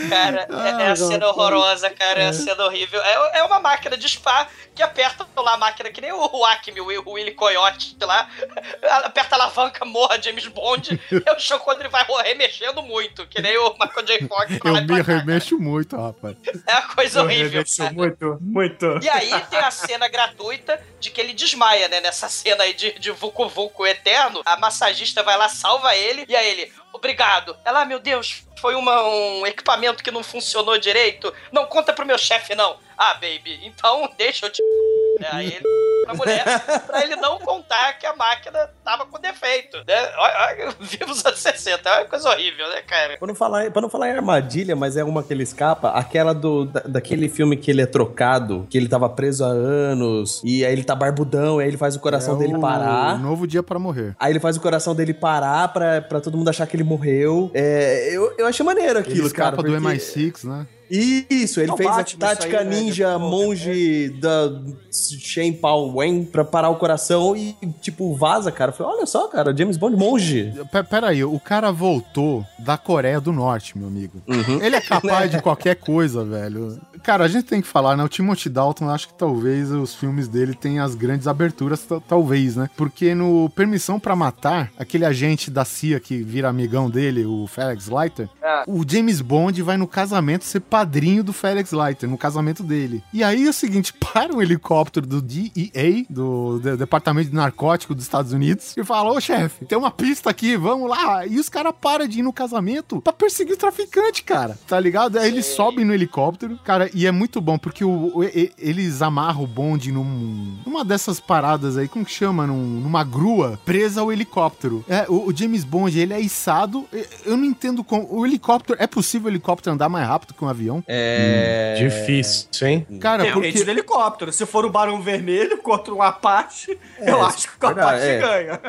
D: Cara, é, é a cena horrorosa, cara, é a cena horrível. É, é uma máquina de spa que aperta lá a máquina, que nem o, o Acme, o, o Willy Coyote lá. [laughs] Aperta a alavanca, morra James Bond. e o Sean Connery vai remexendo muito, que nem o Michael J. Fox.
B: Eu me
D: cá.
B: remexo muito, rapaz.
D: É uma coisa horrível.
C: Remexeu
D: cara.
C: muito, muito.
D: E aí tem a cena gratuita de que ele desmaia, né? Nessa cena aí de, de Vucu Vucu Eterno. A massagista vai lá, salva ele, e aí ele, obrigado. Ela, ah, meu Deus, foi uma- um equipamento que não funcionou direito. Não conta pro meu chefe, não. Ah, baby, então deixa eu te. [laughs] Aí ele [laughs] pra mulher, pra ele não contar que a máquina tava com defeito, né? Olha, olha, [laughs] Viva os anos 60, é uma coisa horrível, né, cara?
A: Pra não, falar, pra não falar em armadilha, mas é uma que ele escapa, aquela do, da- daquele filme que ele é trocado, que ele tava preso há anos, e aí ele tá barbudão, aí ele faz o coração
B: É
A: dele
B: o
A: parar.
B: Novo dia para morrer.
A: Aí ele faz o coração dele parar pra, pra todo mundo achar que ele morreu. É, eu, eu achei maneiro
B: Ele
A: aquilo,
B: escapa
A: cara.
B: do
A: porque-
B: MI6, né?
A: Isso, ele
C: Não,
A: fez
C: Batman,
A: a tática
C: aí, né,
A: ninja
C: depois,
A: monge da Shen Pao Wen pra parar o coração e, tipo, vaza, cara. Eu falei, olha só, cara, James Bond monge.
B: P- Pera aí, o cara voltou da Coreia do Norte, meu amigo.
A: Uhum.
B: Ele é capaz de [laughs] qualquer coisa, velho. Cara, a gente tem que falar, né? O Timothy Dalton, eu acho que talvez os filmes dele tenham as grandes aberturas, ta- talvez, né? Porque no Permissão pra Matar, aquele agente da CIA que vira amigão dele, o Felix Leiter,
D: Ah.
B: o James Bond vai no casamento ser padrinho do Felix Leiter, no casamento dele. E aí é o seguinte, [laughs] para um helicóptero do DEA, do De- Departamento de Narcótico dos Estados Unidos, e fala, ô chefe, tem uma pista aqui, vamos lá. E os caras param de ir no casamento pra perseguir o traficante, cara. Tá ligado? Aí eles sobem no helicóptero, cara, e é muito bom, porque o, o- e- eles amarram o bonde num, numa dessas paradas aí, como que chama? Num- numa grua presa ao helicóptero. É, o, o James Bond, ele é içado. Eu não entendo como. O helicóptero. É possível o helicóptero andar mais rápido que um avião?
A: É.
E: Difícil, hein?
B: Cara,
C: Depende
B: porque.
C: do helicóptero. Se for o Barão Vermelho contra um Apache, eu acho que o
A: verdade,
C: Apache
A: é.
C: ganha.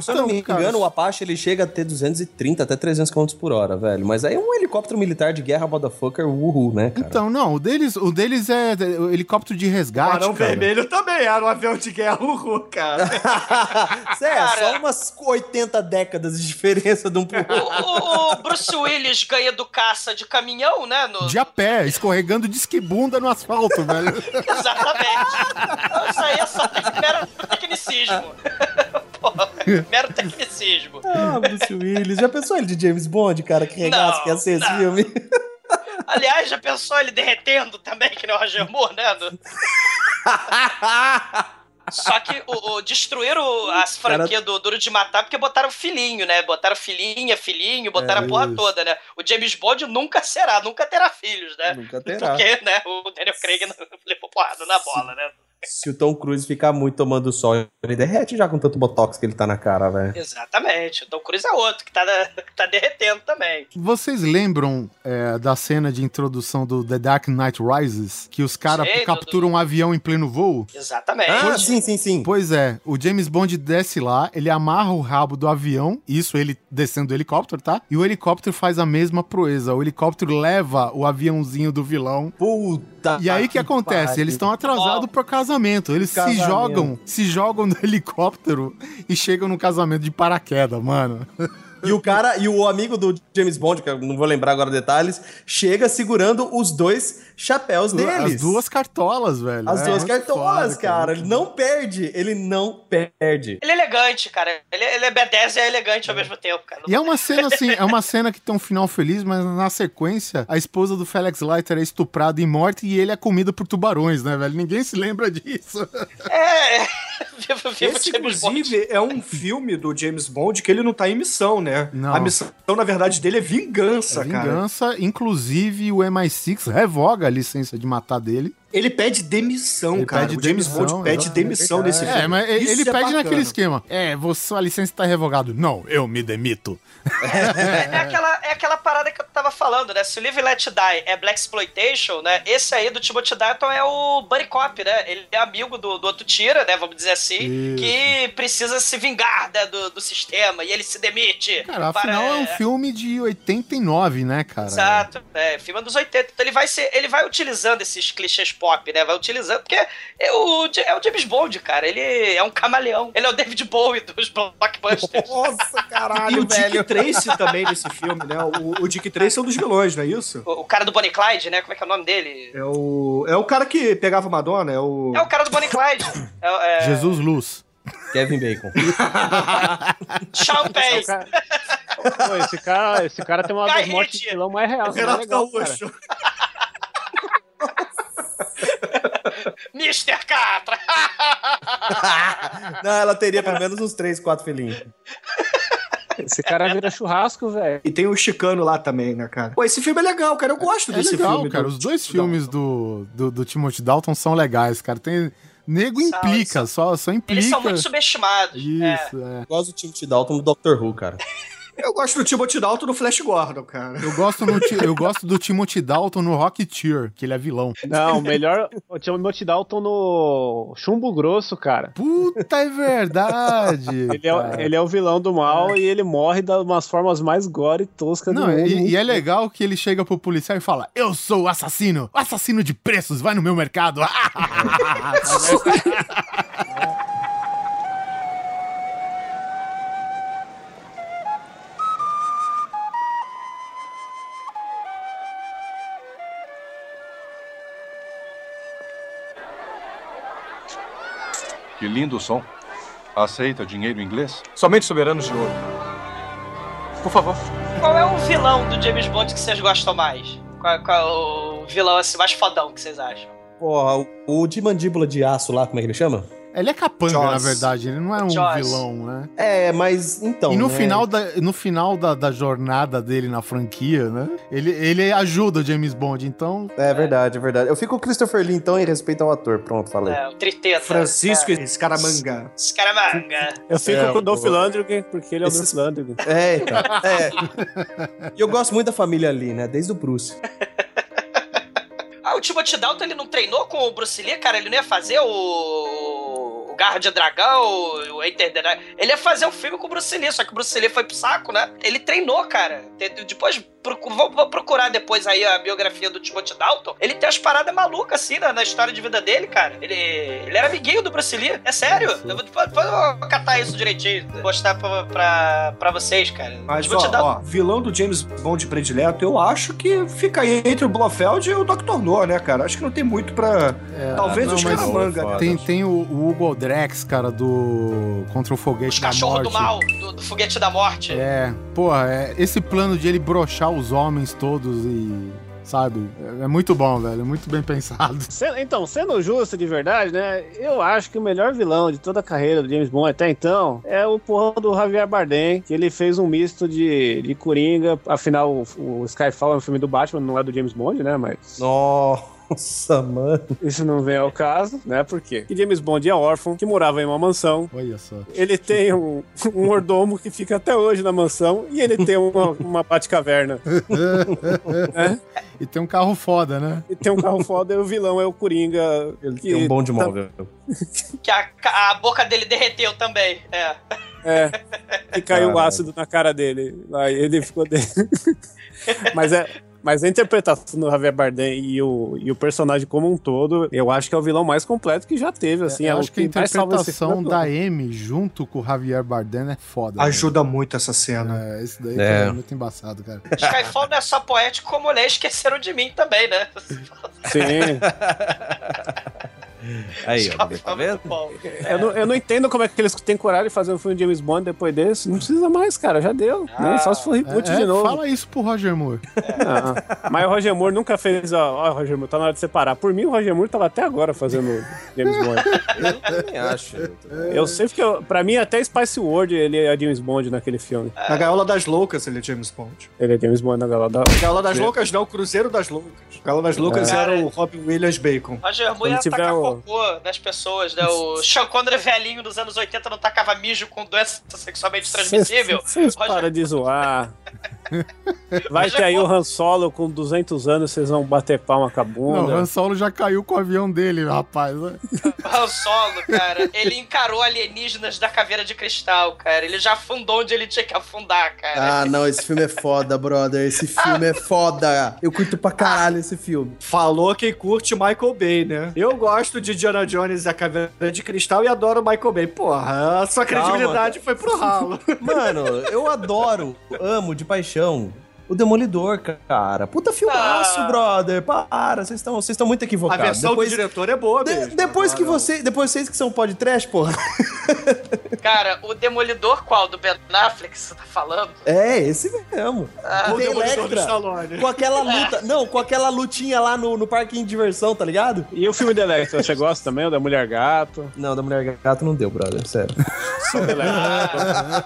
A: Se eu não me
B: Então, cara,
A: engano, o Apache ele chega a ter 230 até 300 km por hora, velho. Mas aí é um helicóptero militar de guerra, motherfucker, uhul, né, cara?
B: Então, não, o deles, o deles é o helicóptero de resgate,
C: Barão
B: cara.
C: Vermelho também era um avião de guerra, uhul, cara. [laughs]
A: Cê é, só umas 80 décadas de diferença de um pro outro.
D: O, o Bruce Willis ganha do caça de caminhão, né? No...
B: De a pé, escorregando de esquibunda no asfalto, velho. [laughs]
D: Exatamente. Isso aí é só mero tecnicismo. [laughs] Porra, mero tecnicismo.
A: Ah, Bruce Willis. Já pensou ele de James Bond, cara? Que regaço que ia ser esse filme? [laughs]
D: Aliás, já pensou ele derretendo também, que nem o Roger Moore, né? Só que o, o- destruíram as franquias do Duro de Matar porque botaram filhinho, né? Botaram filhinha, filhinho, botaram
A: É,
D: a porra
A: isso.
D: toda, né? O James Bond nunca será, nunca terá filhos, né?
A: Nunca [laughs] terá.
D: Porque, né, o Daniel Craig não levou porrada na bola, né?
A: Se o Tom Cruise ficar muito tomando sol, ele derrete já com tanto botox que ele tá na cara, velho.
D: Exatamente. O Tom Cruise é outro que tá, [laughs] tá derretendo também.
B: Vocês lembram é, da cena de introdução do The Dark Knight Rises? Que os caras
D: Sei, do-
B: capturam um avião em pleno voo?
D: Exatamente.
A: Ah, sim, sim, sim.
B: Pois é, o James Bond desce lá, ele amarra o rabo do avião, isso ele descendo do helicóptero, tá? E o helicóptero faz a mesma proeza. O helicóptero leva o aviãozinho do vilão.
A: Puta.
B: E aí o que acontece?
A: pariu.
B: Eles estão atrasados pro casamento. Eles se
A: Casamento.
B: jogam, se jogam no helicóptero e chegam no casamento de paraquedas, mano.
A: E o cara, e o amigo do James Bond, que eu não vou lembrar agora detalhes, chega segurando os dois chapéus deles.
B: As duas cartolas, velho.
A: As
B: É
A: duas cartolas,
B: foda,
A: cara. Ele não perde. Ele não perde.
D: Ele é elegante, cara. Ele, ele é B10 e é elegante ao mesmo tempo, cara.
B: E é uma cena assim, é uma cena que tem um final feliz, mas na sequência, a esposa do Felix Leiter é estuprada e morta e ele é comido por tubarões, né, velho? Ninguém se lembra disso.
D: É. [laughs] Viva
C: Esse, inclusive, é um filme do James Bond que ele não tá em missão, né?
B: Não.
C: A missão, na verdade, dele é vingança,
B: É
C: cara.
B: vingança, inclusive o MI6 revoga a licença de matar dele.
C: Ele pede demissão,
B: Ele
C: cara.
B: pede
C: o James
B: demissão,
C: Bond pede demissão nesse filme.
B: É, mas ele
C: Isso
B: ele
C: é
B: pede
C: bacana.
B: naquele esquema. É, você, sua licença tá revogada. Não, eu me demito.
D: É, é aquela, é aquela parada que eu tava falando, né? Se o Live Let Die é Black Exploitation, né? Esse aí do Timothy Dalton é o Buddy Cop, né? Ele é amigo do, do outro tira, né? Vamos dizer assim,
B: Isso.
D: que precisa se vingar né, do, do sistema e ele se demite.
B: Cara,
D: para-
B: afinal é um filme de 89, né, cara?
D: Exato, é, filme dos 80. Então ele vai ser, ele vai utilizando esses clichês pop, né? Vai utilizando, porque é o, é o James Bond, cara. Ele é um camaleão. Ele é o David Bowie dos blockbusters. [laughs]
A: Nossa, caralho,
C: E o Dick
A: velho.
C: Tracy também nesse filme, né? O, o Dick Tracy é um dos vilões, não é isso?
D: O, o cara do Bonnie Clyde, né? Como é que é o nome dele?
C: É o, é o cara que pegava Madonna, é o...
D: É o cara do Bonnie Clyde. [coughs] É, é,
B: Jesus Luz.
A: Kevin Bacon. [laughs]
D: Sean Penn.
F: Pô, esse cara, esse cara tem uma das mortes de vilão mais real.
C: Renato
F: legal.
C: Gaúcho. [laughs]
D: Mr. Catra. [laughs]
A: Não, ela teria pelo menos uns 3, 4 filhinhos.
F: Esse cara vira churrasco, velho.
C: E tem o Chicano lá também, né, cara? Pô, esse filme é legal, cara. Eu gosto
B: É
C: desse
B: legal,
C: filme.
B: cara.
C: do-
B: Os dois filmes do, do, do Timothy Dalton são legais, cara. Tem... Nego
D: São,
B: implica, só, só implica.
D: Eles são muito subestimados. É.
B: Isso, é.
A: Eu gosto do Timothy Dalton do Doctor Who, cara.
C: Eu gosto do Timothy Dalton no Flash Gordon, cara.
B: Eu gosto, no Ti- eu gosto do Timothy Dalton no Rocketeer, que ele é vilão.
F: Não, melhor. O Timothy Dalton no Chumbo Grosso, cara.
B: Puta, é verdade.
F: Ele é, o- ele é o vilão do mal e ele morre das umas formas mais gore e toscas
B: Não,
F: do mundo.
B: e, e é legal que ele chega pro policial e fala: Eu sou o assassino, o assassino de preços, vai no meu mercado. [laughs] [laughs]
H: Que lindo som. Aceita dinheiro inglês?
P: Somente soberanos de ouro. Por favor.
D: Qual é o vilão do James Bond que vocês gostam mais? Qual, qual é o vilão assim, mais fodão que vocês acham?
A: O de mandíbula de aço lá, como é que ele chama?
B: Ele é capanga,
A: Jaws.
B: na verdade, ele não é um
D: Jaws.
B: vilão, né?
A: É, mas então.
B: e no
A: né?
B: final, da, no final da, da jornada dele na franquia, né? Ele, ele ajuda o James Bond, então.
A: É verdade, é verdade. Eu fico com o Christopher Lee, então, em respeito ao ator. Pronto, falei.
D: É, o Triteta.
C: Francisco
D: É,
C: Escaramanga.
D: Scaramanga.
F: Eu fico
A: É,
F: com o Dolph Lundgren, porque ele é o
A: Esses-
F: Dolph Lundgren. [laughs]
A: É, então. É. E eu gosto muito da família Lee, né? Desde o Bruce. [laughs]
D: Ah, o Timothy Dalton ele não treinou com o Bruce Lee, cara? Ele não ia fazer o Garra de Dragão, o Enter the Night. Ele ia fazer um filme com o Bruce Lee, só que o Bruce Lee foi pro saco, né? Ele treinou, cara. Depois, procu- vou, vou procurar depois aí a biografia do Timothy Dalton. Ele tem umas paradas malucas, assim, na, na história de vida dele, cara. Ele, ele era amiguinho do Bruce Lee, é sério. Eu vou, depois depois eu vou catar isso direitinho, mostrar pra, pra, pra vocês, cara.
C: Mas, ó,
D: Dalton-
C: ó, vilão do James Bond predileto, eu acho que fica aí entre o Blofeld e o Dr. No, né, cara? Acho que não tem muito pra... Talvez
B: não,
C: os
B: mas
C: Caramanga, né?
B: Tem, tem o, o Hugo Drex, cara, do Contra o Foguete da
D: Cachorro
B: Morte.
D: do mal, do, do foguete da morte.
B: É, porra, é, esse plano de ele brochar os homens todos e. Sabe? É, é muito bom, velho. É muito bem pensado. [laughs]
F: Então, sendo justo de verdade, né? Eu acho que o melhor vilão de toda a carreira do James Bond até então é o porra do Javier Bardem, que ele fez um misto de, de Coringa. Afinal, o, o Skyfall é um filme do Batman, não é do James Bond, né? Mas.
A: Nossa, mano.
F: Isso não vem ao caso, né? Por quê? Que James Bond é órfão, que morava em uma mansão.
B: Olha só.
F: Ele tem um, um mordomo que fica até hoje na mansão e ele tem uma, uma Batcaverna. né? [laughs]
B: E tem um carro foda, né?
F: E tem um carro foda e o vilão é o Coringa. Ele
A: Tem um bom de móvel. [laughs]
D: Que a, a boca dele derreteu também. É.
F: É. E caiu ácido na cara dele. Aí ele ficou dele. [laughs] Mas é. Mas a interpretação do Javier Bardem e o, e o personagem como um todo, eu acho que é o vilão mais completo que já teve, assim.
B: eu
F: é
B: acho que a interpretação da Amy junto com o Javier Bardem é foda.
C: Ajuda muito essa cena.
B: É, esse daí
A: É.
B: é muito embaçado, cara.
D: Skyfall não é só poético, como olhei, esqueceram de mim também, né?
F: Sim. [laughs]
A: Aí, ó, tá
D: é
A: vendo?
F: Eu não, eu não entendo como é que eles têm coragem de fazer um filme de James Bond depois desse. Não precisa mais, cara. Já deu. né? Só se for reboot
B: É,
F: de novo.
B: Fala isso pro Roger Moore.
F: Não. Mas o Roger Moore nunca fez, ó, ó, Roger Moore, tá na hora de separar. Por mim, o Roger Moore tava até agora fazendo James Bond.
A: Eu também acho.
F: Eu sei porque, eu- pra mim, até Spice World ele é James Bond naquele filme.
C: Na Gaiola das Loucas ele é James Bond.
F: Ele é James Bond na galera da...
C: Gaiola das Loucas não, Cruzeiro das Loucas. Gaiola das Loucas
F: É.
C: era o Robin Williams Bacon.
D: Roger Moore ia
F: tiver
D: tacar
F: o-
D: cocô nas pessoas, né? O [laughs] Sean Connery velhinho dos anos 80 não tacava mijo com doença sexualmente transmissível.
F: Vocês
D: Roger-
F: param de zoar. [laughs] Vai ter aí o Han Solo com 200 anos, vocês vão bater palma com a
B: Não, o
F: bunda.
B: Han Solo já caiu com o avião dele, rapaz. né?
D: O Han Solo, cara, ele encarou alienígenas da caveira de cristal, cara. Ele já afundou onde ele tinha que afundar, cara.
A: Ah, não, esse filme é foda, brother. Esse filme é foda. Eu curto pra caralho esse filme.
C: Falou quem curte Michael Bay, né? Eu gosto de Diana Jones e a Caveira de Cristal e adoro Michael Bay. Porra, a sua
A: Calma.
C: credibilidade foi pro ralo.
A: Mano, eu adoro, [laughs] amo de paixão. O Demolidor, cara. Puta filmaço,
D: Ah.
A: brother. Para, vocês estão vocês estão muito
C: A
A: equivocados.
C: versão
A: depois,
C: do diretor é boa
A: de-
C: mesmo.
A: depois que
C: Ah, não.
A: você, depois vocês que são podcast, porra. [laughs]
D: Cara, o Demolidor qual? Do Ben Affleck que você tá falando?
A: É, esse mesmo.
D: Ah,
C: O
A: Tem
C: Demolidor do. Stallone.
A: Com aquela [laughs] luta, não, com aquela lutinha lá no, no parquinho de diversão, tá ligado?
F: E o filme da Electra, você gosta também? O da Mulher Gato?
A: Não, da Mulher Gato não deu, brother, sério.
F: Só da Electra.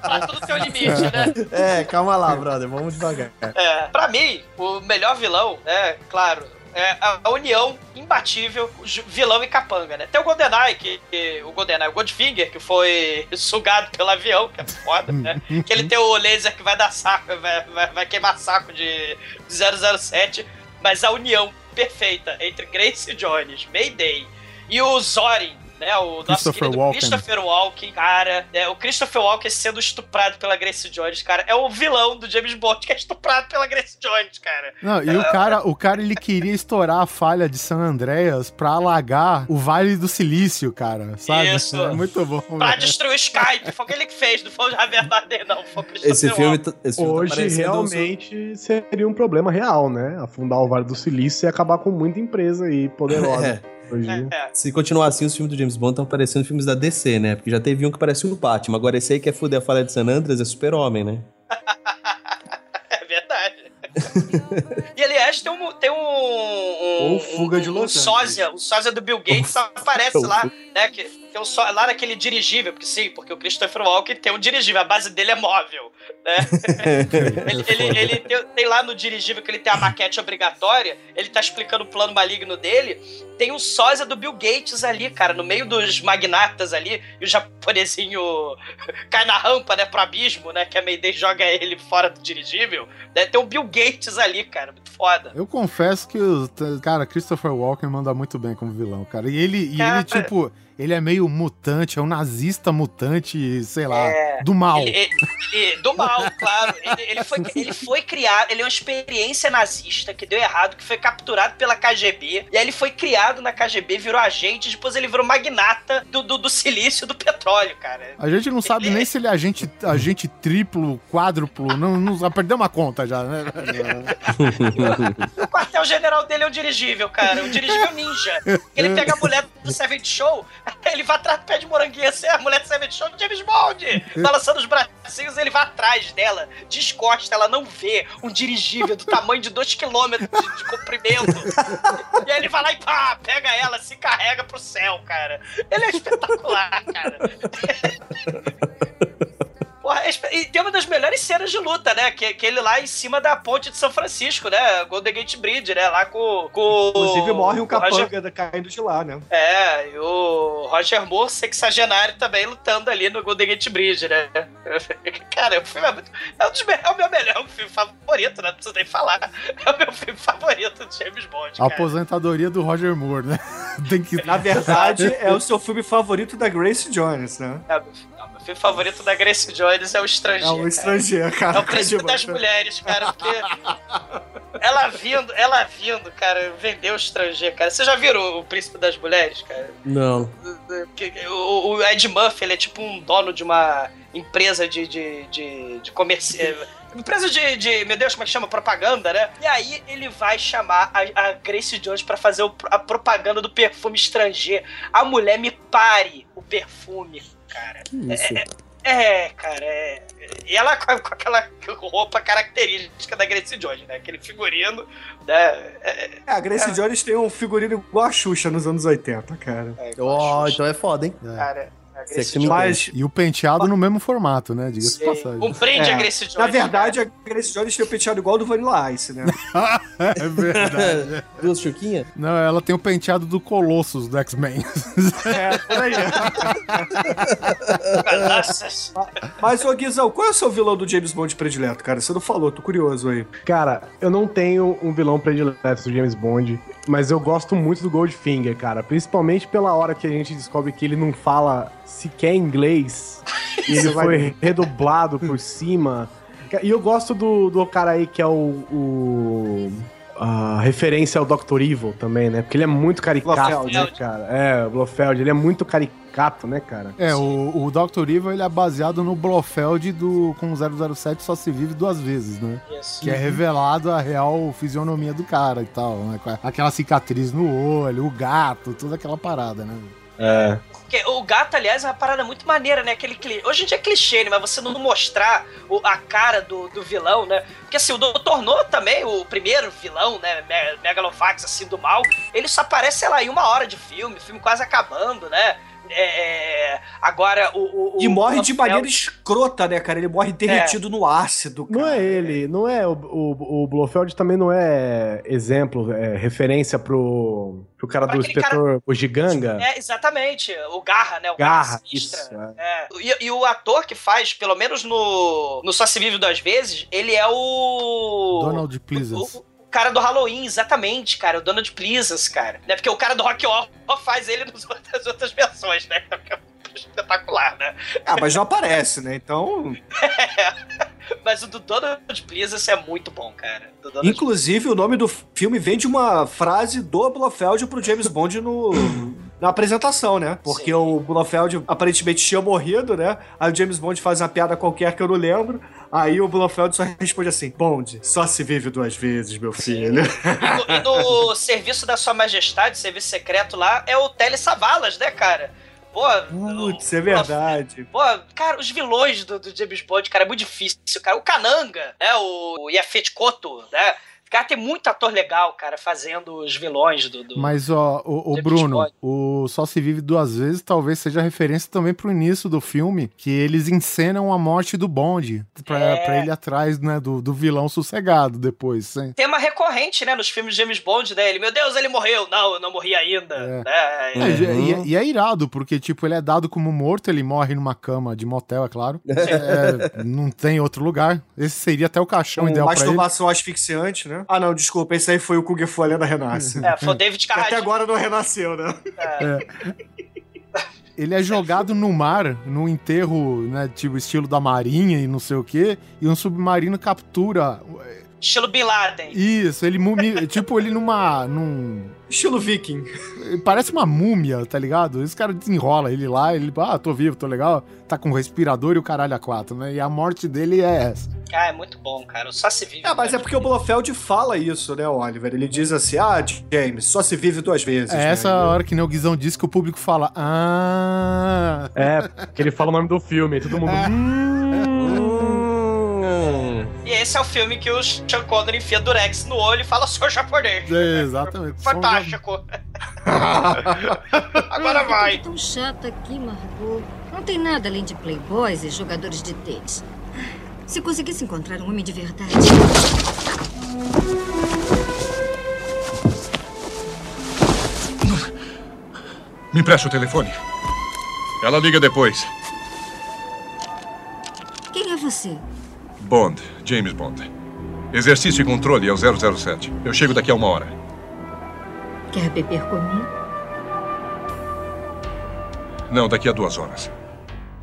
D: Pra tudo tem um limite, né?
A: É, calma lá, brother, vamos devagar.
D: É, pra mim, o melhor vilão, é, claro, é a união imbatível, vilão e capanga, né? Tem o GoldenEye, que, que- o GoldenEye, o Goldfinger, que foi sugado pelo avião, que é foda, né? que ele tem o laser que vai dar saco, vai, vai, vai queimar saco de 007, mas a união perfeita entre Grace Jones, Mayday e o Zorin, né? O nosso
B: Christopher
D: querido
B: Walken.
D: Christopher Walken, cara, é, o Christopher Walken sendo estuprado pela Grace Jones, cara, é o vilão do James Bond que é estuprado pela Grace Jones, cara.
B: Não, e o cara, o cara ele queria estourar a falha de San Andreas pra alagar o Vale do Silício, cara, sabe?
D: Isso.
B: É muito bom.
D: Pra
B: velho.
D: destruir o Skype, foi o que ele que fez, não foi o Javier Bardem, não, foi o Christopher
A: Esse filme,
D: Walken.
A: tá- esse filme tá
E: Hoje
A: um-
E: realmente seria um problema real, né? Afundar o Vale do Silício e acabar com muita empresa aí poderosa.
A: É.
E: Hoje.
D: É,
A: Se continuar assim, os filmes do James Bond estão parecendo filmes da DC, né? Porque já teve um que parecia o Batman. Agora esse aí que é fuder a falha de San Andreas é super-homem, né? [laughs]
D: é verdade. e aliás, tem um. Tem um, um
C: Ou Fuga de
D: um,
C: Los
D: um
C: Angeles.
D: sósia, o sósia do Bill Gates aparece lá, né? Que, é o só, lá naquele dirigível, porque sim, porque o Christopher Walken tem um dirigível, a base dele é móvel, né? [laughs] ele ele, ele tem, tem lá no dirigível que ele tem a maquete obrigatória, ele tá explicando o plano maligno dele. Tem um sósia do Bill Gates ali, cara, no meio dos magnatas ali, e o japonesinho [laughs] cai na rampa, né, pro abismo, né? Que a Mayday joga ele fora do dirigível. Né, tem o Bill Gates ali, cara, muito foda.
B: Eu confesso que o cara Christopher Walken manda muito bem como vilão, cara. E ele, e
D: Cara,
B: ele tipo, ele é meio mutante, é um nazista mutante, sei lá,
D: É.
B: do mal.
D: Ele- ele- ele- do mal, [laughs] claro. Ele, ele foi, ele foi criado, ele é uma experiência nazista que deu errado, que foi capturado pela KGB. E aí ele foi criado na KGB, virou agente, depois ele virou magnata do, do, do silício e do petróleo, cara.
B: A gente não sabe nem se ele é agente, agente triplo, quádruplo, não, não perdeu uma conta já, né?
D: O quartel-general dele é o dirigível, cara. O dirigível ninja. Ele pega a mulher do Seven Show, [laughs] ele vai atrás do pé de moranguinho, assim, a mulher do Seven Show do James Bond, [laughs] balançando os bracinhos, ele vai atrás dela, descosta, ela não vê um dirigível do tamanho de 2km de, de comprimento. E aí ele vai lá e pá, pega ela, se carrega pro céu, cara. Ele é espetacular, cara. [laughs] Porra, é e tem uma das melhores cenas de luta, né? Que, que ele lá em cima da ponte de São Francisco, né? Golden Gate Bridge, né? Lá com. com
C: Inclusive morre um
D: o Roger-
C: capanga caindo de lá, né?
D: É, e o Roger Moore, sexagenário, também lutando ali no Golden Gate Bridge, né? [laughs] Cara, o filme é muito. É, um dos me- é o meu melhor é o filme favorito, né? Não preciso nem falar. É o meu filme favorito do James Bond.
B: A
D: Cara.
B: aposentadoria do Roger Moore, né? [laughs] Tem que...
C: Na verdade, é o seu filme favorito da Grace Jones, né?
D: É, filme favorito da Grace Jones é o Estrangeiro.
C: É o Estrangeiro, cara.
D: É o príncipe das mulheres, cara, porque ela vindo, ela vindo, cara, vendeu o estrangeiro, cara. Você já viram o príncipe das mulheres, cara?
A: Não.
D: O, o Ed Murphy, ele é tipo um dono de uma empresa de, de, de, de comércio. Empresa de, de, meu Deus, como é que chama? Propaganda, né? E aí ele vai chamar a, a Grace Jones pra fazer o- a propaganda do perfume estrangeiro. A mulher me pare o perfume, cara.
A: isso?
D: É, é, cara, é. E ela com, com aquela roupa característica da Grace Jones, né? Aquele figurino, né? É,
C: É, a Grace Jones tem um figurino igual a Xuxa nos anos 80, cara.
A: Ó, então é foda, hein?
D: cara,
A: me
C: Mas,
B: E o penteado no mesmo formato, né? Diga-se de passagem.
D: Um brinde
C: É.
D: a Grace Jones.
C: na verdade, a Grace Jones tem o penteado igual do Vanilla Ice, né? [laughs]
B: É verdade. [laughs]
A: Viu os Chuquinha?
B: Não, ela tem o penteado do Colossus do X-Men. [laughs]
C: É, por aí.
D: Nossa,
C: Mas, ô Guizão, qual é o seu vilão do James Bond predileto, cara? Você não falou, tô curioso aí.
E: Cara, eu não tenho um vilão predileto do James Bond, mas eu gosto muito do Goldfinger, cara. Principalmente pela hora que a gente descobre que ele não fala sequer inglês. e [laughs] ele foi redublado por cima. E eu gosto do, do cara aí que é o. o- a referência ao Dr. Evil também, né? Porque ele é muito caricato,
C: Blofeld.
E: né, cara? É, o Blofeld, ele é muito caricato, né, cara?
B: É, o, o Dr. Evil ele é baseado no Blofeld do, com 007 só se vive duas vezes, né?
D: Isso.
B: Que é revelado a real fisionomia do cara e tal, né? Aquela cicatriz no olho, o gato, toda aquela parada, né?
E: É.
D: Porque o gato, aliás, é uma parada muito maneira, né? Aquele cli... Hoje em dia é clichê, né? Mas você não mostrar o- a cara do, do vilão, né? Porque assim, o Dr. No também, o primeiro vilão, né? Me- Megalovax, assim, do mal, ele só aparece, sei lá, em uma hora de filme, filme quase acabando, né? É, agora, o. o-
C: E morre
D: o-
C: de maneira escrota, né, cara? Ele morre derretido no ácido, cara.
E: Não é ele, não é. O, o, o Blofeld também não é exemplo, é referência pro, pro cara
D: Pra
E: do inspetor o Giganga.
D: É, exatamente. O Garra, né? O
E: Garra,
D: Sinistra.
E: isso, é.
D: É. E, e o ator que faz, pelo menos no, no Só Se Vive Duas Vezes, ele é o...
B: Donald Pleasance.
D: O cara do Halloween, exatamente, cara. O Donald Pleasance, cara. Né? Porque o cara do Rock Horror faz ele nas [laughs] outras, outras versões, né? Que é espetacular, né?
C: Ah, mas não aparece, né? Então. [laughs]
D: Mas o do Donald Pleasance é muito bom, cara.
C: Inclusive, o nome do filme vem de uma frase do Blofeld pro James Bond no. Na apresentação, né? Porque o Blofeld aparentemente tinha morrido, né? Aí o James Bond faz uma piada qualquer que eu não lembro. Aí o Blofeld só responde assim: Bond, só se vive duas vezes, meu filho.
D: E no Serviço da Sua Majestade, serviço secreto lá, é o Tele Savalas, né, cara? Pô,
C: Putz, é verdade.
D: Pô, cara, os vilões do, do James Bond, cara, é muito difícil, cara. O Kananga, né? O Yafet Koto, né? Cara, tem muito ator legal, cara, fazendo os vilões do. do-
B: Mas, ó, o, o Bruno, o Só Se Vive Duas Vezes talvez seja referência também pro início do filme, que eles encenam a morte do Bond, pra,
D: É.
B: pra ele atrás, né, do, do vilão sossegado depois. Sem...
D: Tema recorrente, né, nos filmes de James Bond, né? Ele, meu Deus, ele morreu. Não, eu não morri ainda.
B: É.
D: Né?
B: É, e- e, e é irado, porque, tipo, ele é dado como morto, ele morre numa cama de motel, é claro. É, não tem outro lugar. Esse seria até o caixão
C: Com
B: ideal pra ele.
C: masturbação asfixiante, né? Ah, não, desculpa, esse aí foi o Kung Fu, a lenda renasce.
D: É, foi o David
C: Que até
D: Carradine.
C: agora não renasceu, né?
B: É. ele é jogado no mar, num enterro, né, tipo estilo da marinha e não sei o quê, e um submarino captura.
D: Estilo Bin Laden.
B: Isso, ele mumi, [laughs] tipo ele numa num
C: Estilo viking.
B: Parece uma múmia, tá ligado? Esse cara desenrola ele lá, ele, ah, tô vivo, tô legal, tá com respirador e o caralho a quatro, né? E a morte dele é essa.
D: Ah, é muito bom, cara. Só se vive.
C: É, mas é porque o Blofeld fala isso, né, Oliver? Ele diz assim: ah, James, só se vive duas vezes.
B: É
C: né?
B: essa hora que nem o Guizão disse que o público fala, ah.
E: É, que ele fala o nome do filme, todo mundo. [laughs]
A: Hum.
D: Esse é o filme que o Sean Connery enfia Durex no olho e fala, sou japonês.
B: É, exatamente.
D: Fantástico. [laughs] Agora vai.
O: Tão chata aqui, Margot. Não tem nada além de playboys e jogadores de tênis. Se conseguisse encontrar um homem de verdade.
H: Me empresta o telefone. Ela liga depois.
O: Quem é você?
H: Bond, James Bond. Exercício e controle é o 007. Eu chego daqui a uma hora.
O: Quer beber comigo?
H: Não, daqui a duas horas.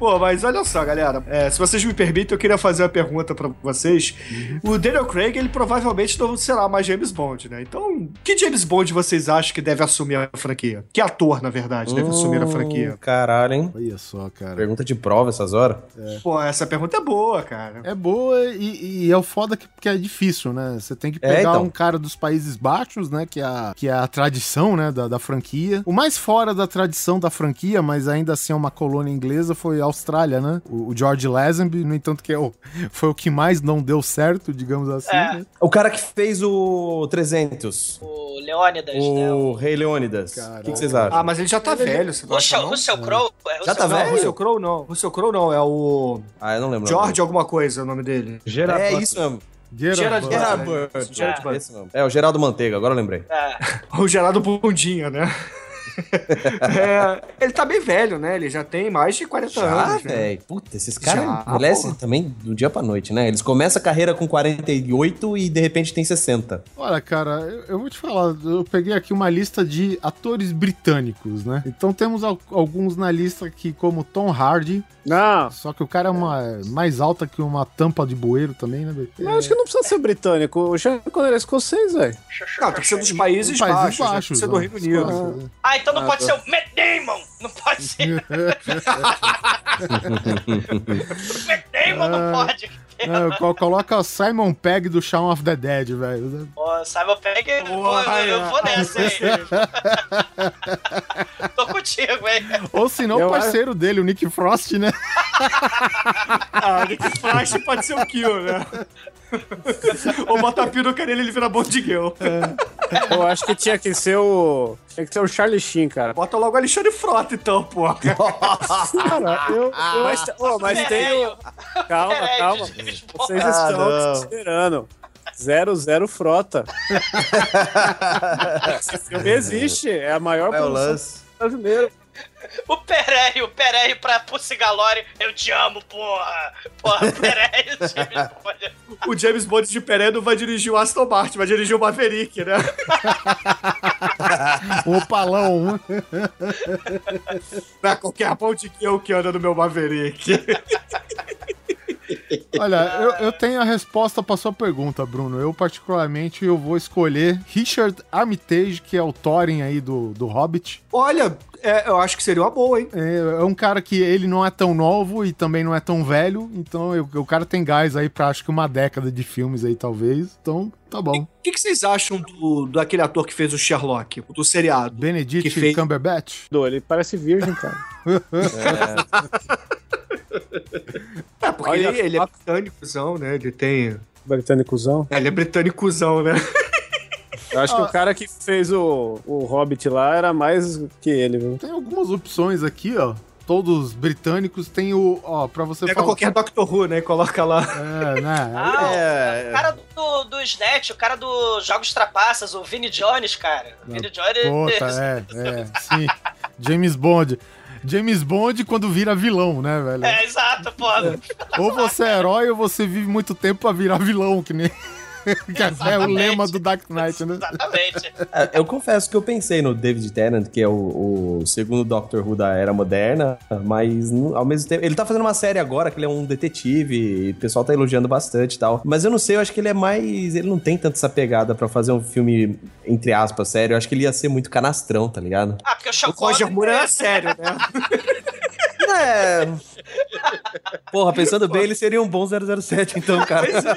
C: Pô, mas olha só, galera. é, se vocês me permitem, eu queria fazer uma pergunta pra vocês. O Daniel Craig, ele provavelmente não será mais James Bond, né? Então, que James Bond vocês acham que deve assumir a franquia? Que ator, na verdade, deve assumir a franquia?
A: Caralho, hein?
B: Olha só, cara.
A: Pergunta de prova essas horas.
C: Pô, essa pergunta é boa, cara.
B: É boa e, e é o foda que, que é difícil, né? Você tem que
A: É,
B: pegar
A: então.
B: um cara dos Países Baixos, né? Que é a, que é a tradição, né? Da, da franquia. O mais fora da tradição da franquia, mas ainda assim é uma colônia inglesa, foi a Austrália, né? O, o George Lazenby, no entanto, que é o, [laughs] foi o que mais não deu certo, digamos assim,
D: É.
B: né?
A: O cara que fez o 300.
D: O Leônidas, né?
A: O Rei Leônidas. O que, que vocês acham?
C: Ah, mas ele já tá velho, você não acha,
D: Russell? Russell Crowe? É,
A: Já tá
C: Não,
A: velho?
C: Russell Crowe não. Russell Crowe não, é o
A: Ah, eu não lembro.
C: George alguma coisa, é o nome dele.
E: Gerard
A: É isso mesmo.
C: Gerard
A: Gerard mesmo. É, o Geraldo Manteiga, agora eu lembrei.
D: É. [laughs]
C: O Gerardo Bundinha, né? É, ele tá bem velho, né? Ele já tem mais de 40
A: Já,
C: anos. né?
A: velho. Puta, esses caras
C: Já,
A: envelhecem também do dia pra noite, né? Eles começam a carreira com 48 e de repente tem 60.
B: Olha, cara, eu, eu vou te falar, eu peguei aqui uma lista de atores britânicos, né? Então temos al- alguns na lista aqui, como Tom Hardy.
F: Não.
B: Só que o cara é uma, mais alta que uma tampa de bueiro também, né? velho?
F: Eu acho que não precisa ser britânico. O Sean Connery é escocês, velho.
C: Não, tem que ser dos Países,
B: Países
C: Baixos. né?
B: Baixos,
C: Tem que ser do
B: ó.
C: Reino Unido.
D: Ah, então não
F: Ah,
D: pode
F: tá.
D: ser o Matt Damon. Não pode ser. [laughs] Matt Damon não
B: Ah.
D: pode.
B: Não, co- coloca o Simon Pegg do Shaun of the Dead, velho.
D: Pô, Simon Pegg, eu, vou- eu, eu vou nessa, hein? [laughs] Tô contigo, hein?
B: Ou se não, o
F: Eu
B: parceiro dele, o Nick Frost, né?
C: Ah, Nick Frost pode ser o Kill, né? Ou bota a peruca nele e ele vira Bond Girl.
F: Eu acho que tinha que ser o. Tinha que ser o Charlie Sheen, cara.
C: Bota logo o Alexandre Frota, então, porra.
F: Cara, eu. eu mas, ô, mas tem. o- Calma, calma. Vocês
A: Ah,
F: estão considerando. Zero Zero Frota. [laughs] Esse filme existe. É a maior
A: É o
F: produção
A: lance.
F: brasileira.
D: O Perey, o Perey pra Pussy Galore, eu te amo, porra. Porra, Perey, James [laughs] Bond.
C: O James Bond de Peré não vai dirigir o Aston Martin, vai dirigir o Maverick, né? [laughs]
B: O Opalão.
C: Não é qualquer Bond Girl que anda no meu Maverick. [laughs]
B: Olha, eu, eu tenho a resposta pra sua pergunta, Bruno. Eu, particularmente, eu vou escolher Richard Armitage, que é o Thorin aí do, do Hobbit.
C: Olha, é, eu acho que seria uma boa, hein?
B: É, é um cara que ele não é tão novo e também não é tão velho, então eu- o cara tem gás aí pra acho que uma década de filmes aí, talvez. Então, tá bom.
C: O que, que vocês acham do, do aquele ator que fez o Sherlock, do seriado?
B: Benedict
C: Que fez-
B: Cumberbatch.
F: Ele parece virgem, cara. [laughs]
C: É, porque
F: Olha
C: ele, ele é britânicozão, né? Ele tem...
F: Britânicozão.
C: Ele é britânicozão, né?
F: Eu acho que o cara que fez o, o Hobbit lá era mais que ele, viu?
B: Tem algumas opções aqui, ó. Todos britânicos. Tem o. Ó, pra você
C: Pega
B: falar.
C: qualquer Doctor Who, né? E coloca lá.
B: É, né?
D: Ah,
A: É,
D: o cara do, do Snatch, o cara dos Jogos Trapaças, o Vinnie Jones, cara. O Vinnie Jones.
B: Puta, [laughs] é, é, sim. James Bond. James Bond quando vira vilão, né, velho?
D: É, exato, pô.
B: Ou você é herói ou você vive muito tempo pra virar vilão, que nem. [laughs] Que é o lema do Dark Knight, né?
D: Exatamente.
A: É, Eu confesso que eu pensei no David Tennant, que é o, o segundo Doctor Who da era moderna, mas ao mesmo tempo. Ele tá fazendo uma série agora, que ele é um detetive, e o pessoal tá elogiando bastante e tal. Mas eu não sei, eu acho que ele é mais. Ele não tem tanta essa pegada pra fazer um filme, entre aspas, sério. Eu acho que ele ia ser muito canastrão, tá ligado?
D: Ah, porque o Sean
C: O Roger Moore
D: é-
C: é sério, né? [laughs]
A: É. Porra, pensando bem, ele seria um bom 007, então, cara.
C: Pois é,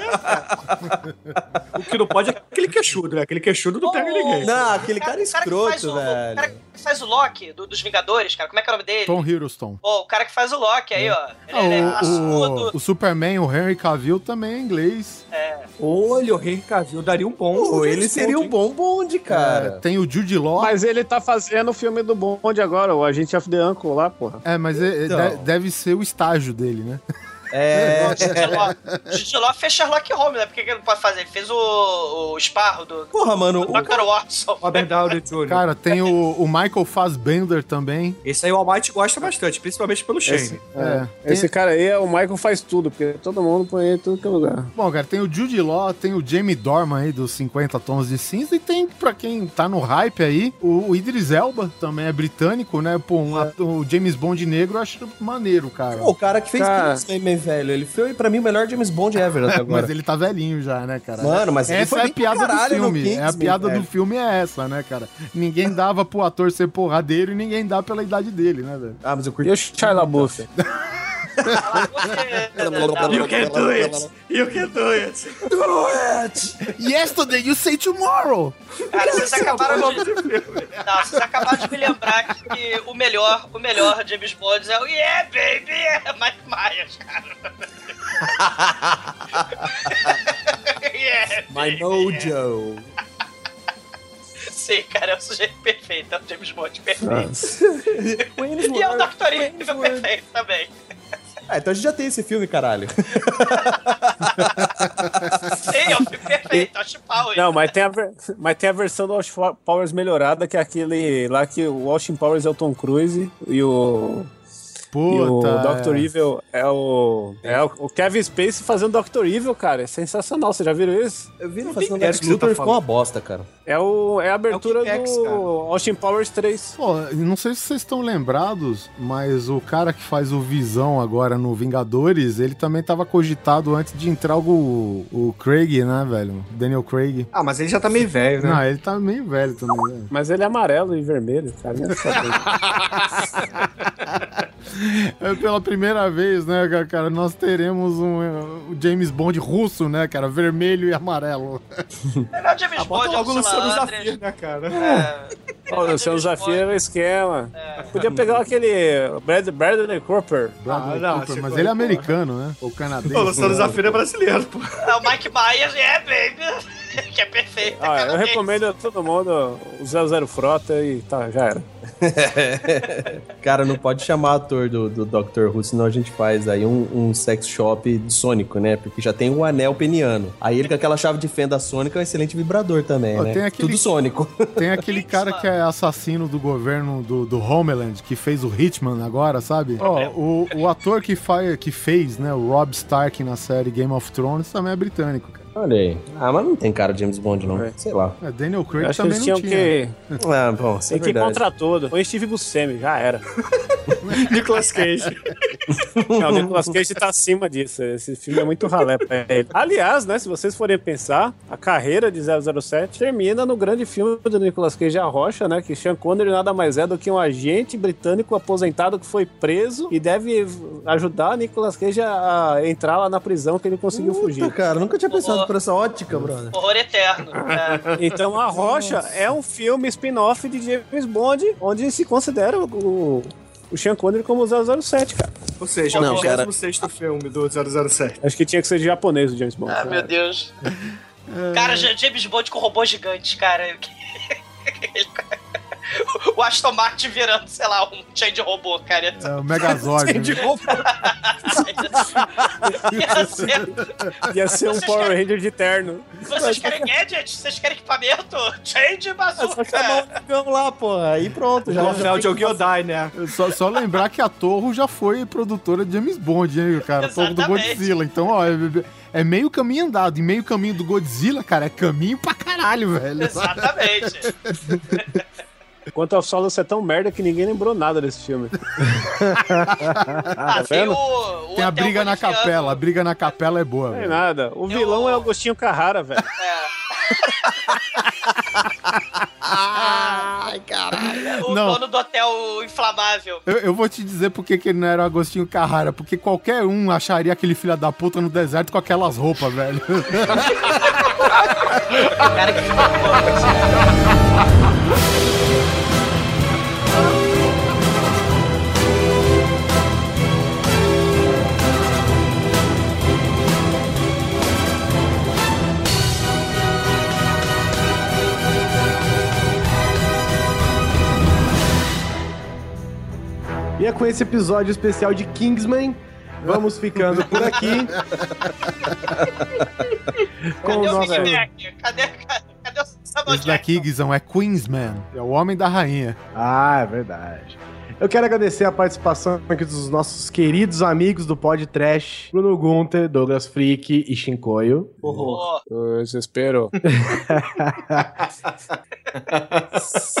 C: O que não pode é aquele queixudo, né? Aquele queixudo não pega ninguém.
A: Não, aquele cara
D: cara
A: escroto,
D: o- O cara
A: velho.
D: que faz o Loki do- dos Vingadores, cara, como é que é o nome dele?
B: Tom Hiddleston.
D: Pô, o cara que faz o Loki aí, ó. Ele,
B: Ah,
D: ele é
B: o,
D: raçudo.
B: o, o Superman, o Henry Cavill, também é inglês.
D: É.
C: Olha, o Henry Cavill daria um bom.
A: Ele
C: James
A: seria
C: Bond,
A: um bom bonde,
B: É,
A: cara.
B: tem o Jude Law.
F: Mas ele tá fazendo o filme do Bond agora, o Agente of the Uncle lá, porra.
B: É, mas é- é-
A: Então.
B: de- deve ser o estágio dele, né? [laughs]
A: É.
D: Jude Law fez Sherlock Holmes, né? Por que que ele não pode fazer? Ele fez o, o Sparrow do,
A: Porra, mano.
D: do Dr. Watson.
C: Robert Downey Jr.
B: Cara, tem o, o Michael Fassbender também.
C: Esse aí o Almighty gosta bastante, principalmente pelo Shane.
F: Esse,
B: É.
F: esse cara aí, é o Michael faz tudo, porque todo mundo põe ele em tudo que é lugar.
B: Bom, cara, tem o Jude Law, tem o Jamie Dorman aí dos 50 Tons de Cinza e tem, pra quem tá no hype aí, o, o Idris Elba, também é britânico, né? Pô, um ato- o James Bond negro eu acho maneiro, cara.
A: Pô, o cara que fez
F: Cara.
A: Velho. Ele foi, pra mim, o melhor James Bond ever até [laughs] agora.
B: Mas ele tá velhinho já, né, cara?
A: Mano, mas ele
B: essa
A: foi
B: é a piada do filme. É a piada
A: velho.
B: do filme é essa, né, cara? Ninguém dava pro ator ser porradeiro e ninguém dá pela idade dele, né, velho?
A: Ah, mas eu curti.
F: E o Shia LaBeouf? [laughs] [laughs]
C: You can do it! You can do it!
B: Yesterday you say tomorrow!
D: Cara, vocês acabaram de. Não, vocês acabaram de me lembrar que, que o melhor, o melhor James Bond é o Yeah, baby! É Mike Myers, cara. [laughs] yeah,
A: My Mojo.
D: Sim, cara, é o sujeito perfeito, é o James Bond perfeito. [laughs] e é o Dr. Evil perfeito também.
A: Ah, então a gente já tem esse filme, caralho. [laughs]
D: Sim, é o filme perfeito, é o Chipau.
F: Não, mas tem, a ver- mas tem a versão do Austin Powers melhorada, que é aquele lá que o Austin Powers é o Tom Cruise e o. e o
B: Puta,
F: Dr.
B: é.
F: Evil é o. É o, Kevin Spacey fazendo Dr. Evil, cara. É sensacional. Vocês já viram isso?
A: Eu vi ele fazendo
C: é
A: Lex
C: você tá
A: Luthor e ficou uma bosta, cara.
F: É, o, é a abertura
C: Kickax,
F: do
C: cara.
F: Austin Powers 3.
B: Pô, não sei se vocês estão lembrados, mas o cara que faz o Visão agora no Vingadores, ele também tava cogitado antes de entrar o, o Craig, né, velho? Daniel Craig.
C: Ah, mas ele já tá meio velho, né?
B: Não, ele tá meio velho também, né?
F: Mas ele é amarelo e vermelho, cara. [laughs] Não é.
B: É pela primeira vez, né, ca- cara, nós teremos um, o James Bond russo, né, cara, vermelho e amarelo. [laughs]
D: É o James
C: Ah,
D: Bond, é o
C: logo o Luciano
D: Luciano
C: Zafir,
D: Andres.
C: né, cara?
D: É,
F: Ó, o Luciano Zafir é o esquema. Podia pegar aquele Brad, Bradley Cooper.
B: Bradley
C: não,
B: Cooper, mas ele é americano, né? Ou canadense.
C: O Luciano Zafir é brasileiro, pô.
D: é o Mike Myers, yeah, baby! [laughs] que é perfeito.
F: Ah, eu
D: é
F: recomendo a todo mundo o 00 Frota e tá, já era. [laughs]
A: Cara, não pode chamar ator do, do Dr. Who, senão a gente faz aí um, um sex shop sônico, né? Porque já tem o anel peniano. Aí ele com aquela chave de fenda sônica é um excelente vibrador também,
B: Ó,
A: né?
B: tem aquele-
A: Tudo sônico.
B: Tem aquele [laughs] cara que é assassino do governo do, do Homeland, que fez o Hitman agora, sabe? Ó, o, o ator que, faz, que fez, né, o Rob Stark na série Game of Thrones também é britânico, cara.
A: Olha aí. Ah, mas não tem cara de James Bond, não. Sei lá.
B: É, Daniel Craig
F: Eu acho que
B: também
F: eles
B: não
F: tinham
B: tinha.
F: que.
A: Ah, bom, isso é
F: Tem que ir
A: verdade.
F: contra todo. Põe Steve Buscemi, já era. [laughs]
C: Nicolas Cage.
F: Não, o Nicolas Cage tá acima disso. Esse filme é muito ralé pra ele. Aliás, né, se vocês forem pensar, a carreira de 007 termina no grande filme do Nicolas Cage, A Rocha, né, que Sean Connery nada mais é do que um agente britânico aposentado que foi preso e deve ajudar Nicolas Cage a entrar lá na prisão que ele conseguiu fugir.
A: Puta, cara, nunca tinha pensado por essa ótica, brother.
D: Horror eterno. É. [laughs]
F: Então, A Rocha é um filme spin-off de James Bond, onde se considera o, o Sean Connery como 007, cara.
C: Ou seja, é
A: Não,
C: o
A: cara.
C: 26 filme do 007.
F: Acho que tinha que ser de japonês o James Bond.
D: Ah, meu Deus. [laughs] Cara, Ja- James Bond com robôs gigantes, cara. [laughs] [laughs] o Aston Martin virando, sei lá, um change robô, cara.
B: É o Megazord.
A: Change
B: né?
A: robô. [laughs]
D: Ia ser-
F: Ia ser um
D: Vocês
F: Power
D: querem-
F: Ranger de terno.
D: Vocês querem gadget? Vocês querem equipamento? Change
A: É só
D: bazooka!
A: chamar o negão lá, porra. Aí pronto, já. já
C: é o Gyodai, né?
B: Só, só lembrar que a Torro já foi produtora de James Bond, hein, cara? A Torro do. Godzilla. Então, ó, é, é meio caminho andado. E meio caminho do Godzilla, cara, é caminho pra caralho, velho.
D: Exatamente. [laughs]
F: Quanto ao solo ser tão merda que ninguém lembrou nada desse filme.
D: Ah,
F: Tá
D: tem o, o
B: Tem a briga na capela. A briga na capela é boa,
F: Não é nada. O vilão é o Agostinho Carrara, velho. [laughs]
B: Ai, caralho.
D: O
B: Não.
D: dono do hotel inflamável.
B: Eu, eu vou te dizer por que que ele não era o Agostinho Carrara. Porque qualquer um acharia aquele filho da puta no deserto com aquelas roupas, velho. [laughs]
D: Cara que [laughs]
E: E é com esse episódio especial de Kingsman. Vamos ficando por aqui. [laughs] com
D: Cadê
E: o nosso.
D: Big Mac? Cadê, cadê, cadê o Samuel
B: Esse daqui, Guizão, é Queensman. É o homem da rainha.
E: Ah, é verdade. Eu quero agradecer a participação aqui dos nossos queridos amigos do Pod Trash, Bruno Gunter, Douglas Freak e Shinkoio.
D: Jackson?
F: Ô, Desespero.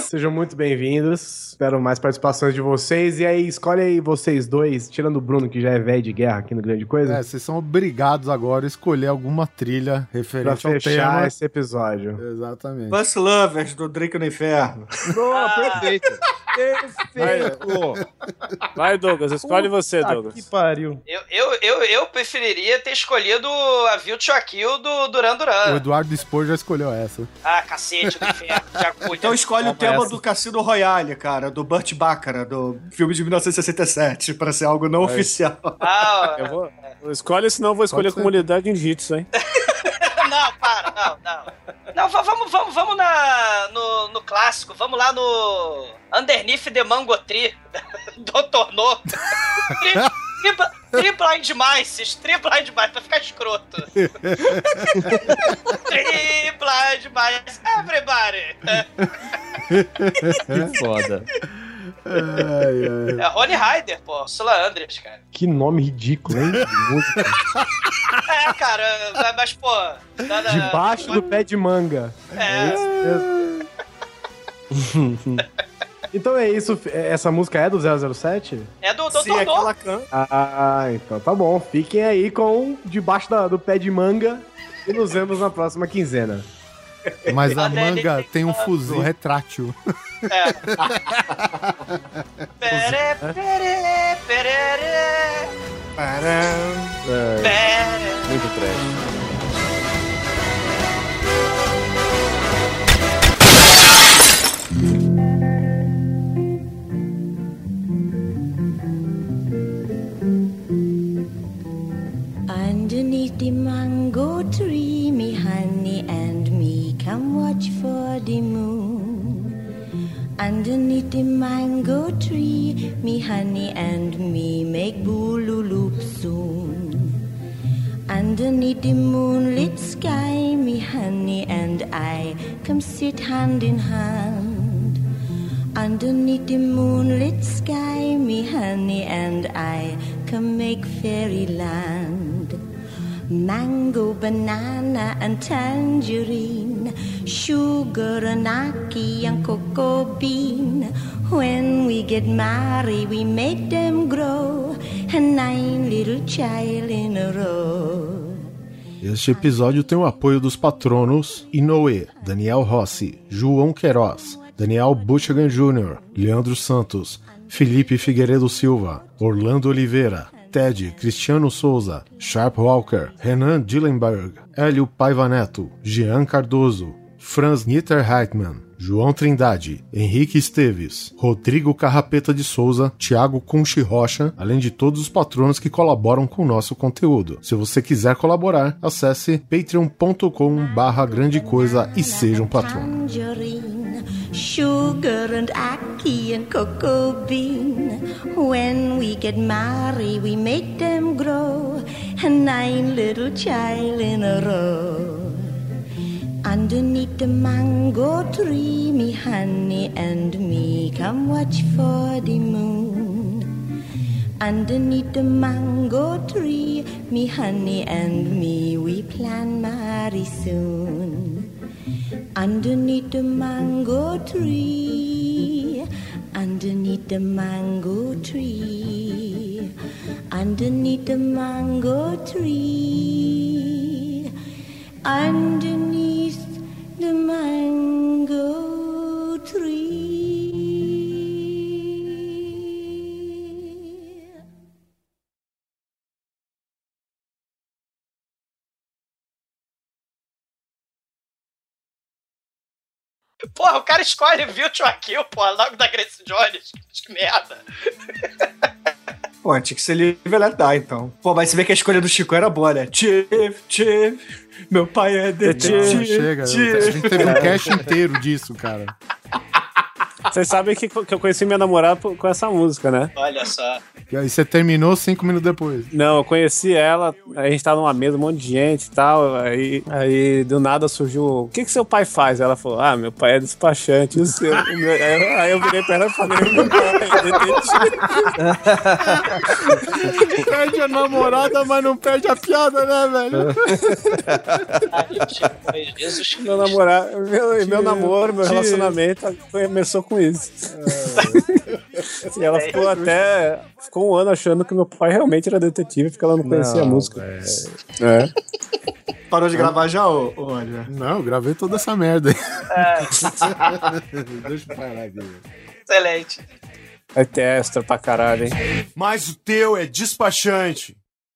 E: Sejam muito bem-vindos. Espero mais participações de vocês. E aí, escolhe aí vocês dois, tirando o Bruno, que já é velho de guerra aqui no Grande Coisa,
B: É, vocês são obrigados agora a escolher alguma trilha
E: pra
B: referente ao
E: fechar
B: tema.
E: esse episódio.
B: Exatamente.
C: Bus Lovers, do Drake no Inferno.
A: Boa, perfeito. [laughs] Perfeito.
F: Vai, Douglas. Escolhe você,
A: Puta
F: Douglas.
A: Que pariu.
D: Eu, eu, eu, eu preferiria ter escolhido a a Kill do Duran
B: O
D: Duran.
B: Eduardo Spor já escolheu essa.
D: Ah, cacete do inferno. Já.
C: Então escolhe o tema
A: essa.
C: do Cassino Royale, cara, do Burt Baccarat, do filme de 1967, pra ser algo não oficial.
D: Ah,
F: Eu vou... Escolhe, senão eu vou escolher comunidade em Jitsu, hein? [laughs]
D: não, para, não, não. Não, va- vamos, vamos, vamos na, no, no clássico, vamos lá no Underneath the Mango Tree, [laughs] Dr. No. Tri, tri, tri Blind Mice, Tri Blind Mice, pra ficar escroto. tri Blind Mice, everybody.
A: Que foda.
B: Ai, ai.
D: É Rony Ryder, pô, Sula Andres, cara.
E: Que nome ridículo, hein? de [laughs] música.
D: É, cara, mas, pô... na- na-
E: Debaixo do pé de manga.
D: É, [laughs]
E: Então é isso. Essa música é do 007?
D: é do Dr.
C: Sim, é can...
E: Ah, então tá bom. Fiquem aí com Debaixo da- do pé de manga e nos vemos na próxima quinzena.
B: Mas a manga
D: tem
B: um fuzil retrátil.
D: É. [laughs] Pere, pere, perere,
C: Param.
D: pere.
F: Muito trash.
M: Underneath the mango tree, me honey and me make boolooloop soon. Underneath the moonlit sky, me honey and I come sit hand in hand. Underneath the moonlit sky, me honey and I come make fairyland. Mango, banana, and tangerine, sugar and ackee and cocoa bean. When we get married, we make them grow, and nine little child in a row.
B: Este episódio tem o apoio dos patronos Inoue, Daniel Rossi, João Queiroz, Daniel Buchagan Jr., Leandro Santos, Felipe Figueiredo Silva, Orlando Oliveira, Ted Cristiano Souza, Sharp Walker, Renan Dillenberg, Hélio Paiva Neto, Jean Cardoso, Franz Niederheitmann, João Trindade, Henrique Esteves, Rodrigo Carrapeta de Souza, Thiago Conchi Rocha, além de todos os patronos que colaboram com o nosso conteúdo. Se você quiser colaborar, acesse patreon.com barra grande coisa e seja um patrono.
M: Sugar and ackee and cocoa bean. When we get married, we make them grow. Nine little child in a row. Underneath the mango tree, me honey and me come watch for the moon. Underneath the mango tree, me honey and me, we plan marry soon. Underneath the mango tree, underneath the mango tree, underneath the mango tree, underneath the mango tree.
D: Porra, o cara escolhe Virtua Kill, porra, logo da Grace Jones. Que merda. [laughs]
C: Pô, tinha que ser livre let die, então. Pô, mas você vê que a escolha do Chico era boa, né? Chief, Chief, meu pai é
B: Não,
C: detetive.
B: chega. A gente teve um cast inteiro disso, cara. [laughs]
F: Vocês sabem que, que eu conheci minha namorada com essa música, né?
D: Olha só.
B: E aí você terminou cinco minutos depois.
F: Não, eu conheci ela, a gente tava numa mesa, um monte de gente e tal. Aí, aí do nada surgiu. O que, que seu pai faz? Ela falou: Ah, meu pai é despachante. o seu?" O meu- aí, eu, aí eu virei pra ela e falei: Meu pai é detetive. [laughs]
B: perde a namorada, mas não perde a piada, né, velho?
D: Jesus
F: Meu namorado, meu, meu namoro, meu relacionamento começou com isso. [laughs] E ela ficou até. Ficou um ano achando que meu pai realmente era detetive, porque ela não conhecia a
B: Não,
F: música. É.
C: Parou de gravar já, ô, ô Oliver?
B: Não, eu gravei toda essa merda aí.
D: É, [laughs]
B: Deixa eu parar aqui.
D: excelente.
F: Ter extra pra caralho, hein?
Q: Mas o teu é despachante.